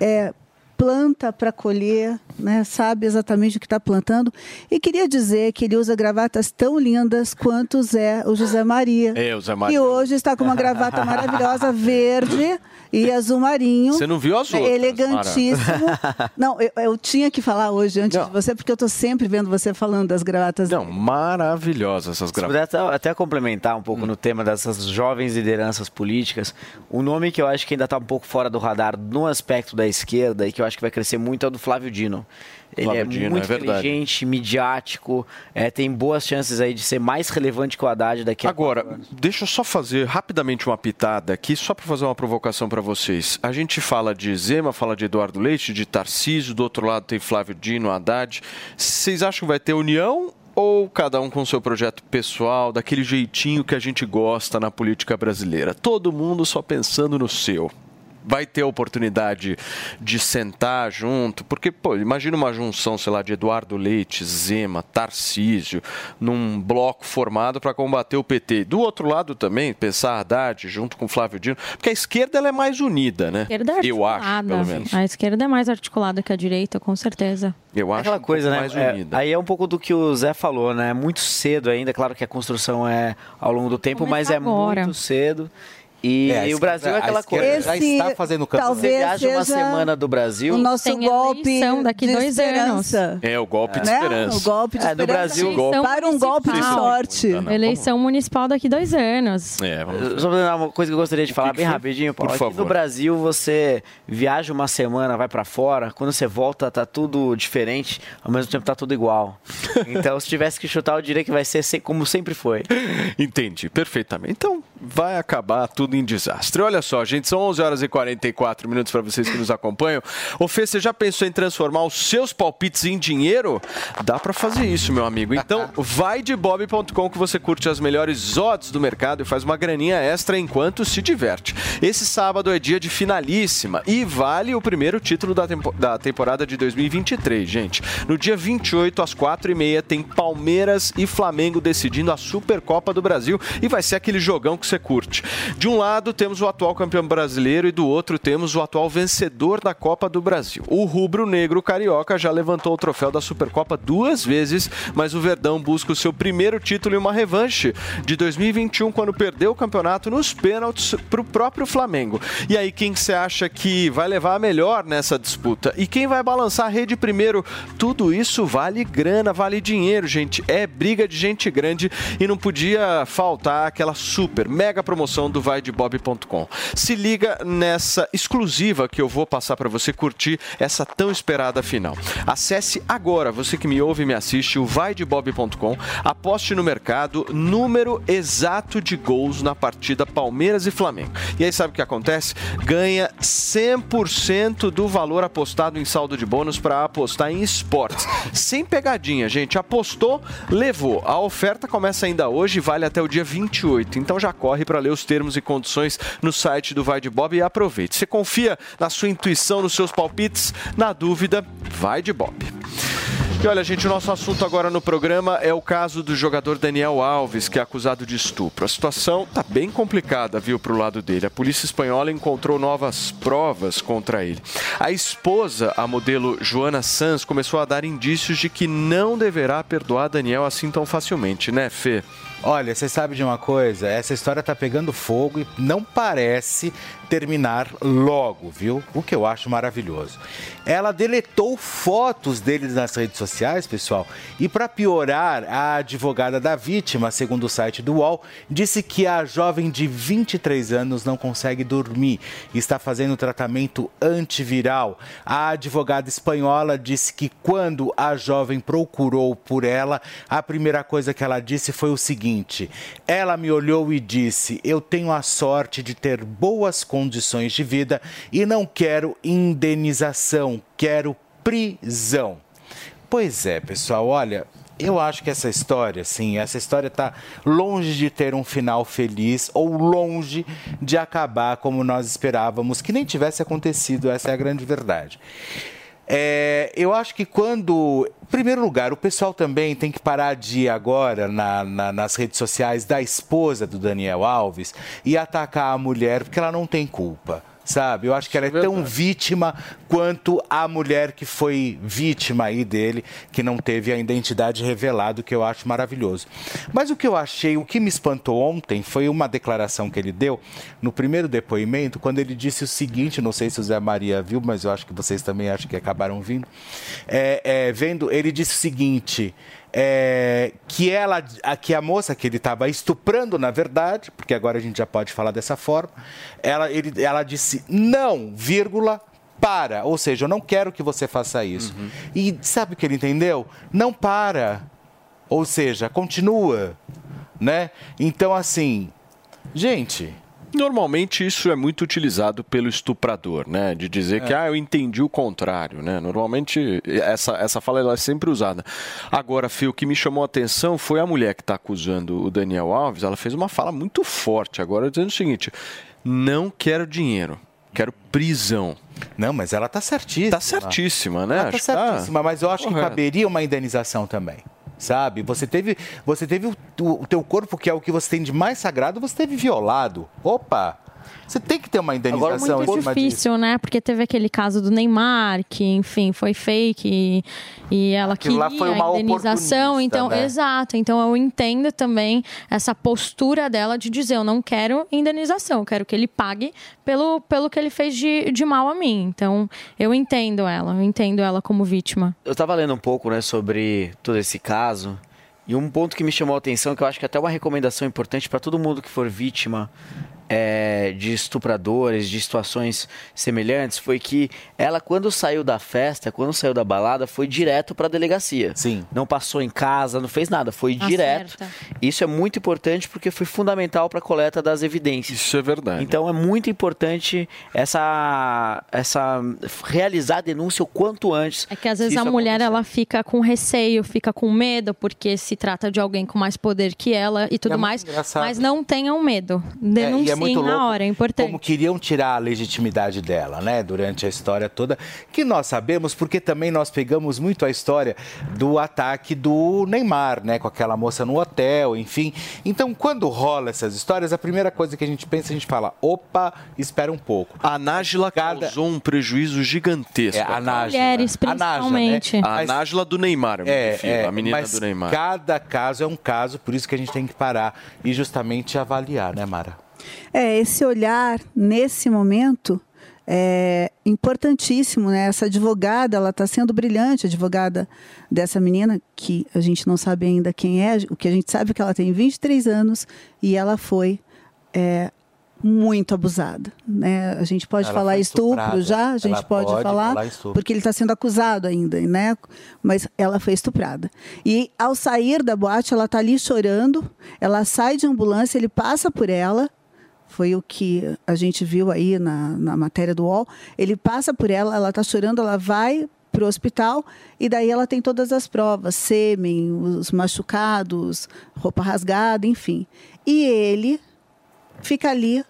É, planta para colher, né? sabe exatamente o que está plantando. E queria dizer que ele usa gravatas tão lindas quanto o Zé, o José Maria. É, o Zé Maria. E hoje está com uma gravata maravilhosa, verde e azul marinho. Você não viu outras, Elegantíssimo. Mara. Não, eu, eu, tinha que falar hoje antes não. de você, porque eu estou sempre vendo você falando das gravatas. Não, maravilhosas essas gravatas. Se puder até, até complementar um pouco hum. no tema dessas jovens lideranças políticas, um nome que eu acho que ainda está um pouco fora do radar no aspecto da esquerda e que eu acho que vai crescer muito é o do Flávio Dino. Ele Flávio é Dino, muito é inteligente, midiático, é, tem boas chances aí de ser mais relevante que o Haddad daqui a Agora, deixa eu só fazer rapidamente uma pitada aqui, só para fazer uma provocação para vocês. A gente fala de Zema, fala de Eduardo Leite, de Tarcísio, do outro lado tem Flávio Dino, Haddad. Vocês acham que vai ter união ou cada um com seu projeto pessoal, daquele jeitinho que a gente gosta na política brasileira? Todo mundo só pensando no seu vai ter a oportunidade de sentar junto, porque, pô, imagina uma junção, sei lá, de Eduardo Leite, Zema, Tarcísio, num bloco formado para combater o PT. Do outro lado também, pensar Haddad junto com Flávio Dino, porque a esquerda ela é mais unida, né? É Eu acho, pelo menos. A esquerda é mais articulada que a direita, com certeza. Eu acho Aquela um coisa, né? mais É, unida. aí é um pouco do que o Zé falou, né? É muito cedo ainda, claro que a construção é ao longo do tempo, mas é agora. muito cedo. E, É, e o Brasil é aquela coisa. já está fazendo campo. talvez Você viaja uma semana do Brasil. O nosso Tem golpe eleição daqui de dois anos. É o golpe de Né? esperança. O golpe de É, no esperança. Brasil, o Eleição Para um golpe de municipal. sorte. Não, Eleição municipal daqui dois anos. É, vamos Só uma coisa que eu gostaria de falar que bem foi? rapidinho, Por Paulo. Aqui favor. no Brasil, você viaja uma semana, vai pra fora, quando você volta, tá tudo diferente, ao mesmo tempo tá tudo igual. Então, se tivesse que chutar, eu diria que vai ser se- como sempre foi. Entendi, perfeitamente. Então, vai acabar tudo em desastre. Olha só, gente, são 11 horas e 44 minutos para vocês que nos acompanham. Ô Fê, você já pensou em transformar os seus palpites em dinheiro? Dá para fazer isso, meu amigo. Então, vai de bob.com que você curte as melhores odds do mercado e faz uma graninha extra enquanto se diverte. Esse sábado é dia de finalíssima e vale o primeiro título da, tempo- da temporada de 2023, gente. No dia 28, às 4h30, tem Palmeiras e Flamengo decidindo a Supercopa do Brasil e vai ser aquele jogão que você curte. De um lado, temos o atual campeão brasileiro e do outro, temos o atual vencedor da Copa do Brasil. O rubro-negro carioca já levantou o troféu da Supercopa duas vezes, mas o Verdão busca o seu primeiro título e uma revanche de 2021, quando perdeu o campeonato nos pênaltis para o próprio Flamengo. E aí, quem você acha que vai levar a melhor nessa disputa? E quem vai balançar a rede primeiro? Tudo isso vale grana, vale dinheiro, gente. É briga de gente grande e não podia faltar aquela super, mega promoção do vaidebob.com. Se liga nessa exclusiva que eu vou passar para você curtir essa tão esperada final. Acesse agora, você que me ouve e me assiste, o vaidebob.com, aposte no mercado, número exato de gols na partida Palmeiras e Flamengo. E aí sabe o que acontece? Ganha 100% do valor apostado em saldo de bônus para apostar em esportes. Sem pegadinha, gente. Apostou, levou. A oferta começa ainda hoje e vale até o dia 28. Então já corre para ler os termos e condições no site do Vai de Bob e aproveite. Você confia na sua intuição, nos seus palpites? Na dúvida, vai de Bob. E olha, gente, o nosso assunto agora no programa é o caso do jogador Daniel Alves, que é acusado de estupro. A situação está bem complicada, viu, para o lado dele. A polícia espanhola encontrou novas provas contra ele. A esposa, a modelo Joana Sanz, começou a dar indícios de que não deverá perdoar Daniel assim tão facilmente, né, Fê? Olha, você sabe de uma coisa? Essa história tá pegando fogo e não parece terminar logo, viu? O que eu acho maravilhoso. Ela deletou fotos deles nas redes sociais, pessoal, e para piorar, a advogada da vítima, segundo o site do UOL, disse que a jovem de 23 anos não consegue dormir e está fazendo tratamento antiviral. A advogada espanhola disse que quando a jovem procurou por ela, a primeira coisa que ela disse foi o seguinte: ela me olhou e disse: Eu tenho a sorte de ter boas condições de vida e não quero indenização, quero prisão. Pois é, pessoal, olha, eu acho que essa história, sim, essa história está longe de ter um final feliz ou longe de acabar como nós esperávamos que nem tivesse acontecido. Essa é a grande verdade. É, eu acho que quando. Em primeiro lugar, o pessoal também tem que parar de ir agora na, na, nas redes sociais da esposa do Daniel Alves e atacar a mulher porque ela não tem culpa sabe? Eu acho que ela é tão vítima quanto a mulher que foi vítima aí dele, que não teve a identidade revelada, que eu acho maravilhoso. Mas o que eu achei, o que me espantou ontem foi uma declaração que ele deu no primeiro depoimento, quando ele disse o seguinte, não sei se o Zé Maria viu, mas eu acho que vocês também acham que acabaram vindo, é, é, vendo, ele disse o seguinte é, que ela, a, que a moça que ele estava estuprando, na verdade, porque agora a gente já pode falar dessa forma, ela, ele, ela disse não, vírgula, para. Ou seja, eu não quero que você faça isso. Uhum. E sabe o que ele entendeu? Não para. Ou seja, continua. Né? Então, assim, gente, Normalmente isso é muito utilizado pelo estuprador, né? De dizer é. que ah, eu entendi o contrário, né? Normalmente essa, essa fala ela é sempre usada. Agora, Fio, o que me chamou a atenção foi a mulher que está acusando o Daniel Alves. Ela fez uma fala muito forte agora dizendo o seguinte: não quero dinheiro, quero prisão. Não, mas ela está certíssima. Está certíssima, né? Ela está certíssima, tá... mas eu acho Correto. que caberia uma indenização também sabe? Você teve, você teve o, o, teu corpo, que é o que você tem de mais sagrado, você teve violado. Opa! Você tem que ter uma indenização Agora, muito difícil, né? Porque teve aquele caso do Neymar, que, enfim, foi fake e, e ela Aquilo queria lá foi uma a indenização. Então, né? exato. Então, eu entendo também essa postura dela de dizer: eu não quero indenização, eu quero que ele pague pelo, pelo que ele fez de, de mal a mim. Então, eu entendo ela, eu entendo ela como vítima. Eu estava lendo um pouco, né, sobre todo esse caso. E um ponto que me chamou a atenção, que eu acho que é até uma recomendação importante para todo mundo que for vítima é, de estupradores, de situações semelhantes, foi que ela, quando saiu da festa, quando saiu da balada, foi direto para a delegacia. Sim. Não passou em casa, não fez nada, foi direto. Isso é muito importante porque foi fundamental para a coleta das evidências. Isso é verdade. Então é muito importante essa, essa realizar a denúncia o quanto antes. É que às vezes a mulher acontecer. ela fica com receio, fica com medo porque se trata de alguém com mais poder que ela e tudo é mais, engraçado. mas não tenham medo. Denuncie. É, muito louco na hora, é importante. Como queriam tirar a legitimidade dela, né? Durante a história toda, que nós sabemos, porque também nós pegamos muito a história do ataque do Neymar, né? Com aquela moça no hotel, enfim. Então, quando rola essas histórias, a primeira coisa que a gente pensa, a gente fala, opa, espera um pouco. A Nájila Cada... causou um prejuízo gigantesco. É, a Nájila. Mulheres, principalmente. A, Nájila, né? a Nájila do Neymar, é, enfim, é, a menina do Neymar. cada caso é um caso, por isso que a gente tem que parar e justamente avaliar, né, Mara? É, esse olhar nesse momento é importantíssimo, né? Essa advogada, ela está sendo brilhante, a advogada dessa menina, que a gente não sabe ainda quem é, o que a gente sabe é que ela tem 23 anos e ela foi é, muito abusada. Né? A gente pode ela falar estupro já, a gente ela pode, pode falar, falar porque ele está sendo acusado ainda, né? Mas ela foi estuprada. E ao sair da boate, ela está ali chorando, ela sai de ambulância, ele passa por ela, foi o que a gente viu aí na, na matéria do UOL. Ele passa por ela, ela está chorando, ela vai para o hospital e daí ela tem todas as provas, sêmen, os machucados, roupa rasgada, enfim. E ele fica ali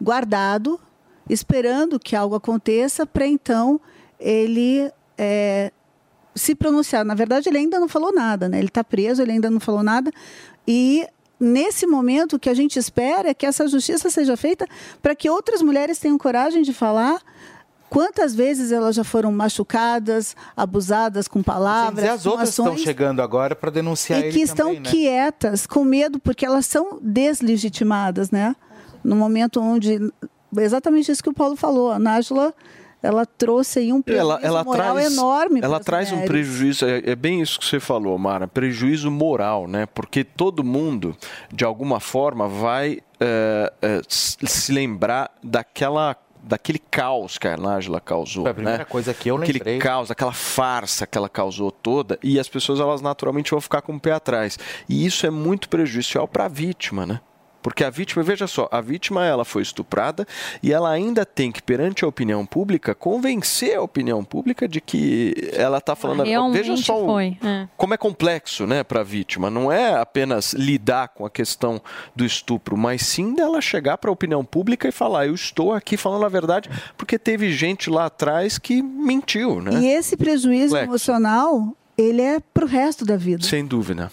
guardado, esperando que algo aconteça para então ele é, se pronunciar. Na verdade, ele ainda não falou nada, né? Ele está preso, ele ainda não falou nada. E nesse momento, o que a gente espera é que essa justiça seja feita para que outras mulheres tenham coragem de falar Quantas vezes elas já foram machucadas, abusadas com palavras? E as outras ações, estão chegando agora para denunciar e que estão também, né? quietas, com medo, porque elas são deslegitimadas, né? No momento onde exatamente isso que o Paulo falou, a Nájila ela trouxe aí um prejuízo ela, ela moral traz, enorme. Ela traz mulheres. um prejuízo, é, é, bem isso que você falou, Mara, prejuízo moral, né? Porque todo mundo, de alguma forma, vai é, é, se lembrar daquela daquele caos que a Nájila causou. Foi a primeira né? coisa que eu lembrei. Aquele caos, aquela farsa que ela causou toda, e as pessoas elas naturalmente vão ficar com o pé atrás. E isso é muito prejudicial para a vítima, né? Porque a vítima, veja só, a vítima ela foi estuprada e ela ainda tem que, perante a opinião pública, convencer a opinião pública de que ela está falando. Realmente veja só foi. É. como é complexo né, para a vítima. Não é apenas lidar com a questão do estupro, mas sim dela chegar para a opinião pública e falar: eu estou aqui falando a verdade, porque teve gente lá atrás que mentiu. Né? E esse prejuízo complexo. emocional, ele é para o resto da vida. Sem dúvida.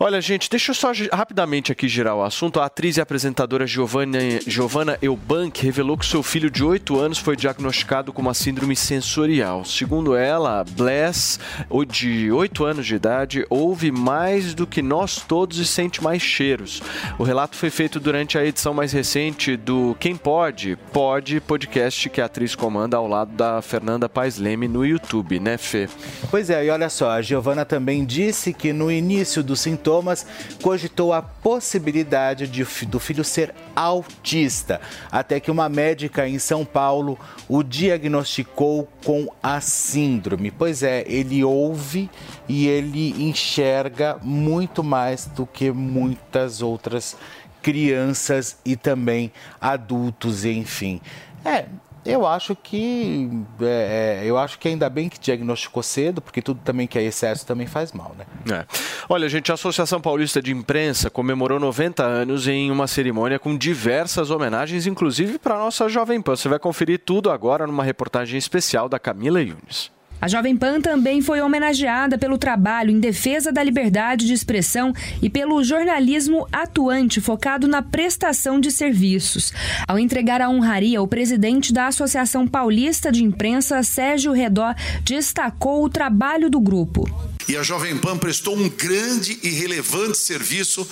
Olha, gente, deixa eu só rapidamente aqui girar o assunto. A atriz e apresentadora Giovanna, Giovanna Eubank revelou que seu filho de 8 anos foi diagnosticado com uma síndrome sensorial. Segundo ela, Bless, de 8 anos de idade, ouve mais do que nós todos e sente mais cheiros. O relato foi feito durante a edição mais recente do Quem Pode, Pode, podcast que a atriz comanda ao lado da Fernanda Paes Leme no YouTube, né, Fê? Pois é, e olha só, a Giovanna também disse que no início do sintoma sintomas, cogitou a possibilidade de, do filho ser autista, até que uma médica em São Paulo o diagnosticou com a síndrome. Pois é, ele ouve e ele enxerga muito mais do que muitas outras crianças e também adultos, enfim. É, eu acho que é, é, eu acho que ainda bem que diagnosticou cedo, porque tudo também que é excesso também faz mal, né? É. Olha, gente, a Associação Paulista de Imprensa comemorou 90 anos em uma cerimônia com diversas homenagens, inclusive para a nossa Jovem Pan. Você vai conferir tudo agora numa reportagem especial da Camila Yunes. A Jovem Pan também foi homenageada pelo trabalho em defesa da liberdade de expressão e pelo jornalismo atuante focado na prestação de serviços. Ao entregar a honraria, o presidente da Associação Paulista de Imprensa, Sérgio Redó, destacou o trabalho do grupo. E a Jovem Pan prestou um grande e relevante serviço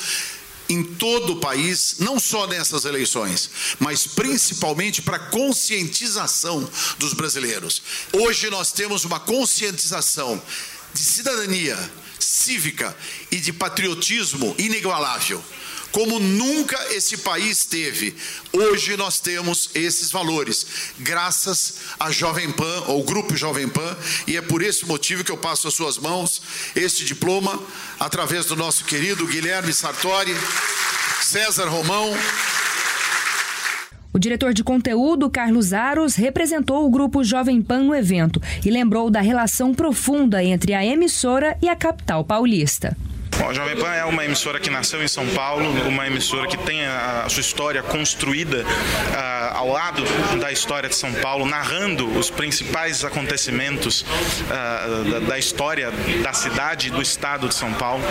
em todo o país, não só nessas eleições, mas principalmente para conscientização dos brasileiros. Hoje nós temos uma conscientização de cidadania cívica e de patriotismo inigualável como nunca esse país teve. Hoje nós temos esses valores, graças à Jovem Pan, ao Grupo Jovem Pan, e é por esse motivo que eu passo às suas mãos este diploma, através do nosso querido Guilherme Sartori, César Romão. O diretor de conteúdo, Carlos Aros, representou o grupo Jovem Pan no evento e lembrou da relação profunda entre a emissora e a capital paulista. Bom, a Jovem Pan é uma emissora que nasceu em São Paulo, uma emissora que tem a, sua história construída uh, ao lado da história de São Paulo, narrando os principais acontecimentos uh, da, da, história da cidade e do estado de São Paulo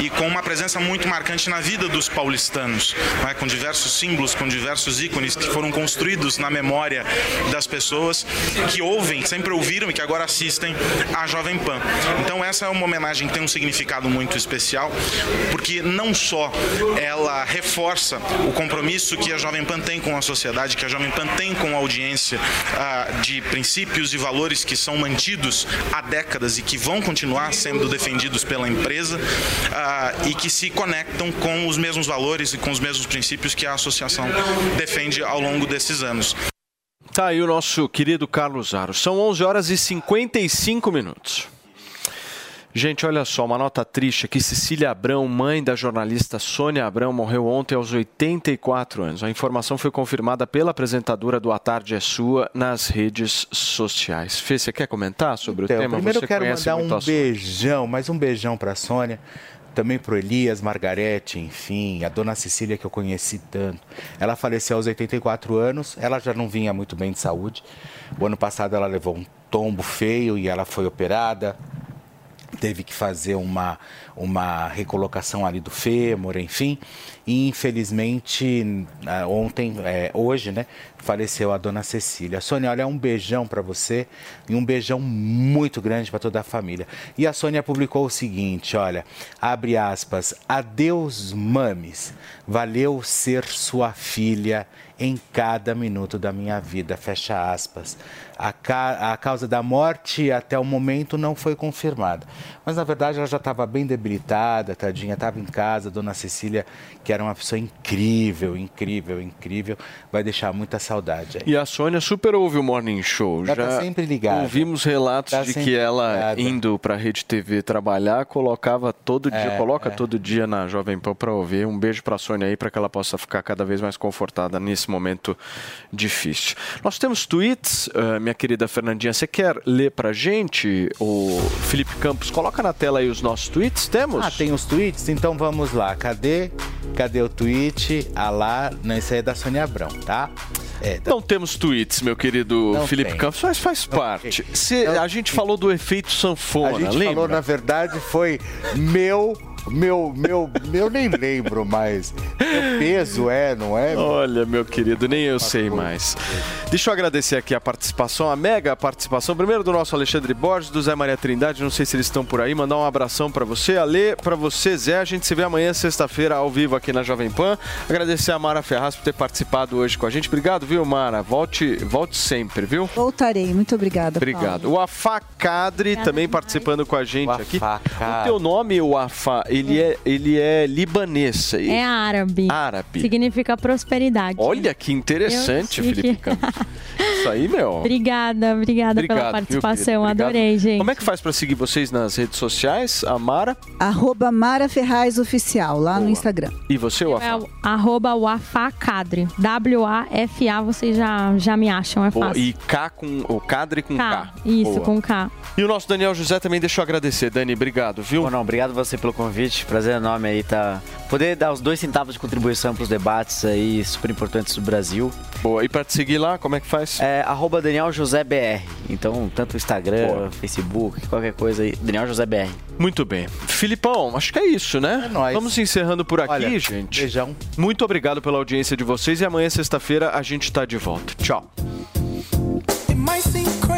e com uma presença muito marcante na vida dos paulistanos, né, com diversos símbolos, com diversos ícones que foram construídos na memória das pessoas que ouvem, sempre ouviram e que agora assistem à Jovem Pan. Então essa é uma homenagem que tem um significado muito especial especial, porque não só ela reforça o compromisso que a Jovem Pan tem com a sociedade, que a Jovem Pan tem com a audiência ah, de princípios e valores que são mantidos há décadas e que vão continuar sendo defendidos pela empresa ah, e que se conectam com os mesmos valores e com os mesmos princípios que a associação defende ao longo desses anos. Tá aí o nosso querido Carlos Aro. São 11 horas e 55 minutos. Gente, olha só, uma nota triste aqui. Cecília Abrão, mãe da jornalista Sônia Abrão, morreu ontem aos 84 anos. A informação foi confirmada pela apresentadora do A Tarde é Sua nas redes sociais. Fê, você quer comentar sobre então, o tema? Primeiro você eu quero mandar um beijão, mais um beijão para a Sônia. também pro Elias, Margarete, enfim, a dona Cecília que eu conheci tanto. Ela faleceu aos 84 anos, ela já não vinha muito bem de saúde. O ano passado ela levou um tombo feio e ela foi operada teve que fazer uma, uma recolocação ali do fêmur, enfim. E infelizmente, ontem, é, hoje, né, faleceu a dona Cecília. Sônia, olha, um beijão para você e um beijão muito grande para toda a família. E a Sônia publicou o seguinte: olha, abre aspas, adeus, mames, valeu ser sua filha em cada minuto da minha vida, fecha aspas. A, ca a causa da morte até o momento não foi confirmada. Mas na verdade ela já estava bem debilitada, tadinha, estava em casa. Dona Cecília, que era uma pessoa incrível, incrível, incrível, vai deixar muita saudade. Aí. E a Sônia super ouve o Morning Show. Ela tá já tá sempre ligada. Ouvimos relatos tá de que ela, ligada. indo para a Rede TV trabalhar, colocava todo dia, É, coloca é. todo dia na Jovem Pan para ouvir. Um beijo para a Sônia aí, para que ela possa ficar cada vez mais confortada nesse momento difícil. Nós temos tweets, eh, minha querida Fernandinha. Você quer ler pra gente, o Felipe Campos? Coloca na tela aí os nossos tweets. Temos? Ah, tem os tweets? Então vamos lá. Cadê? Cadê o tweet? Ah lá, não, esse aí é da Sônia Abrão, tá? É, Não temos tweets, meu querido Não Felipe tem. Campos, mas faz parte. Se- a gente falou do efeito sanfona, A gente lembra? falou, na verdade, foi meu, meu, meu, eu nem lembro mais. Meu peso é, não é? Olha, meu querido, nem eu sei mais. Deixa eu agradecer aqui a participação, a mega participação, primeiro do nosso Alexandre Borges, do Zé Maria Trindade, não sei se eles estão por aí, mandar um abração pra você, Ale, pra você, Zé, a gente se vê amanhã, sexta-feira, ao vivo aqui na Jovem Pan. Agradecer a Mara Ferraz por ter participado hoje com a gente. Obrigado, viu, Mara? Volte, volte sempre, viu? Voltarei. Muito obrigada. Obrigado. O Afá Cadre também participando com a gente aqui. O teu nome, o Afá, ele é, ele é libanês. É árabe. Árabe. Significa prosperidade. Olha que interessante, Felipe que- Campos. Isso aí, meu. Obrigada, obrigada pela viu, participação. Obrigado. Adorei, gente. Como é que faz pra seguir vocês nas redes sociais, a Mara? Arroba Mara Ferraz Oficial, lá no Instagram. E você, o Afá? É o arroba Wafacadre. W-A-F-A, vocês já, já me acham, é Boa. fácil. E K com o Cadre com K. K. Isso, Boa. com K. E o nosso Daniel José também deixa eu agradecer. Dani, obrigado, viu? Bom, não, obrigado você pelo convite. Prazer enorme aí tá poder dar os dois centavos de contribuição para os debates aí super importantes do Brasil. Boa. E para te seguir lá, como é que faz? É arroba Daniel José BR. Então, tanto o Instagram, Facebook, qualquer coisa aí, Daniel José BR. Muito bem. Filipão, acho que é isso, né? Vamos encerrando por aqui, Olha, gente. Beijão. Muito obrigado pela audiência de vocês e amanhã, sexta-feira, a gente tá de volta. Tchau. It